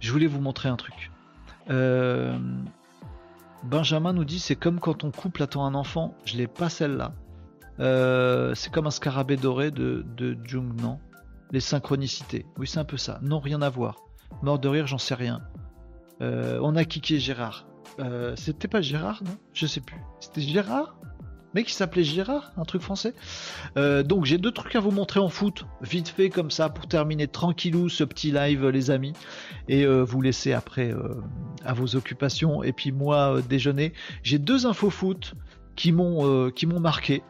Je voulais vous montrer un truc. Euh, Benjamin nous dit c'est comme quand on couple attend un enfant. Je l'ai pas celle-là. Euh, c'est comme un scarabée doré de, de Jung, non? Les synchronicités. Oui, c'est un peu ça. Non, rien à voir. Mort de rire, j'en sais rien. Euh, on a kické Gérard. C'était pas Gérard, non? Je sais plus. C'était Gérard? Mec qui s'appelait Gérard, un truc français? Euh, donc j'ai deux trucs à vous montrer en foot, vite fait comme ça pour terminer tranquillou ce petit live les amis et euh, vous laisser après euh, à vos occupations et puis moi déjeuner. J'ai deux infos foot qui m'ont qui m'ont marqué.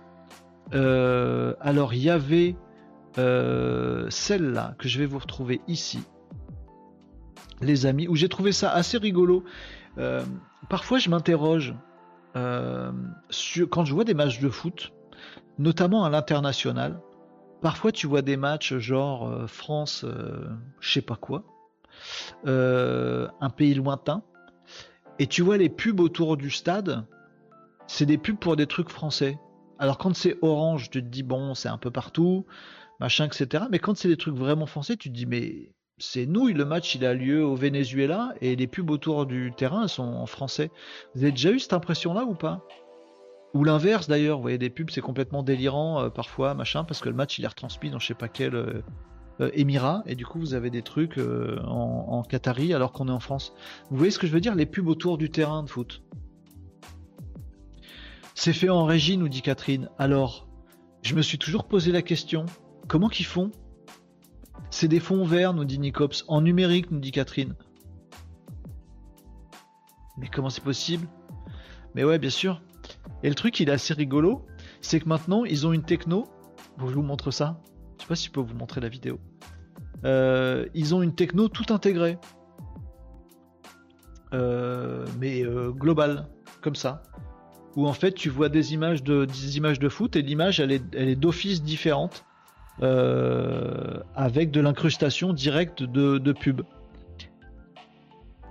alors il y avait celle-là que je vais vous retrouver ici, les amis, où j'ai trouvé ça assez rigolo. parfois je m'interroge euh, quand je vois des matchs de foot, notamment à l'international, parfois tu vois des matchs genre euh, France, euh, je sais pas quoi, un pays lointain, et tu vois les pubs autour du stade, c'est des pubs pour des trucs français. Alors quand c'est orange, tu te dis bon, c'est un peu partout, machin, etc. Mais quand c'est des trucs vraiment français, tu te dis mais c'est nouille. Le match, il a lieu au Venezuela et les pubs autour du terrain sont en français. Vous avez déjà eu cette impression-là ou pas? Ou l'inverse d'ailleurs, vous voyez des pubs, c'est complètement délirant euh, parfois, machin, parce que le match, il est retransmis dans je sais pas quel euh, euh, émirat et du coup, vous avez des trucs en, en Qatari alors qu'on est en France. Vous voyez ce que je veux dire? Les pubs autour du terrain de foot. C'est fait en régie, nous dit Catherine. Alors, je me suis toujours posé la question comment qu'ils font? C'est des fonds verts, nous dit Nicops. En numérique, nous dit Catherine. Mais comment c'est possible? Mais ouais, bien sûr. Et le truc, il est assez rigolo, c'est que maintenant, ils ont une techno. je vous montre ça. Je sais pas si je peux vous montrer la vidéo. Euh, ils ont une techno tout intégrée. Euh, mais euh, globale, comme ça. Où en fait, tu vois des images de, des images de foot et l'image, elle est, elle est d'office différente. Euh, avec de l'incrustation directe de, pub.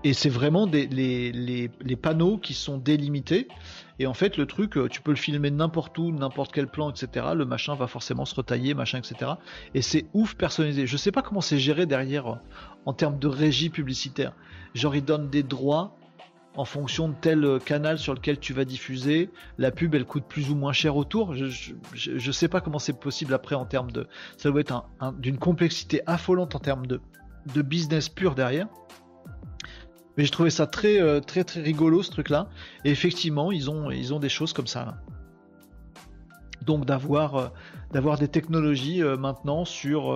Et c'est vraiment des, les, panneaux qui sont délimités. Et en fait, le truc, euh, tu peux le filmer n'importe où, n'importe quel plan, etc. Le machin va forcément se retailler, machin, etc. Et c'est ouf personnalisé. Je sais pas comment c'est géré derrière en termes de régie publicitaire. Genre, ils donnent des droits en fonction de tel canal sur lequel tu vas diffuser, la pub elle coûte plus ou moins cher autour. Je, je, sais pas comment c'est possible après en termes de. Ça doit être d'une complexité affolante en termes de, business pur derrière. Mais j'ai trouvé ça très, euh, très, très rigolo ce truc-là. Et effectivement, ils ont, des choses comme ça. Donc d'avoir, euh, d'avoir des technologies euh, maintenant sur,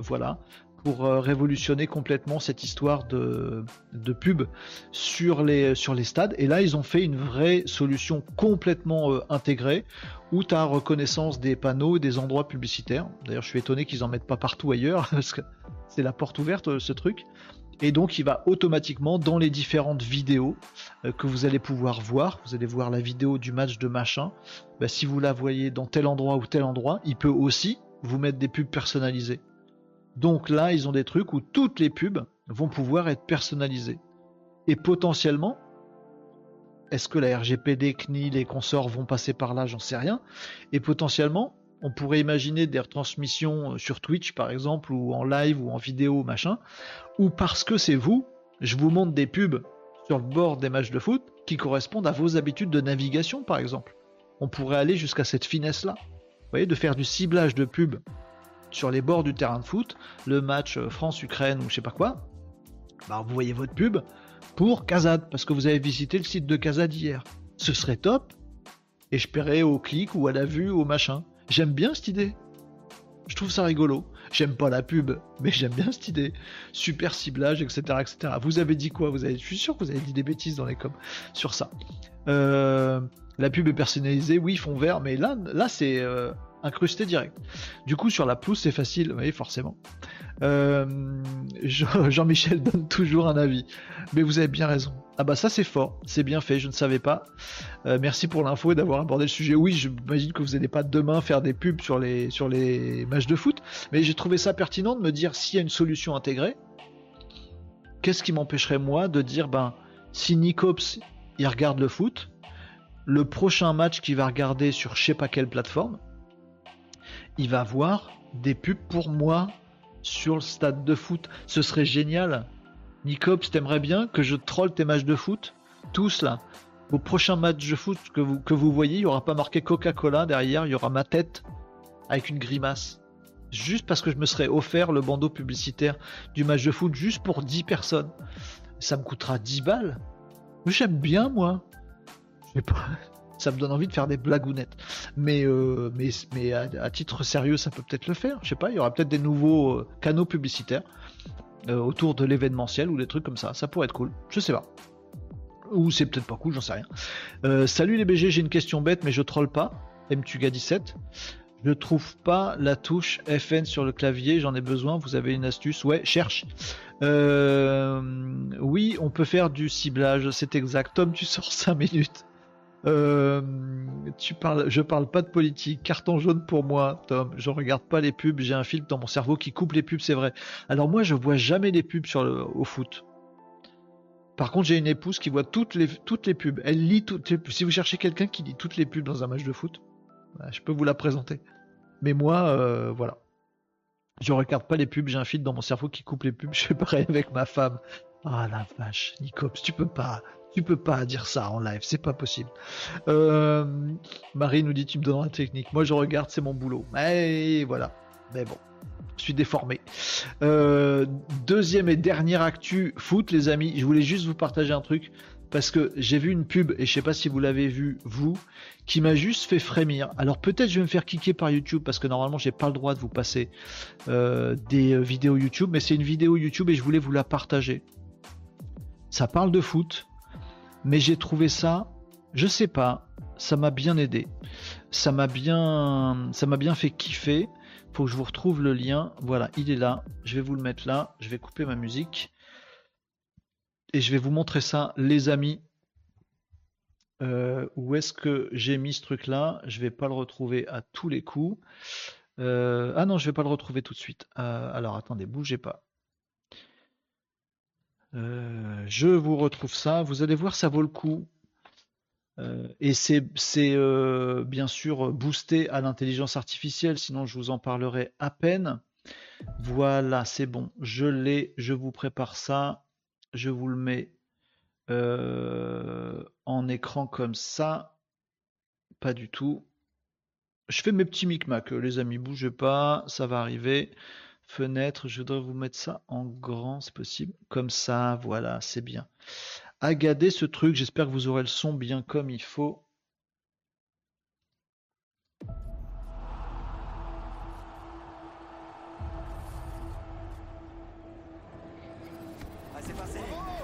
voilà, pour révolutionner complètement cette histoire de, de pub sur les, stades. Et là, ils ont fait une vraie solution complètement intégrée où tu as reconnaissance des panneaux et des endroits publicitaires. D'ailleurs, je suis étonné qu'ils en mettent pas partout ailleurs parce que c'est la porte ouverte ce truc et donc il va automatiquement dans les différentes vidéos euh, que vous allez pouvoir voir. Vous allez voir la vidéo du match de machin. Bah, si vous la voyez dans tel endroit ou tel endroit, il peut aussi vous mettre des pubs personnalisées. Donc là, ils ont des trucs où toutes les pubs vont pouvoir être personnalisées. Et potentiellement, est-ce que la RGPD, CNIL et consorts vont passer par là? J'en sais rien. Et potentiellement, on pourrait imaginer des retransmissions euh, sur Twitch par exemple, ou en live ou en vidéo, machin, ou parce que c'est vous, je vous montre des pubs sur le bord des matchs de foot qui correspondent à vos habitudes de navigation par exemple. On pourrait aller jusqu'à cette finesse-là. Vous voyez, de faire du ciblage de pub sur les bords du terrain de foot, le match euh, France-Ukraine ou je sais pas quoi, bah vous voyez votre pub pour Kazad, parce que vous avez visité le site de Kazad hier. Ce serait top, et je paierais au clic ou à la vue ou au machin. J'aime bien cette idée. Je trouve ça rigolo. J'aime pas la pub, mais j'aime bien cette idée. Super ciblage, etc., etc. Vous avez dit quoi? Vous avez, Je suis sûr que vous avez dit des bêtises dans les coms sur ça. Euh, la pub est personnalisée, oui, fond vert, mais là, là c'est euh, incrusté direct. Du coup, sur la pousse, c'est facile, oui, forcément. Euh, Jean-Michel donne toujours un avis, mais vous avez bien raison. Ah bah ça c'est fort, c'est bien fait, je ne savais pas. Euh, merci pour l'info et d'avoir abordé le sujet. Oui, j'imagine que vous n'allez pas demain faire des pubs sur les, sur matchs de foot, mais j'ai trouvé ça pertinent de me dire s'il y a une solution intégrée, qu'est-ce qui m'empêcherait moi de dire ben si Nicops il regarde le foot, le prochain match qu'il va regarder sur je sais pas quelle plateforme, il va voir des pubs pour moi sur le stade de foot. Ce serait génial. Nicops, t'aimerais bien que je troll tes matchs de foot? Tous là. Au prochain match de foot que vous, que vous voyez, il n'y aura pas marqué Coca-Cola derrière, il y aura ma tête avec une grimace. Juste parce que je me serais offert le bandeau publicitaire du match de foot juste pour 10 personnes. Ça me coûtera 10 balles. J'aime bien moi. Je sais ça me donne envie de faire des blagounettes. Mais, euh, mais, mais à, titre sérieux, ça peut peut-être le faire. Je sais pas, il y aura peut-être des nouveaux euh, canaux publicitaires euh, autour de l'événementiel ou des trucs comme ça. Ça pourrait être cool. Je sais pas. Ou c'est peut-être pas cool, j'en sais rien. salut les BG, j'ai une question bête, mais je troll pas. MTuga17. Je trouve pas la touche FN sur le clavier, j'en ai besoin, vous avez une astuce? Ouais, cherche. oui, on peut faire du ciblage, c'est exact. Tom, tu sors 5 minutes. Euh, tu je parle pas de politique. Carton jaune pour moi, Tom. Je regarde pas les pubs. J'ai un film dans mon cerveau qui coupe les pubs, c'est vrai. Alors moi, je vois jamais les pubs au foot. Par contre, j'ai une épouse qui voit toutes les, pubs. Elle lit toutes les pubs. Si vous cherchez quelqu'un qui lit toutes les pubs dans un match de foot, bah, je peux vous la présenter. Mais moi, euh, voilà. Je regarde pas les pubs. J'ai un film dans mon cerveau qui coupe les pubs. Je fais pareil avec ma femme. Ah la vache, Nicops, tu peux pas. Tu peux pas dire ça en live, c'est pas possible. Euh, Marie nous dit tu me donneras la technique. Moi je regarde, c'est mon boulot. Et voilà. Mais bon, je suis déformé. Euh, deuxième et dernière actu foot, les amis. Je voulais juste vous partager un truc parce que j'ai vu une pub et je sais pas si vous l'avez vu vous, qui m'a juste fait frémir. Alors peut-être je vais me faire kicker par YouTube parce que normalement j'ai pas le droit de vous passer euh, des vidéos YouTube, mais c'est une vidéo YouTube et je voulais vous la partager. Ça parle de foot mais j'ai trouvé ça, je sais pas, ça m'a bien aidé. Ça m'a bien, ça m'a bien fait kiffer. Faut que je vous retrouve le lien. Voilà, il est là. Je vais vous le mettre là. Je vais couper ma musique. Et je vais vous montrer ça, les amis. Euh, où est-ce que j'ai mis ce truc là Je vais pas le retrouver à tous les coups. Euh, ah non, je vais pas le retrouver tout de suite. Euh, alors attendez, bougez pas. Euh, je vous retrouve ça. Vous allez voir, ça vaut le coup. Euh, et c'est euh, bien sûr boosté à l'intelligence artificielle, sinon je vous en parlerai à peine. Voilà, c'est bon, je l'ai, je vous prépare ça, je vous le mets en écran comme ça, pas du tout. Je fais mes petits micmacs, les amis, bougez pas, ça va arriver. Fenêtre, je voudrais vous mettre ça en grand, c'est possible. Comme ça, voilà, c'est bien. Agadez ce truc, j'espère que vous aurez le son bien comme il faut. Ah, c'est passé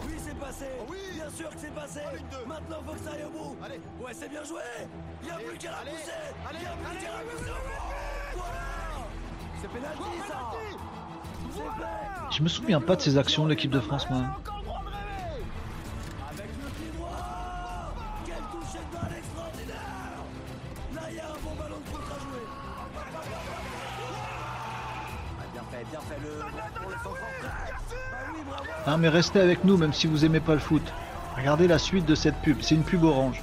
Oui, c'est passé oui Bien sûr que c'est passé. Maintenant, faut que ça aille au bout Allez. Ouais, c'est bien joué Il a plus qu'à la allez, pousser allez, Je me souviens pas de ces actions de l'équipe de France, moi. Ah, Bah Hein, mais restez avec nous, même si vous aimez pas le foot. Regardez la suite de cette pub, c'est une pub orange.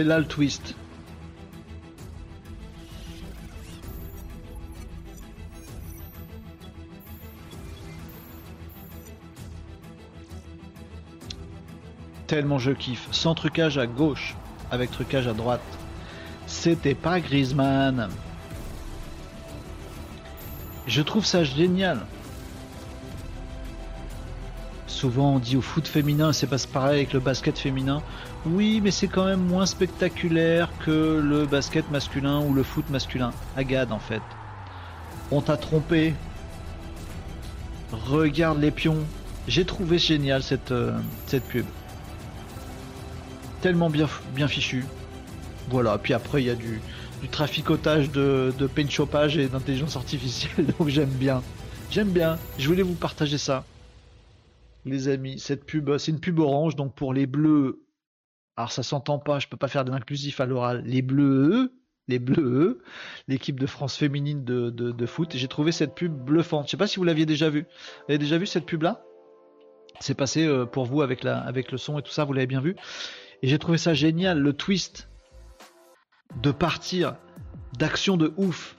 C'est là le twist. Tellement je kiffe. Sans trucage à gauche, avec trucage à droite. C'était pas Griezmann. Je trouve ça génial. Souvent on dit au foot féminin, c'est pas pareil avec le basket féminin. Oui, mais c'est quand même moins spectaculaire que le basket masculin ou le foot masculin. Agade en fait. On t'a trompé. Regarde les pions. J'ai trouvé génial cette, euh, cette pub. Tellement bien, bien fichu. Voilà, puis après il y a du, du traficotage de, de paint chopage et d'intelligence artificielle, donc j'aime bien. J'aime bien. Je voulais vous partager ça. Les amis, cette pub, c'est une pub orange, donc pour les bleus, alors ça s'entend pas, je peux pas faire d'inclusif à l'oral, les bleus, les bleus, l'équipe de France féminine de, foot, j'ai trouvé cette pub bluffante. Je sais pas si vous l'aviez déjà vue. Vous avez déjà vu cette pub-là? C'est passé euh, pour vous avec, la, avec le son et tout ça, vous l'avez bien vu. Et j'ai trouvé ça génial, le twist de partir d'action de ouf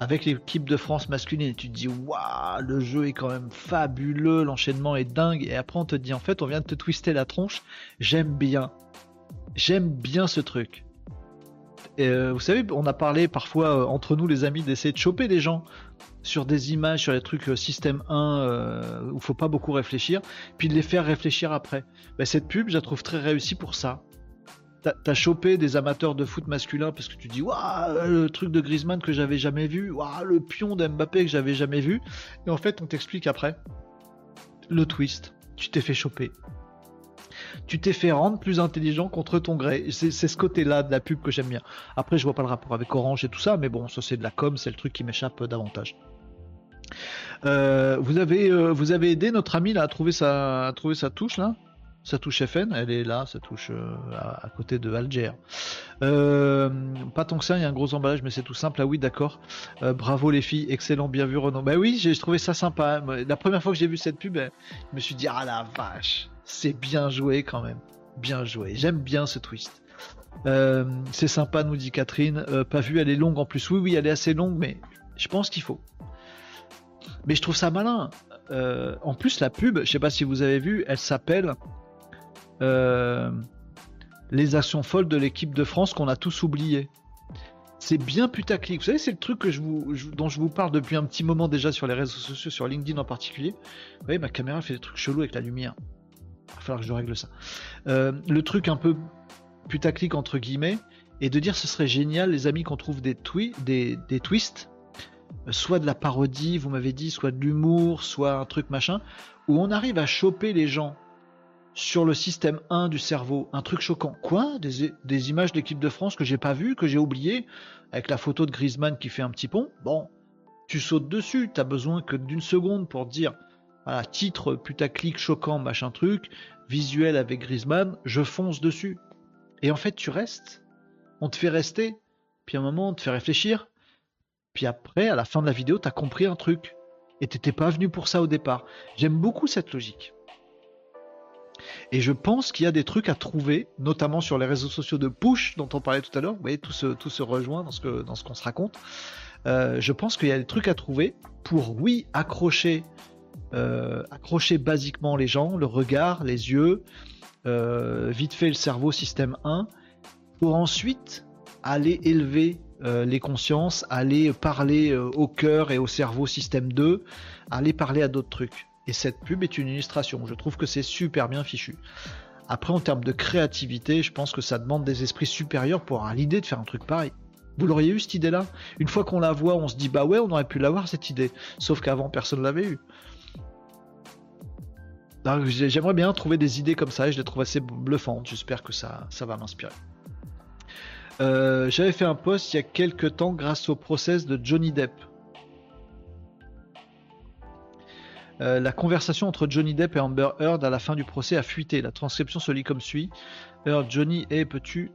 avec l'équipe de France masculine. Et tu te dis, waouh, le jeu est quand même fabuleux, l'enchaînement est dingue. Et après, on te dit, en fait, on vient de te twister la tronche. J'aime bien. J'aime bien ce truc. Euh, vous savez, on a parlé parfois euh, entre nous, les amis, d'essayer de choper les gens sur des images, sur les trucs euh, système 1 euh, où faut pas beaucoup réfléchir, puis de les faire réfléchir après. Ben, cette pub, je la trouve très réussie pour ça. T'as- T'as chopé des amateurs de foot masculin parce que tu dis waouh le truc de Griezmann que j'avais jamais vu, waouh le pion d'Mbappé que j'avais jamais vu, et en fait on t'explique après le twist. Tu t'es fait choper. Tu t'es fait rendre plus intelligent contre ton gré. C'est ce côté-là de la pub que j'aime bien. Après, je vois pas le rapport avec Orange et tout ça, mais bon, ça c'est de la com, c'est le truc qui m'échappe davantage. Euh, vous avez euh, vous avez aidé notre ami là à trouver sa à trouver sa touche là? Sa touche FN elle est là sa touche euh, à, côté de Alger. Euh, pas tant que ça il y a un gros emballage mais c'est tout simple. Ah oui d'accord. Euh, bravo les filles. Excellent bien vu Renaud. Bah oui j'ai trouvé ça sympa. La première fois que j'ai vu cette pub je me suis dit ah la vache c'est bien joué quand même. Bien joué. J'aime bien ce twist. C'est sympa nous dit Catherine. Pas vu elle est longue en plus. Oui oui elle est assez longue mais je pense qu'il faut. Mais je trouve ça malin. En plus, la pub, je sais pas si vous avez vu, elle s'appelle Les actions folles de l'équipe de France qu'on a tous oubliées. C'est bien putaclic. Vous savez, c'est le truc que je vous, dont je vous parle depuis un petit moment déjà sur les réseaux sociaux, sur LinkedIn en particulier. Vous voyez, ma caméra fait des trucs chelous avec la lumière. Il va falloir que je règle ça. Euh, le truc un peu putaclic entre guillemets, et de dire ce serait génial, les amis, qu'on trouve des, des, des twists soit de la parodie, vous m'avez dit, soit de l'humour, soit un truc machin, où on arrive à choper les gens sur le système 1 du cerveau, un truc choquant. Quoi? Des, images de l'équipe de France que j'ai pas vues, que j'ai oubliées, avec la photo de Griezmann qui fait un petit pont? Bon, tu sautes dessus, t'as besoin que d'une seconde pour dire, voilà, titre putaclic choquant, machin truc, visuel avec Griezmann, je fonce dessus. Et en fait, tu restes, on te fait rester, puis à un moment, on te fait réfléchir, puis après, à la fin de la vidéo, t'as compris un truc. Et t'étais pas venu pour ça au départ. J'aime beaucoup cette logique. Et je pense qu'il y a des trucs à trouver, notamment sur les réseaux sociaux de push dont on parlait tout à l'heure. Vous voyez, tout se, tout se rejoint dans ce que dans ce qu'on se raconte. Euh, je pense qu'il y a des trucs à trouver pour, oui, accrocher, euh, accrocher basiquement les gens, le regard, les yeux, euh, vite fait le cerveau système 1, pour ensuite aller élever les consciences, aller parler au cœur et au cerveau système 2, aller parler à d'autres trucs. Et cette pub est une illustration. Je trouve que c'est super bien fichu. Après, en termes de créativité, je pense que ça demande des esprits supérieurs pour avoir l'idée de faire un truc pareil. Vous l'auriez eu cette idée-là? Une fois qu'on la voit, on se dit bah ouais, on aurait pu l'avoir cette idée. Sauf qu'avant, personne ne l'avait eu. J'aimerais bien trouver des idées comme ça et je les trouve assez bluffantes. J'espère que ça, ça va m'inspirer. Euh, J'avais fait un post il y a quelques temps grâce au process de Johnny Depp. Euh, la conversation entre Johnny Depp et Amber Heard à la fin du procès a fuité. La transcription se lit comme suit. Heard, Johnny, et peux-tu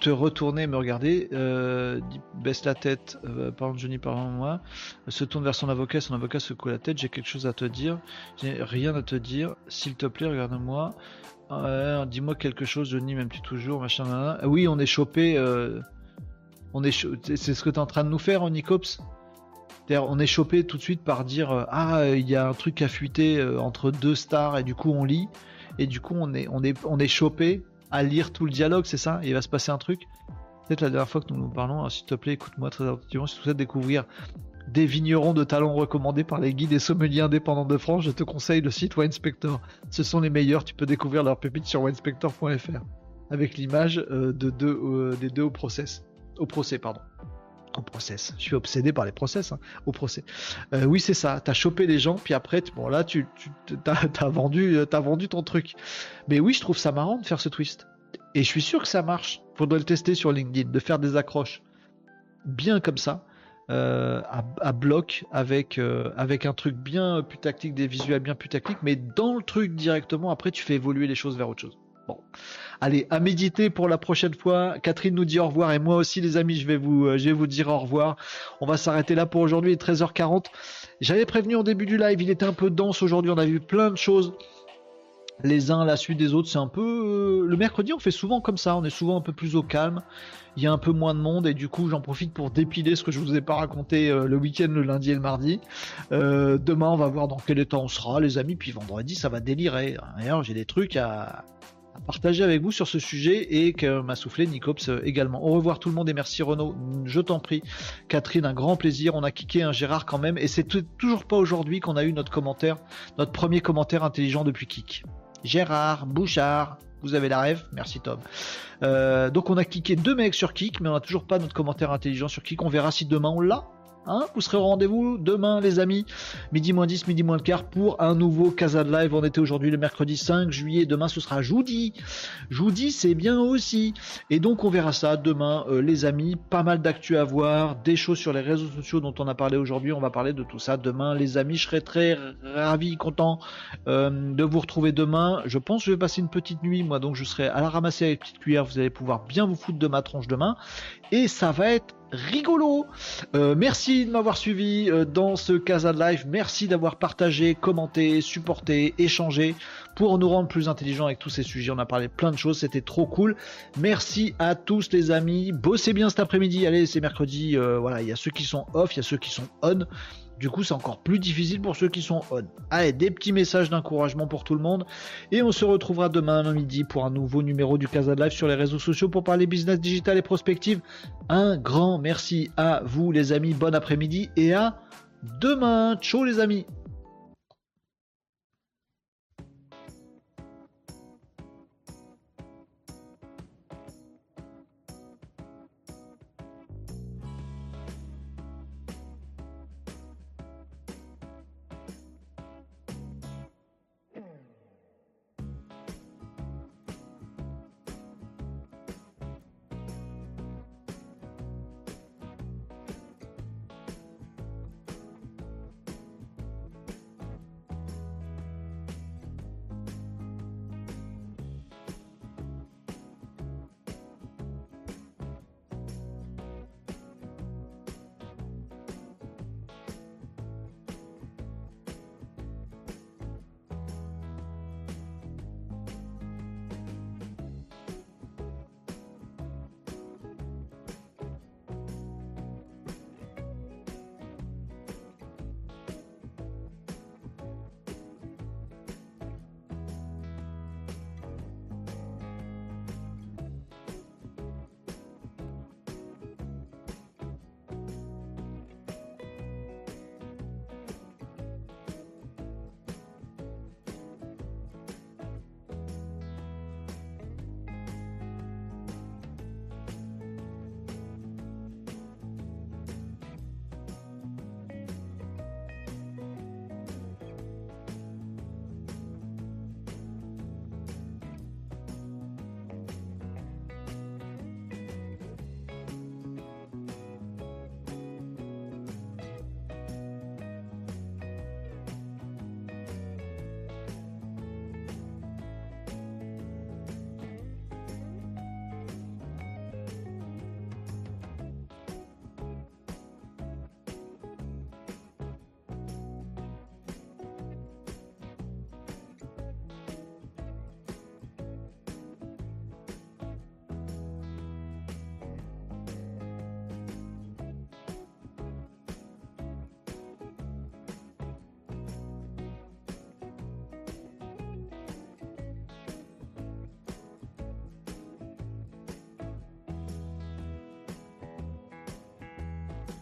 te retourner, me regarder? Euh, Baisse la tête. Euh, pardon, Johnny, pardon-moi. Se tourne vers son avocat. Son avocat secoue la tête. J'ai quelque chose à te dire. J'ai rien à te dire. S'il te plaît, regarde-moi. Dis-moi quelque chose, Johnny, même tu toujours, machin. Ah Oui, on est chopé. c'est ce que tu es en train de nous faire, Onicops? On est chopé tout de suite par dire euh, ah il y a un truc à fuiter euh, entre deux stars et du coup on lit et du coup on est on est on chopé à lire tout le dialogue, c'est ça? Il va se passer un truc. Peut-être la dernière fois que nous nous parlons, alors, s'il te plaît, écoute-moi très attentivement. Si tu souhaites découvrir des vignerons de talent recommandés par les guides et sommeliers indépendants de France, je te conseille le site Winespector. Ce sont les meilleurs, tu peux découvrir leurs pépites sur winespector.fr avec l'image euh, de deux, euh, des deux au process. Au procès, pardon. Au process. Je suis obsédé par les process, hein, au procès. Euh, oui, c'est ça. T'as chopé les gens, puis après, bon là, tu, tu t'as, vendu, euh, t'as vendu ton truc. Mais oui, je trouve ça marrant de faire ce twist. Et je suis sûr que ça marche. Faudrait le tester sur LinkedIn, de faire des accroches bien comme ça. euh, à, bloc avec avec un truc bien plus tactique, des visuels bien plus tactiques, mais dans le truc directement. Après, tu fais évoluer les choses vers autre chose. Bon, allez, à méditer pour la prochaine fois. Catherine nous dit au revoir et moi aussi, les amis, je vais vous euh, dire au revoir. On va s'arrêter là pour aujourd'hui, il est 13h40. J'avais prévenu en début du live, il était un peu dense aujourd'hui. On a vu plein de choses les uns à la suite des autres. C'est un peu euh, le mercredi, on fait souvent comme ça. On est souvent un peu plus au calme. Il y a un peu moins de monde et du coup, j'en profite pour dépiler ce que je vous ai pas raconté euh, le week-end, le lundi et le mardi. Demain, on va voir dans quel état on sera, les amis. Puis vendredi, ça va délirer. D'ailleurs, j'ai des trucs à, à partager avec vous sur ce sujet et que m'a soufflé Nicops euh, également. Au revoir tout le monde et merci Renaud. Je t'en prie. Catherine, un grand plaisir. On a kické un Gérard quand même et c'est toujours pas aujourd'hui qu'on a eu notre commentaire, notre premier commentaire intelligent depuis Kik. Gérard, Bouchard, vous avez la rêve, merci Tom. Euh, donc on a cliqué deux mecs sur Kik, mais on n'a toujours pas notre commentaire intelligent sur Kik. On verra si demain on l'a. Hein vous serez au rendez-vous demain les amis, midi moins 10, midi moins le quart pour un nouveau Casa de Live. On était aujourd'hui le mercredi 5 juillet, demain ce sera jeudi. Jeudi c'est bien aussi. Et donc on verra ça demain euh, les amis, pas mal d'actu à voir, des choses sur les réseaux sociaux dont on a parlé aujourd'hui, on va parler de tout ça demain les amis. Je serai très ravi, content euh, de vous retrouver demain. Je pense que je vais passer une petite nuit, moi, donc je serai à la ramasser avec petite cuillère. Vous allez pouvoir bien vous foutre de ma tronche demain. Et ça va être rigolo. Euh, merci de m'avoir suivi euh, dans ce Casa de Live. Merci d'avoir partagé, commenté, supporté, échangé pour nous rendre plus intelligents avec tous ces sujets. On a parlé plein de choses, c'était trop cool. Merci à tous les amis. Bossez bien cet après-midi. Allez, c'est mercredi. euh, voilà, il y a ceux qui sont off, il y a ceux qui sont on. Du coup, c'est encore plus difficile pour ceux qui sont on. Allez, des petits messages d'encouragement pour tout le monde. Et on se retrouvera demain à midi pour un nouveau numéro du Casa de Live sur les réseaux sociaux pour parler business digital et prospective. Un grand merci à vous, les amis. Bon après-midi et à demain. Ciao, les amis.